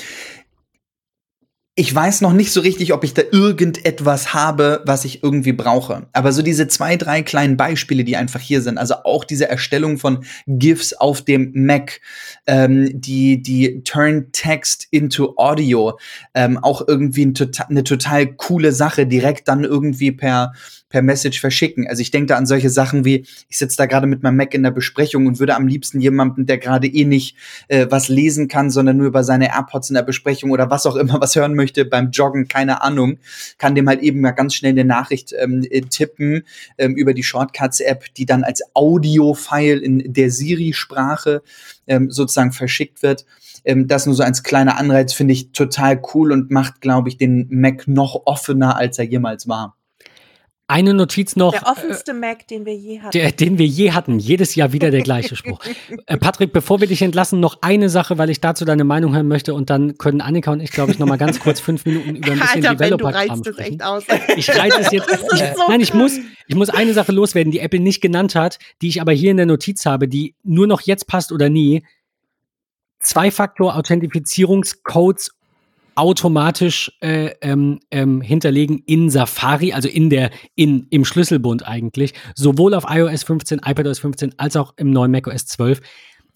ich weiß noch nicht so richtig, ob ich da irgendetwas habe, was ich irgendwie brauche. Aber so diese zwei, drei kleinen Beispiele, die einfach hier sind, also auch diese Erstellung von GIFs auf dem Mac, ähm, die, die Turn Text into Audio, ähm, auch irgendwie ein tota eine total coole Sache, direkt dann irgendwie per, per Message verschicken. Also ich denke da an solche Sachen wie, ich sitze da gerade mit meinem Mac in der Besprechung und würde am liebsten jemanden, der gerade eh nicht äh, was lesen kann, sondern nur über seine AirPods in der Besprechung oder was auch immer was hören möchte beim Joggen, keine Ahnung, kann dem halt eben mal ganz schnell eine Nachricht ähm, äh, tippen ähm, über die Shortcuts-App, die dann als Audio-File in der Siri-Sprache ähm, sozusagen verschickt wird. Ähm, das nur so als kleiner Anreiz finde ich total cool und macht, glaube ich, den Mac noch offener, als er jemals war. Eine Notiz noch. Der offenste Mac, den wir je hatten. Der, den wir je hatten. Jedes Jahr wieder der gleiche Spruch. äh, Patrick, bevor wir dich entlassen, noch eine Sache, weil ich dazu deine Meinung hören möchte und dann können Annika und ich, glaube ich, noch mal ganz kurz fünf Minuten über ein bisschen Alter, Developer-Kram sprechen. Ich reize es jetzt. Ich, so nein, ich muss, ich muss eine Sache loswerden, die Apple nicht genannt hat, die ich aber hier in der Notiz habe, die nur noch jetzt passt oder nie. Zwei-Faktor-Authentifizierungscodes automatisch äh, ähm, ähm, hinterlegen in Safari, also in der in im Schlüsselbund eigentlich, sowohl auf iOS 15, iPadOS 15 als auch im neuen macOS 12.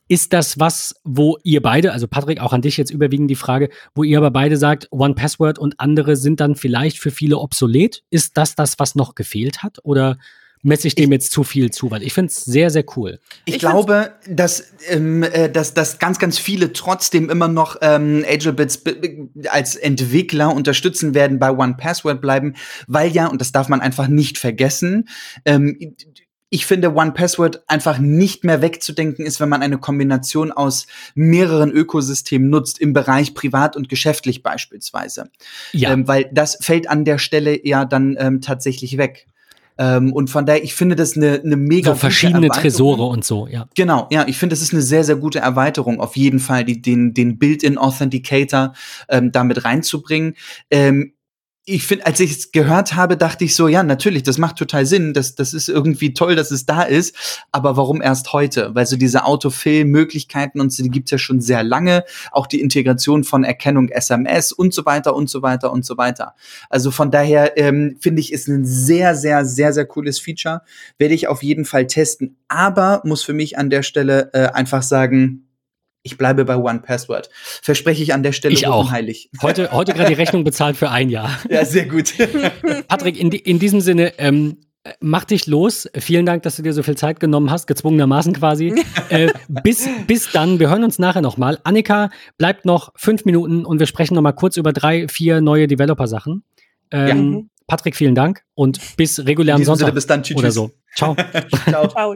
Ist das was, wo ihr beide, also Patrick, auch an dich jetzt überwiegend die Frage, wo ihr aber beide sagt, One Password und andere sind dann vielleicht für viele obsolet? Ist das das, was noch gefehlt hat? Oder messe ich dem jetzt zu viel zu? Weil ich finde es sehr, sehr cool. Ich, Ich glaube, dass, ähm, äh, dass, dass ganz, ganz viele trotzdem immer noch ähm, b- als Entwickler unterstützen werden, bei One Password bleiben, weil ja, und das darf man einfach nicht vergessen, ähm, ich finde, One Password einfach nicht mehr wegzudenken ist, wenn man eine Kombination aus mehreren Ökosystemen nutzt, im Bereich privat und geschäftlich beispielsweise. Ja, Ähm, weil das fällt an der Stelle ja dann ähm, tatsächlich weg. Ähm, und von daher, ich finde das eine, eine mega so verschiedene. Tresore und so, ja. Genau, ja, ich finde, das ist eine sehr, sehr gute Erweiterung, auf jeden Fall, die, den, den Built-in Authenticator ähm, damit reinzubringen. Ähm, ich finde, als ich es gehört habe, dachte ich so, ja, natürlich, das macht total Sinn, das, das ist irgendwie toll, dass es da ist, aber warum erst heute? Weil so diese Autofill-Möglichkeiten und so, die gibt's ja schon sehr lange, auch die Integration von Erkennung SMS und so weiter und so weiter und so weiter. Also von daher ähm, finde ich, ist ein sehr, sehr, sehr, sehr cooles Feature, werde ich auf jeden Fall testen, aber muss für mich an der Stelle äh, einfach sagen, ich bleibe bei One Password. Verspreche ich an der Stelle Ich auch. unheilig. Heute, heute gerade die Rechnung bezahlt für ein Jahr. Ja, sehr gut. Patrick, in, in diesem Sinne, ähm, mach dich los. Vielen Dank, dass du dir so viel Zeit genommen hast, gezwungenermaßen quasi. äh, bis, bis dann, wir hören uns nachher nochmal. Annika bleibt noch fünf Minuten und wir sprechen nochmal kurz über drei, vier neue Developer-Sachen. Ähm, Ja. Patrick, vielen Dank und bis regulär In am diesem Sonntag Sinne, bis dann. Tschüss. oder so. Ciao. Ciao. Ciao.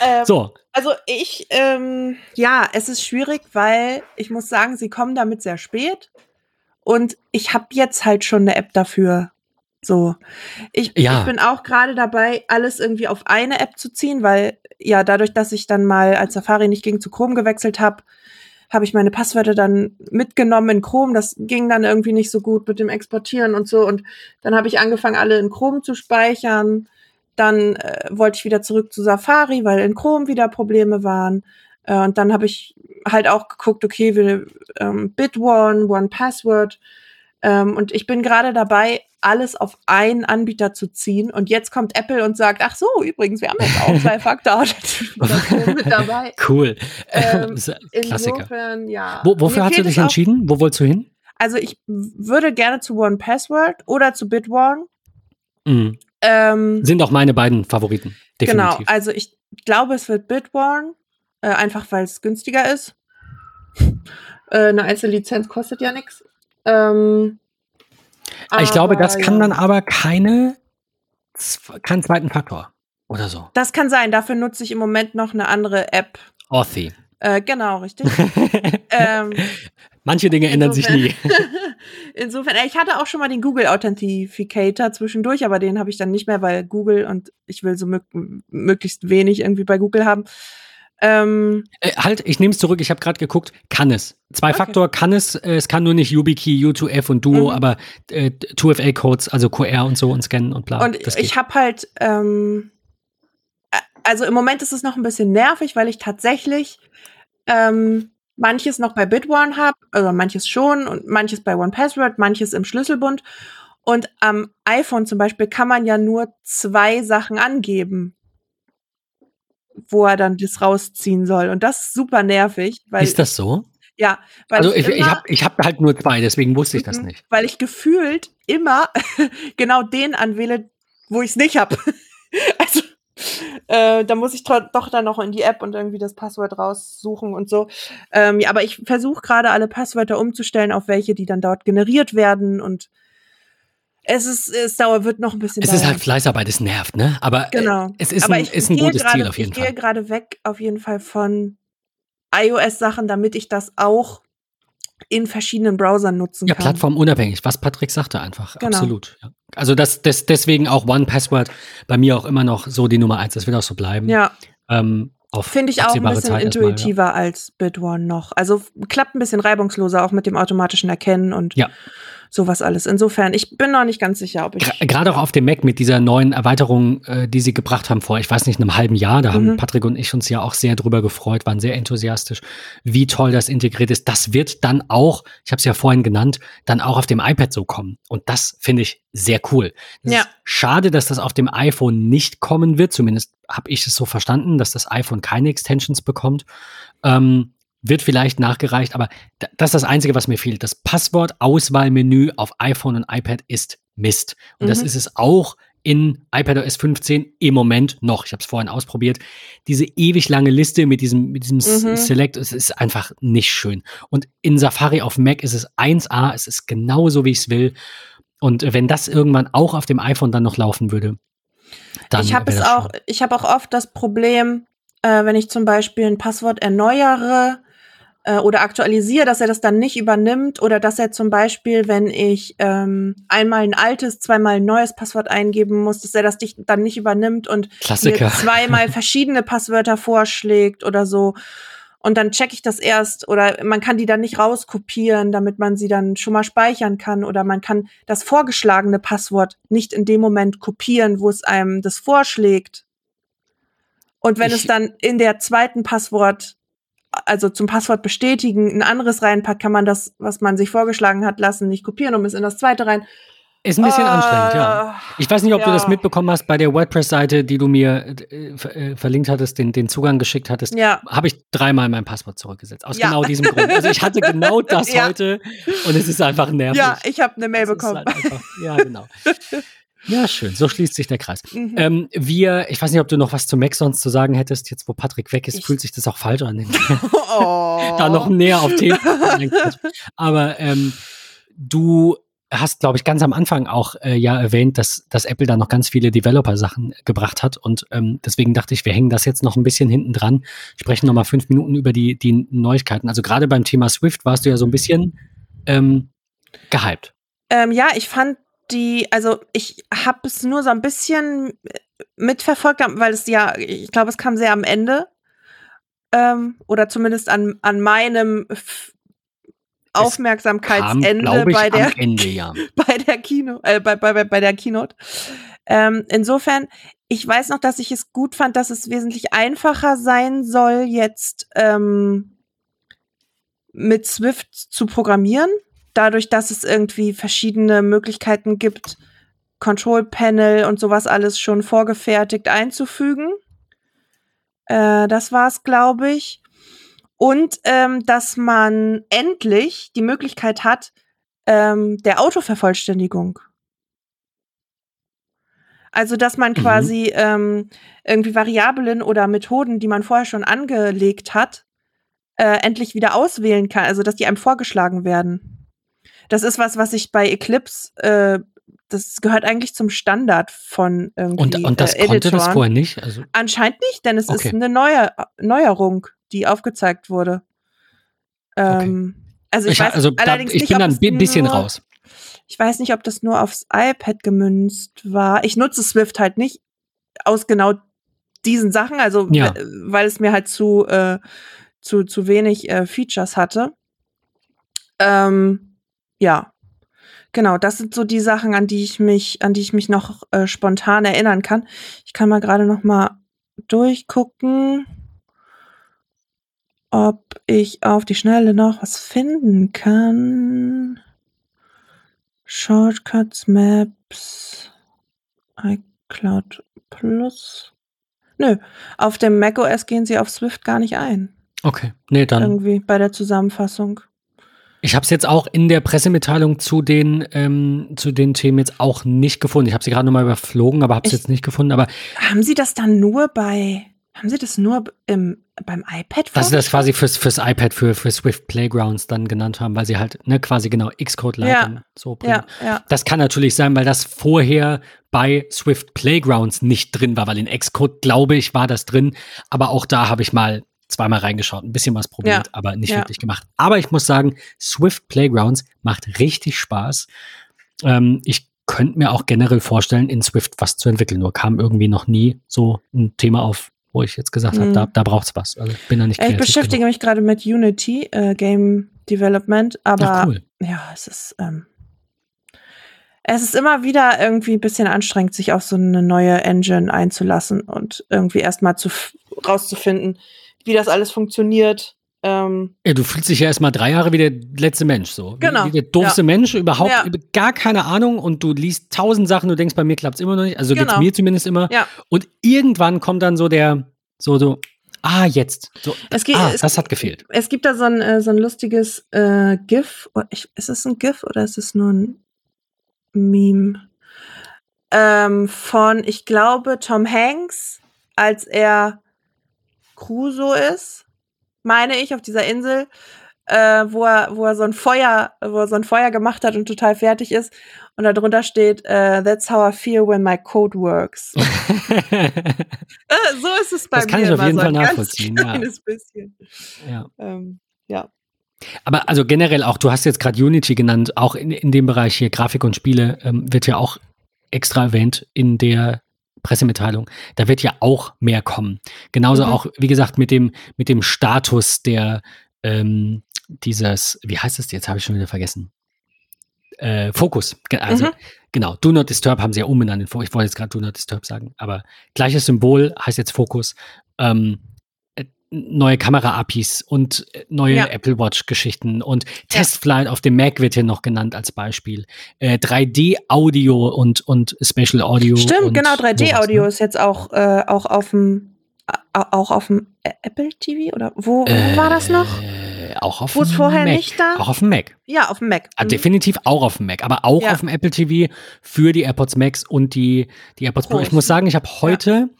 Ähm, So, Also ich, ähm, ja, es ist schwierig, weil ich muss sagen, sie kommen damit sehr spät. Und ich habe jetzt halt schon eine App dafür. So. Ich, Ja. ich bin auch gerade dabei, alles irgendwie auf eine App zu ziehen, weil ja, dadurch, dass ich dann mal als Safari nicht ging zu Chrome gewechselt habe, habe ich meine Passwörter dann mitgenommen in Chrome. Das ging dann irgendwie nicht so gut mit dem Exportieren und so. Und dann habe ich angefangen, alle in Chrome zu speichern. Dann äh, wollte ich wieder zurück zu Safari, weil in Chrome wieder Probleme waren. Äh, und dann habe ich halt auch geguckt, okay, wir, ähm, Bitone, One Password. Ähm, und ich bin gerade dabei, alles auf einen Anbieter zu ziehen. Und jetzt kommt Apple und sagt, ach so, übrigens, wir haben jetzt auch zwei Faktor mit dabei. Cool. Ähm, Klassiker. insofern, ja. Wo, wofür hast du dich entschieden? Wo wolltest du hin? Also ich würde gerne zu One Password oder zu Bitwarden. Mhm. Ähm, Sind auch meine beiden Favoriten. Definitiv. Genau, also ich glaube, es wird Bitwarden, äh, einfach weil es günstiger ist. äh, eine Einzellizenz kostet ja nichts. Ähm, ich glaube, das kann ja. dann aber keine, keinen zweiten Faktor oder so. Das kann sein, dafür nutze ich im Moment noch eine andere App. Authy. Äh, genau, richtig. ähm, Manche Dinge ändern sich nie. Insofern, ich hatte auch schon mal den Google Authentificator zwischendurch, aber den habe ich dann nicht mehr, weil Google und ich will so mög möglichst wenig irgendwie bei Google haben. Ähm, Äh, halt, ich nehme es zurück. Ich habe gerade geguckt. Kann es. Zwei-Faktor kann es. Äh, es kann nur nicht YubiKey, U2F und Duo, Mhm. aber äh, 2FA-Codes, also QR und so und scannen und bla. Und ich habe halt, ähm, äh, also im Moment ist es noch ein bisschen nervig, weil ich tatsächlich ähm, manches noch bei Bitwarden habe, also manches schon und manches bei OnePassword, manches im Schlüsselbund. Und am iPhone zum Beispiel kann man ja nur zwei Sachen angeben, wo er dann das rausziehen soll. Und das ist super nervig, weil ist das so? ja, weil Also ich, ich habe ich hab halt nur zwei, deswegen wusste ich das Mhm. nicht. Weil ich gefühlt immer genau den anwähle, wo ich es nicht habe. also äh, da muss ich doch dann noch in die App und irgendwie das Passwort raussuchen und so. Ähm, ja, aber ich versuche gerade alle Passwörter umzustellen auf welche, die dann dort generiert werden und es ist, es dauert, wird noch ein bisschen Es ist dauern. halt Fleißarbeit, es nervt, ne? Aber Genau. äh, es ist aber ein, ist ein gutes gerade, Ziel auf jeden ich gehe Fall. gerade weg auf jeden Fall von iOS-Sachen, damit ich das auch in verschiedenen Browsern nutzen Ja, kann. plattformunabhängig, was Patrick sagte einfach. Genau. Absolut. Ja. Also das, das, deswegen auch One Password bei mir auch immer noch so die Nummer eins. Das wird auch so bleiben. Ja. Ähm, Finde ich auch ein bisschen Zeit erstmal, intuitiver als Bitwarden noch. Also klappt ein bisschen reibungsloser, auch mit dem automatischen Erkennen und Ja. Sowas alles. Insofern, ich bin noch nicht ganz sicher, ob ich. Gerade auch auf dem Mac mit dieser neuen Erweiterung, äh, die sie gebracht haben vor, ich weiß nicht, einem halben Jahr, da haben Mhm. Patrick und ich uns ja auch sehr drüber gefreut, waren sehr enthusiastisch, wie toll das integriert ist. Das wird dann auch, ich habe es ja vorhin genannt, dann auch auf dem iPad so kommen. Und das finde ich sehr cool. Es Ja. ist schade, dass das auf dem iPhone nicht kommen wird. Zumindest habe ich es so verstanden, dass das iPhone keine Extensions bekommt. Ähm, wird vielleicht nachgereicht, aber da- das ist das Einzige, was mir fehlt. Das Passwort-Auswahlmenü auf iPhone und iPad ist Mist. Und das Mhm. ist es auch in iPadOS 15 im Moment noch. Ich habe es vorhin ausprobiert. Diese ewig lange Liste mit diesem, mit diesem Mhm. Select, es ist einfach nicht schön. Und in Safari auf Mac ist es 1A, es ist genauso, wie ich es will. Und wenn das irgendwann auch auf dem iPhone dann noch laufen würde, dann ich habe es das auch, schön. ich habe auch oft das Problem, äh, wenn ich zum Beispiel ein Passwort erneuere äh, oder aktualisiere, dass er das dann nicht übernimmt oder dass er zum Beispiel, wenn ich ähm, einmal ein altes, zweimal ein neues Passwort eingeben muss, dass er das dich dann nicht übernimmt und mir Klassiker. zweimal verschiedene Passwörter vorschlägt oder so. Und dann checke ich das erst oder man kann die dann nicht rauskopieren, damit man sie dann schon mal speichern kann oder man kann das vorgeschlagene Passwort nicht in dem Moment kopieren, wo es einem das vorschlägt. Und wenn Ich- es dann in der zweiten Passwort, also zum Passwort bestätigen, ein anderes reinpackt, kann man das, was man sich vorgeschlagen hat, lassen, nicht kopieren und es in das zweite rein. Ist ein bisschen Äh, anstrengend, ja. Ich weiß nicht, ob du ja. das mitbekommen hast bei der WordPress-Seite, die du mir äh, äh, verlinkt hattest, den, den Zugang geschickt hattest. Ja, Habe ich dreimal mein Passwort zurückgesetzt. Aus Ja. genau diesem Grund. Also ich hatte genau das Ja. heute und es ist einfach nervig. ja, ich habe eine Mail ist bekommen. halt einfach, ja, genau. Ja, schön. So schließt sich der Kreis. Mhm. Ähm, wir, ich weiß nicht, ob du noch was zu Mac sonst zu sagen hättest, jetzt wo Patrick weg ist, Ich- fühlt sich das auch falsch an. oh. da noch näher auf Themen. Aber ähm, du hast, glaube ich, ganz am Anfang auch äh, ja erwähnt, dass, dass Apple da noch ganz viele Developer-Sachen gebracht hat. Und ähm, deswegen dachte ich, wir hängen das jetzt noch ein bisschen hinten dran, sprechen noch mal fünf Minuten über die, die Neuigkeiten. Also gerade beim Thema Swift warst du ja so ein bisschen ähm, gehypt. Ähm, ja, ich fand die, also ich habe es nur so ein bisschen äh, mitverfolgt, weil es ja, ich glaube, es kam sehr am Ende. ähm, oder zumindest an, an meinem Aufmerksamkeitsende bei der Ende, ja. bei der Kino, äh, bei, bei, bei der Keynote. Ähm, insofern, ich weiß noch, dass ich es gut fand, dass es wesentlich einfacher sein soll, jetzt ähm, mit Swift zu programmieren. Dadurch, dass es irgendwie verschiedene Möglichkeiten gibt, Control Panel und sowas alles schon vorgefertigt einzufügen. Äh, das war's, glaube ich. Und ähm, dass man endlich die Möglichkeit hat ähm, der Autovervollständigung. Also, dass man Mhm. quasi ähm, irgendwie Variablen oder Methoden, die man vorher schon angelegt hat, äh, endlich wieder auswählen kann. Also, dass die einem vorgeschlagen werden. Das ist was, was ich bei Eclipse, äh, das gehört eigentlich zum Standard von irgendwie Und, und das äh, konnte das vorher nicht? Also, Anscheinend nicht, denn es Okay. ist eine neue Neuerung, die aufgezeigt wurde. Ähm, Also ich, ich, weiß also da, allerdings ich nicht, bin ob da ein bisschen nur, raus. Ich weiß nicht, ob das nur aufs iPad gemünzt war. Ich nutze Swift halt nicht aus genau diesen Sachen, also Ja. we- weil es mir halt zu äh, zu, zu wenig äh, Features hatte. Ähm, ja, genau. Das sind so die Sachen, an die ich mich, an die ich mich noch äh, spontan erinnern kann. Ich kann mal gerade noch mal durchgucken, ob ich auf die Schnelle noch was finden kann. Shortcuts, Maps, iCloud Plus. Nö, auf dem macOS gehen sie auf Swift gar nicht ein. Okay, nee, dann. Irgendwie bei der Zusammenfassung. Ich habe es jetzt auch in der Pressemitteilung zu den, ähm, zu den Themen jetzt auch nicht gefunden. Ich habe sie gerade nochmal überflogen, aber habe es jetzt nicht gefunden. Aber Haben sie das dann nur bei, haben sie das nur im, beim iPad was sie das quasi fürs, fürs iPad, für, für Swift Playgrounds dann genannt haben, weil sie halt ne, quasi genau Xcode Lite Ja. so bringen. Ja, ja. Das kann natürlich sein, weil das vorher bei Swift Playgrounds nicht drin war, weil in Xcode, glaube ich, war das drin. Aber auch da habe ich mal zweimal reingeschaut, ein bisschen was probiert, Ja. aber nicht Ja. wirklich gemacht. Aber ich muss sagen, Swift Playgrounds macht richtig Spaß. Ähm, ich könnte mir auch generell vorstellen, in Swift was zu entwickeln. Nur kam irgendwie noch nie so ein Thema auf, wo ich jetzt gesagt habe, Mhm. da, da braucht es was. Also ich bin da nicht Ich kreativ beschäftige genug. mich gerade mit Unity, äh, Game Development, aber Ach, cool. ja, es ist, ähm, es ist immer wieder irgendwie ein bisschen anstrengend, sich auf so eine neue Engine einzulassen und irgendwie erstmal rauszufinden, wie das alles funktioniert. Ähm, Ja, du fühlst dich ja erstmal drei Jahre wie der letzte Mensch, so. Genau, Wie, wie der doofste ja. Mensch, überhaupt Ja. gar keine Ahnung und du liest tausend Sachen, du denkst, bei mir klappt es immer noch nicht. Also geht's Genau. mir zumindest immer. Und irgendwann kommt dann so der, so, so, ah, jetzt. So, es geht, ah, es, das hat gefehlt. es gibt da so ein, äh, so ein lustiges äh, GIF. Ich, ist es ein GIF oder ist es nur ein Meme? Ähm, von, ich glaube, Tom Hanks, als er Crusoe ist, meine ich, auf dieser Insel, äh, wo, er, wo er so ein Feuer, wo er so ein Feuer gemacht hat und total fertig ist. Und darunter steht, äh, That's how I feel when my code works. äh, so ist es bei Das mir kann ich auf jeden so Fall ein nachvollziehen, ja. bisschen. ja. Ähm, ja. Aber also generell auch, du hast jetzt gerade Unity genannt, auch in, in dem Bereich hier Grafik und Spiele ähm, wird ja auch extra erwähnt in der Pressemitteilung. Da wird ja auch mehr kommen. Genauso Mhm. auch, wie gesagt, mit dem, mit dem Status der ähm, dieses, wie heißt es jetzt? Habe ich schon wieder vergessen. Äh, Fokus. Also, Mhm. genau, Do Not Disturb haben sie ja umbenannt. Ich wollte jetzt gerade Do Not Disturb sagen, aber gleiches Symbol heißt jetzt Fokus. Ähm, äh, neue Kamera-APIs und äh, neue Ja. Apple Watch-Geschichten und Testflight auf dem Mac wird hier noch genannt als Beispiel. Äh, 3D-Audio und, und Special Audio. Stimmt, genau, 3D-Audio sowas, ist jetzt auch, äh, auch auf dem auch auf dem Ä- Apple TV oder wo, wo ne? war das noch? Äh, auch auf dem vorher Mac. nicht da? Auch auf dem Mac. Ja, auf dem Mac. Ah, Mhm. Definitiv auch auf dem Mac, aber auch Ja. auf dem Apple TV für die AirPods Max und die, die AirPods Pro. Ich muss sagen, ich habe heute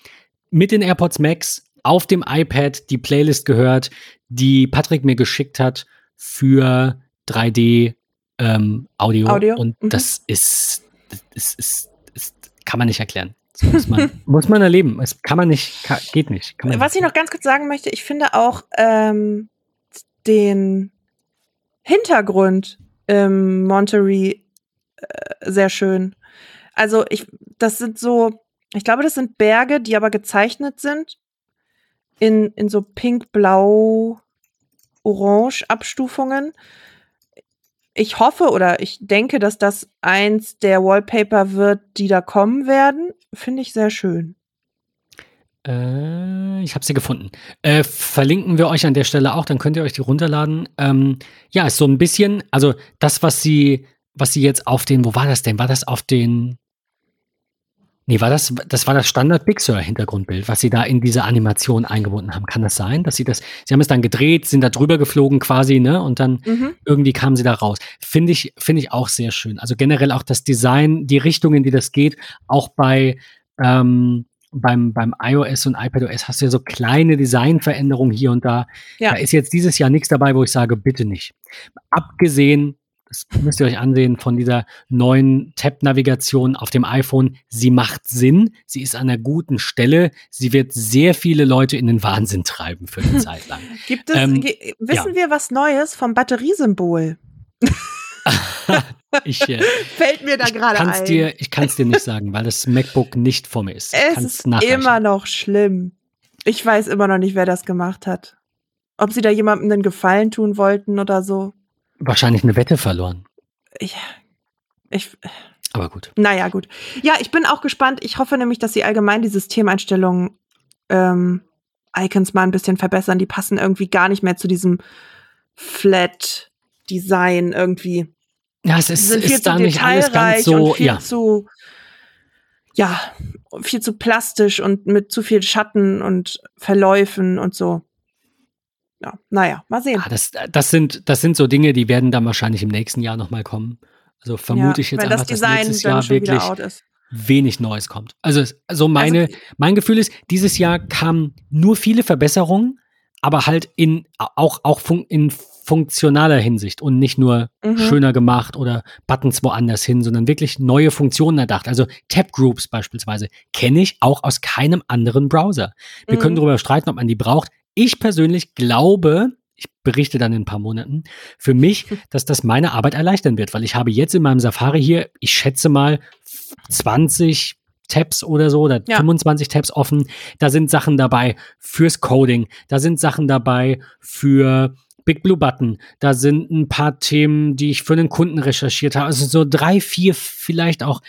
mit den AirPods Max auf dem iPad die Playlist gehört, die Patrick mir geschickt hat für 3D ähm, Audio. Audio, Und mhm. das ist, das ist, ist, kann man nicht erklären. Das muss man, muss man erleben. Es kann man nicht, kann, geht nicht. Was ich nicht. noch ganz kurz sagen möchte, ich finde auch ähm, den Hintergrund im Monterey äh, sehr schön. Also ich, das sind so, ich glaube, das sind Berge, die aber gezeichnet sind. In, in so pink, blau, orange Abstufungen. Ich hoffe oder ich denke, dass das eins der Wallpaper wird, die da kommen werden. Finde ich sehr schön. Äh, ich habe sie gefunden. Äh, verlinken wir euch an der Stelle auch, dann könnt ihr euch die runterladen. Ähm, ja, ist so ein bisschen, also das, was sie, was sie jetzt auf den, wo war das denn? War das auf den Nee, war das, das war das Standard Big Sur Hintergrundbild, was sie da in diese Animation eingebunden haben. Kann das sein, dass sie das, sie haben es dann gedreht, sind da drüber geflogen quasi, ne? Und dann Mhm. irgendwie kamen sie da raus. Finde ich, finde ich auch sehr schön. Also generell auch das Design, die Richtung, in die das geht, auch bei, ähm, beim, beim iOS und iPadOS hast du ja so kleine Designveränderungen hier und da. Ja. Da ist jetzt dieses Jahr nichts dabei, wo ich sage, bitte nicht. Abgesehen, das müsst ihr euch ansehen, von dieser neuen Tab-Navigation auf dem iPhone. Sie macht Sinn, sie ist an einer guten Stelle, sie wird sehr viele Leute in den Wahnsinn treiben für eine Zeit lang. Gibt es, Ähm, wissen wir was Neues vom Batteriesymbol? Ich, äh, Fällt mir da ich gerade kann es ein. dir, ich kann's dir nicht sagen, weil das MacBook nicht vor mir ist. Ich es ist immer noch schlimm. Ich weiß immer noch nicht, wer das gemacht hat. Ob sie da jemandem einen Gefallen tun wollten oder so. Wahrscheinlich eine Wette verloren. Ich, ich, Aber gut. naja, gut. Ja, ich bin auch gespannt. Ich hoffe nämlich, dass sie allgemein die Systemeinstellungen ähm, Icons mal ein bisschen verbessern. Die passen irgendwie gar nicht mehr zu diesem Flat-Design irgendwie. Ja, es ist, sind viel ist zu da nicht alles ganz detailreich so, und viel ja. zu, ja, viel zu plastisch und mit zu viel Schatten und Verläufen und so. Ja, naja, mal sehen. Ah, das, das, sind, das sind so Dinge, die werden dann wahrscheinlich im nächsten Jahr nochmal kommen. Also vermute ja, ich jetzt einfach, das dass Design nächstes dann Jahr wirklich wenig Neues kommt. Also, also meine, Also- mein Gefühl ist, dieses Jahr kamen nur viele Verbesserungen, aber halt in auch, auch fun in funktionaler Hinsicht und nicht nur Mhm. schöner gemacht oder Buttons woanders hin, sondern wirklich neue Funktionen erdacht. Also Tab Groups beispielsweise kenne ich auch aus keinem anderen Browser. Wir Mhm. können darüber streiten, ob man die braucht. Ich persönlich glaube, ich berichte dann in ein paar Monaten, für mich, dass das meine Arbeit erleichtern wird, weil ich habe jetzt in meinem Safari hier, ich schätze mal 20 Tabs oder so oder Ja. 25 Tabs offen. Da sind Sachen dabei fürs Coding, da sind Sachen dabei für Big Blue Button, da sind ein paar Themen, die ich für einen Kunden recherchiert habe. Also so drei, vier, vielleicht auch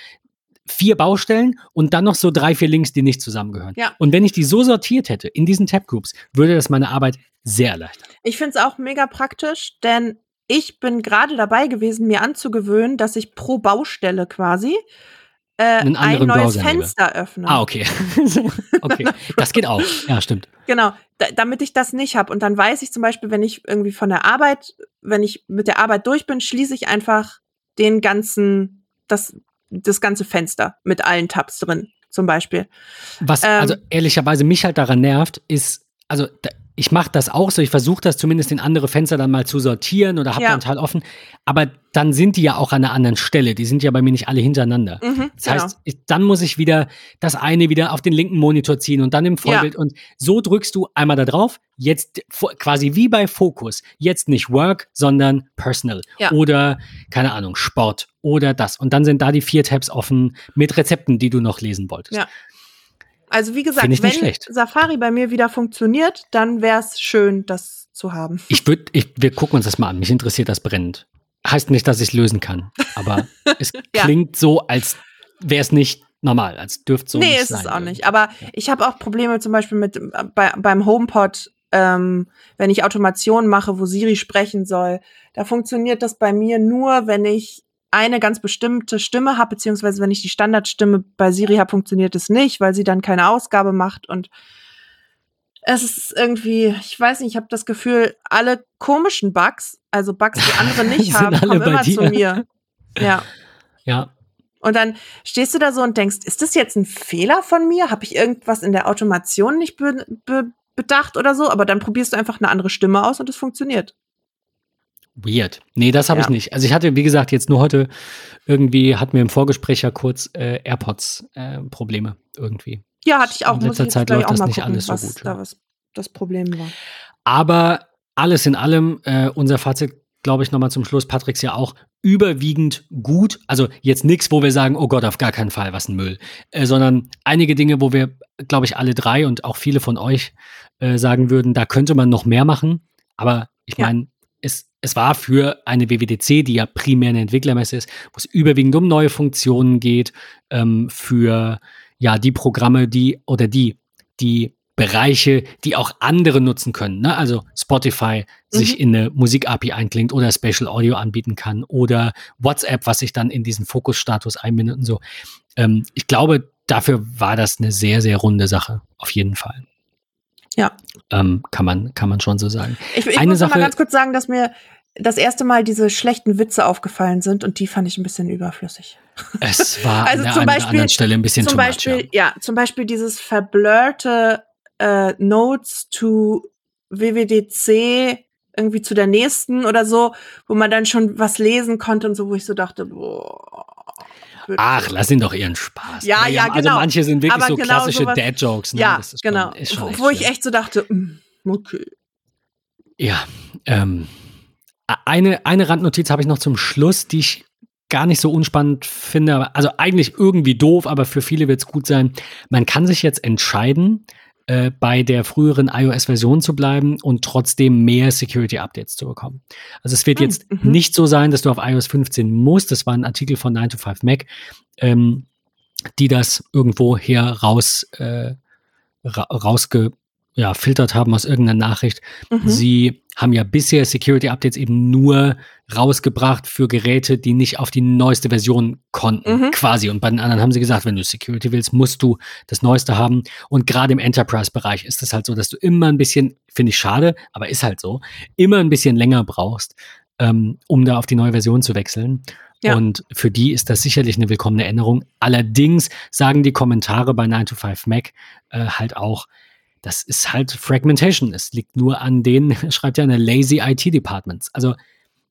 vier Baustellen und dann noch so drei, vier Links, die nicht zusammengehören. Ja. Und wenn ich die so sortiert hätte in diesen Tab-Groups, würde das meine Arbeit sehr erleichtern. Ich finde es auch mega praktisch, denn ich bin gerade dabei gewesen, mir anzugewöhnen, dass ich pro Baustelle quasi äh, ein neues Browser. Fenster öffne. Ah, okay. okay. Das geht auch. Ja, stimmt. Genau, da, damit ich das nicht habe. Und dann weiß ich zum Beispiel, wenn ich irgendwie von der Arbeit, wenn ich mit der Arbeit durch bin, schließe ich einfach den ganzen, das, das ganze Fenster mit allen Tabs drin, zum Beispiel. Was Ähm. also ehrlicherweise mich halt daran nervt, ist, also da, ich mache das auch so, ich versuche das zumindest in andere Fenster dann mal zu sortieren oder habe Ja. da einen Teil offen, aber dann sind die ja auch an einer anderen Stelle, die sind ja bei mir nicht alle hintereinander. Mhm, Das heißt, ich, dann muss ich wieder das eine wieder auf den linken Monitor ziehen und dann im Vollbild. Und so drückst du einmal da drauf, jetzt quasi wie bei Focus, jetzt nicht Work, sondern Personal. Ja. Oder, keine Ahnung, Sport oder das. Und dann sind da die vier Tabs offen mit Rezepten, die du noch lesen wolltest. Ja. Also wie gesagt, wenn schlecht. Safari bei mir wieder funktioniert, dann wäre es schön, das zu haben. Ich würde, ich, wir gucken uns das mal an. Mich interessiert das brennend. Heißt nicht, dass ich es lösen kann, aber es Ja. klingt so, als wäre es nicht normal, als dürfte so nee, nicht ist sein. es auch nicht. Aber ich habe auch Probleme zum Beispiel mit äh, bei, beim HomePod, ähm, wenn ich Automation mache, wo Siri sprechen soll. Da funktioniert das bei mir nur, wenn ich eine ganz bestimmte Stimme habe, beziehungsweise wenn ich die Standardstimme bei Siri habe, funktioniert es nicht, weil sie dann keine Ausgabe macht und es ist irgendwie, ich weiß nicht, ich habe das Gefühl, alle komischen Bugs, also Bugs, die andere nicht haben, kommen immer dir. zu mir. Ja. Ja, Und dann stehst du da so und denkst, ist das jetzt ein Fehler von mir? Habe ich irgendwas in der Automation nicht be be bedacht oder so? Aber dann probierst du einfach eine andere Stimme aus und es funktioniert. Weird. Nee, das habe Ja. ich nicht. Also ich hatte, wie gesagt, jetzt nur heute irgendwie, hatten wir im Vorgespräch ja kurz äh, AirPods-Probleme irgendwie. Ja, hatte ich auch. In letzter Zeit läuft das nicht gucken, alles so was gut, da ja. was das Problem war. Aber alles in allem, äh, unser Fazit glaube ich, nochmal zum Schluss, Patricks ja auch überwiegend gut. Also jetzt nichts, wo wir sagen, oh Gott, auf gar keinen Fall, was ein Müll. Äh, sondern einige Dinge, wo wir, glaube ich, alle drei und auch viele von euch äh, sagen würden, da könnte man noch mehr machen. Aber ich Ja. Es, es war für eine WWDC, die ja primär eine Entwicklermesse ist, wo es überwiegend um neue Funktionen geht, ähm, für ja die Programme, die oder die, die Bereiche, die auch andere nutzen können. Ne? Also Spotify sich in eine Musik-API einklingt oder Special Audio anbieten kann oder WhatsApp, was sich dann in diesen Fokusstatus einbindet und so. Ähm, ich glaube, dafür war das eine sehr, sehr runde Sache, auf jeden Fall. Ja. Ähm, kann, man, kann man schon so sagen. Ich, ich Eine muss noch mal Sache- ganz kurz sagen, dass mir das erste Mal diese schlechten Witze aufgefallen sind und die fand ich ein bisschen überflüssig. Es war Also an zum Beispiel- anderen Stelle ein bisschen zum Beispiel, much. Ja. ja. zum Beispiel dieses verblurrte äh, Notes to WWDC irgendwie zu der nächsten oder so, wo man dann schon was lesen konnte und so, wo ich so dachte, boah. Wirklich. Ach, lass ihn doch ihren Spaß. Ja, ja, Also genau. manche sind wirklich Aber so genau klassische Dad-Jokes. Ne? ja, schon- genau. ist schon wo ich echt so dachte, mm, okay. Ja, ähm, eine, eine Randnotiz habe ich noch zum Schluss, die ich gar nicht so unspannend finde. aber- Also eigentlich irgendwie doof, aber für viele wird es gut sein. Man kann sich jetzt entscheiden, äh, bei der früheren iOS-Version zu bleiben und trotzdem mehr Security-Updates zu bekommen. Also es wird Hm, jetzt mhm. nicht so sein, dass du auf iOS 15 musst. Das war ein Artikel von 9 to 5 Mac, ähm, die das irgendwo her raus, äh, ra rausge ja, filtert haben aus irgendeiner Nachricht. Mhm. Sie haben ja bisher Security Updates eben nur rausgebracht für Geräte, die nicht auf die neueste Version konnten, Mhm. quasi. Und bei den anderen haben sie gesagt, wenn du Security willst, musst du das Neueste haben. Und gerade im Enterprise-Bereich ist es halt so, dass du immer ein bisschen, finde ich schade, aber ist halt so, immer ein bisschen länger brauchst, ähm, um da auf die neue Version zu wechseln. Ja. Und für die ist das sicherlich eine willkommene Änderung. Allerdings sagen die Kommentare bei 9 to 5 Mac äh, halt auch, das ist halt Fragmentation. Es liegt nur an den, schreibt ja eine lazy IT-Departments. Also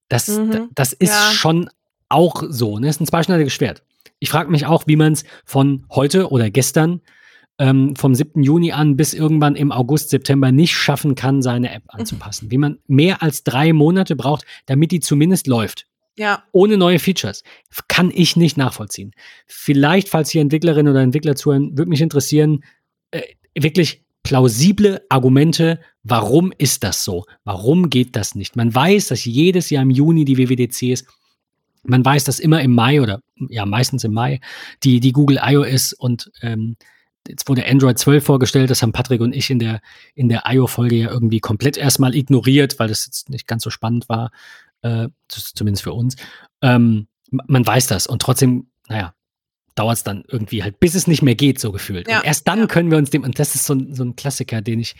das, Mhm. das ist Ja. schon auch so. Ne? Es ist ein zweischneidiges Schwert. Ich frage mich auch, wie man es von heute oder gestern, ähm, vom 7. Juni an bis irgendwann im August, September nicht schaffen kann, seine App anzupassen. Wie man mehr als drei Monate braucht, damit die zumindest läuft Ja, ohne neue Features. Kann ich nicht nachvollziehen. Vielleicht, falls hier Entwicklerinnen oder Entwickler zuhören, würde mich interessieren, äh, wirklich plausible Argumente, warum ist das so? Warum geht das nicht? Man weiß, dass jedes Jahr im Juni die WWDC ist. Man weiß, dass immer im Mai oder ja meistens im Mai die, die Google iOS und ähm, jetzt wurde Android 12 vorgestellt, das haben Patrick und ich in der, in der IO-Folge ja irgendwie komplett erstmal ignoriert, weil das jetzt nicht ganz so spannend war, äh, zumindest für uns. Ähm, man weiß das und trotzdem, naja, dauert es dann irgendwie halt, bis es nicht mehr geht, so gefühlt. Ja, und erst dann können wir uns dem, und das ist so, ein- so ein Klassiker, den ich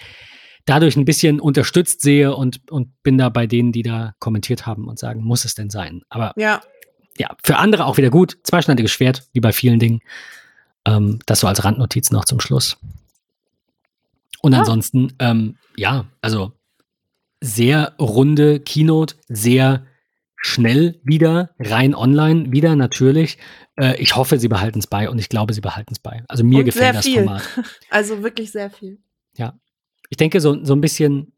dadurch ein bisschen unterstützt sehe und, und bin da bei denen, die da kommentiert haben und sagen, muss es denn sein? Aber ja. ja, für andere auch wieder gut. Zweischneidiges Schwert, wie bei vielen Dingen. Ähm, das so als Randnotiz noch zum Schluss. Und Ja. ansonsten, ähm, ja, also sehr runde Keynote, sehr schnell wieder, rein online wieder natürlich. Äh, ich hoffe, sie behalten es bei und ich glaube, sie behalten es bei. Also mir Und gefällt das viel. Format. Also wirklich sehr viel. Ich denke, so, so ein bisschen,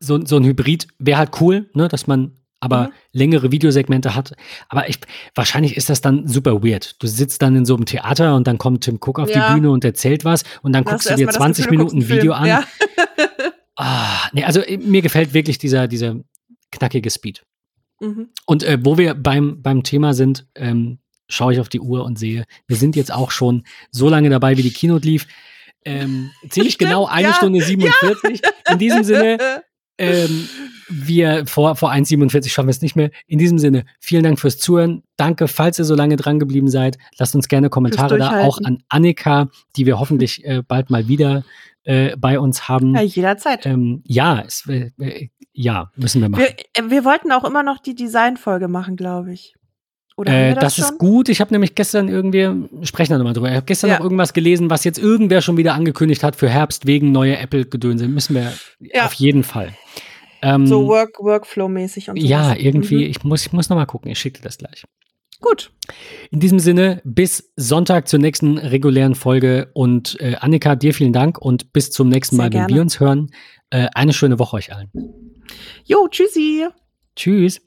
so, so ein Hybrid wäre halt cool, ne, dass man aber Mhm. längere Videosegmente hat. Aber ich, wahrscheinlich ist das dann super weird. Du sitzt dann in so einem Theater und dann kommt Tim Cook auf Ja. die Bühne und erzählt was und dann Da guckst du dir erstmal das 20 Gefühl, Minuten Video an. Ja. Ah, nee, also äh, mir gefällt wirklich dieser, dieser knackige Speed. Mhm. Und äh, wo wir beim, beim Thema sind, ähm, schaue ich auf die Uhr und sehe, wir sind jetzt auch schon so lange dabei, wie die Keynote lief. Ähm, Zähle ich Stimmt, genau eine ja, Stunde 47. In diesem Sinne, ähm, wir vor, vor 1,47 schaffen wir es nicht mehr. In diesem Sinne, vielen Dank fürs Zuhören. Danke, falls ihr so lange dran geblieben seid. Lasst uns gerne Kommentare da, auch an Annika, die wir hoffentlich äh, bald mal wieder äh, bei uns haben. ja, jederzeit. Ähm, ja, es, äh, äh, ja, müssen wir machen. Wir, äh, wir wollten auch immer noch die Designfolge machen, glaube ich. Oder Äh, das das, ist gut. Ich habe nämlich gestern irgendwie, sprechen wir nochmal drüber, ich habe gestern Ja. noch irgendwas gelesen, was jetzt irgendwer schon wieder angekündigt hat für Herbst wegen neue Apple-Gedönse. Müssen wir Ja. auf jeden Fall. Ähm, So Work, Workflow-mäßig und so. ja, irgendwie, Mhm. ich muss, ich muss nochmal gucken. Ich schicke dir das gleich. Gut. In diesem Sinne, bis Sonntag zur nächsten regulären Folge. Und äh, Annika, dir vielen Dank und bis zum nächsten Sehr Mal, wenn gerne. wir uns hören. Äh, eine schöne Woche euch allen. Jo, tschüssi. Tschüss.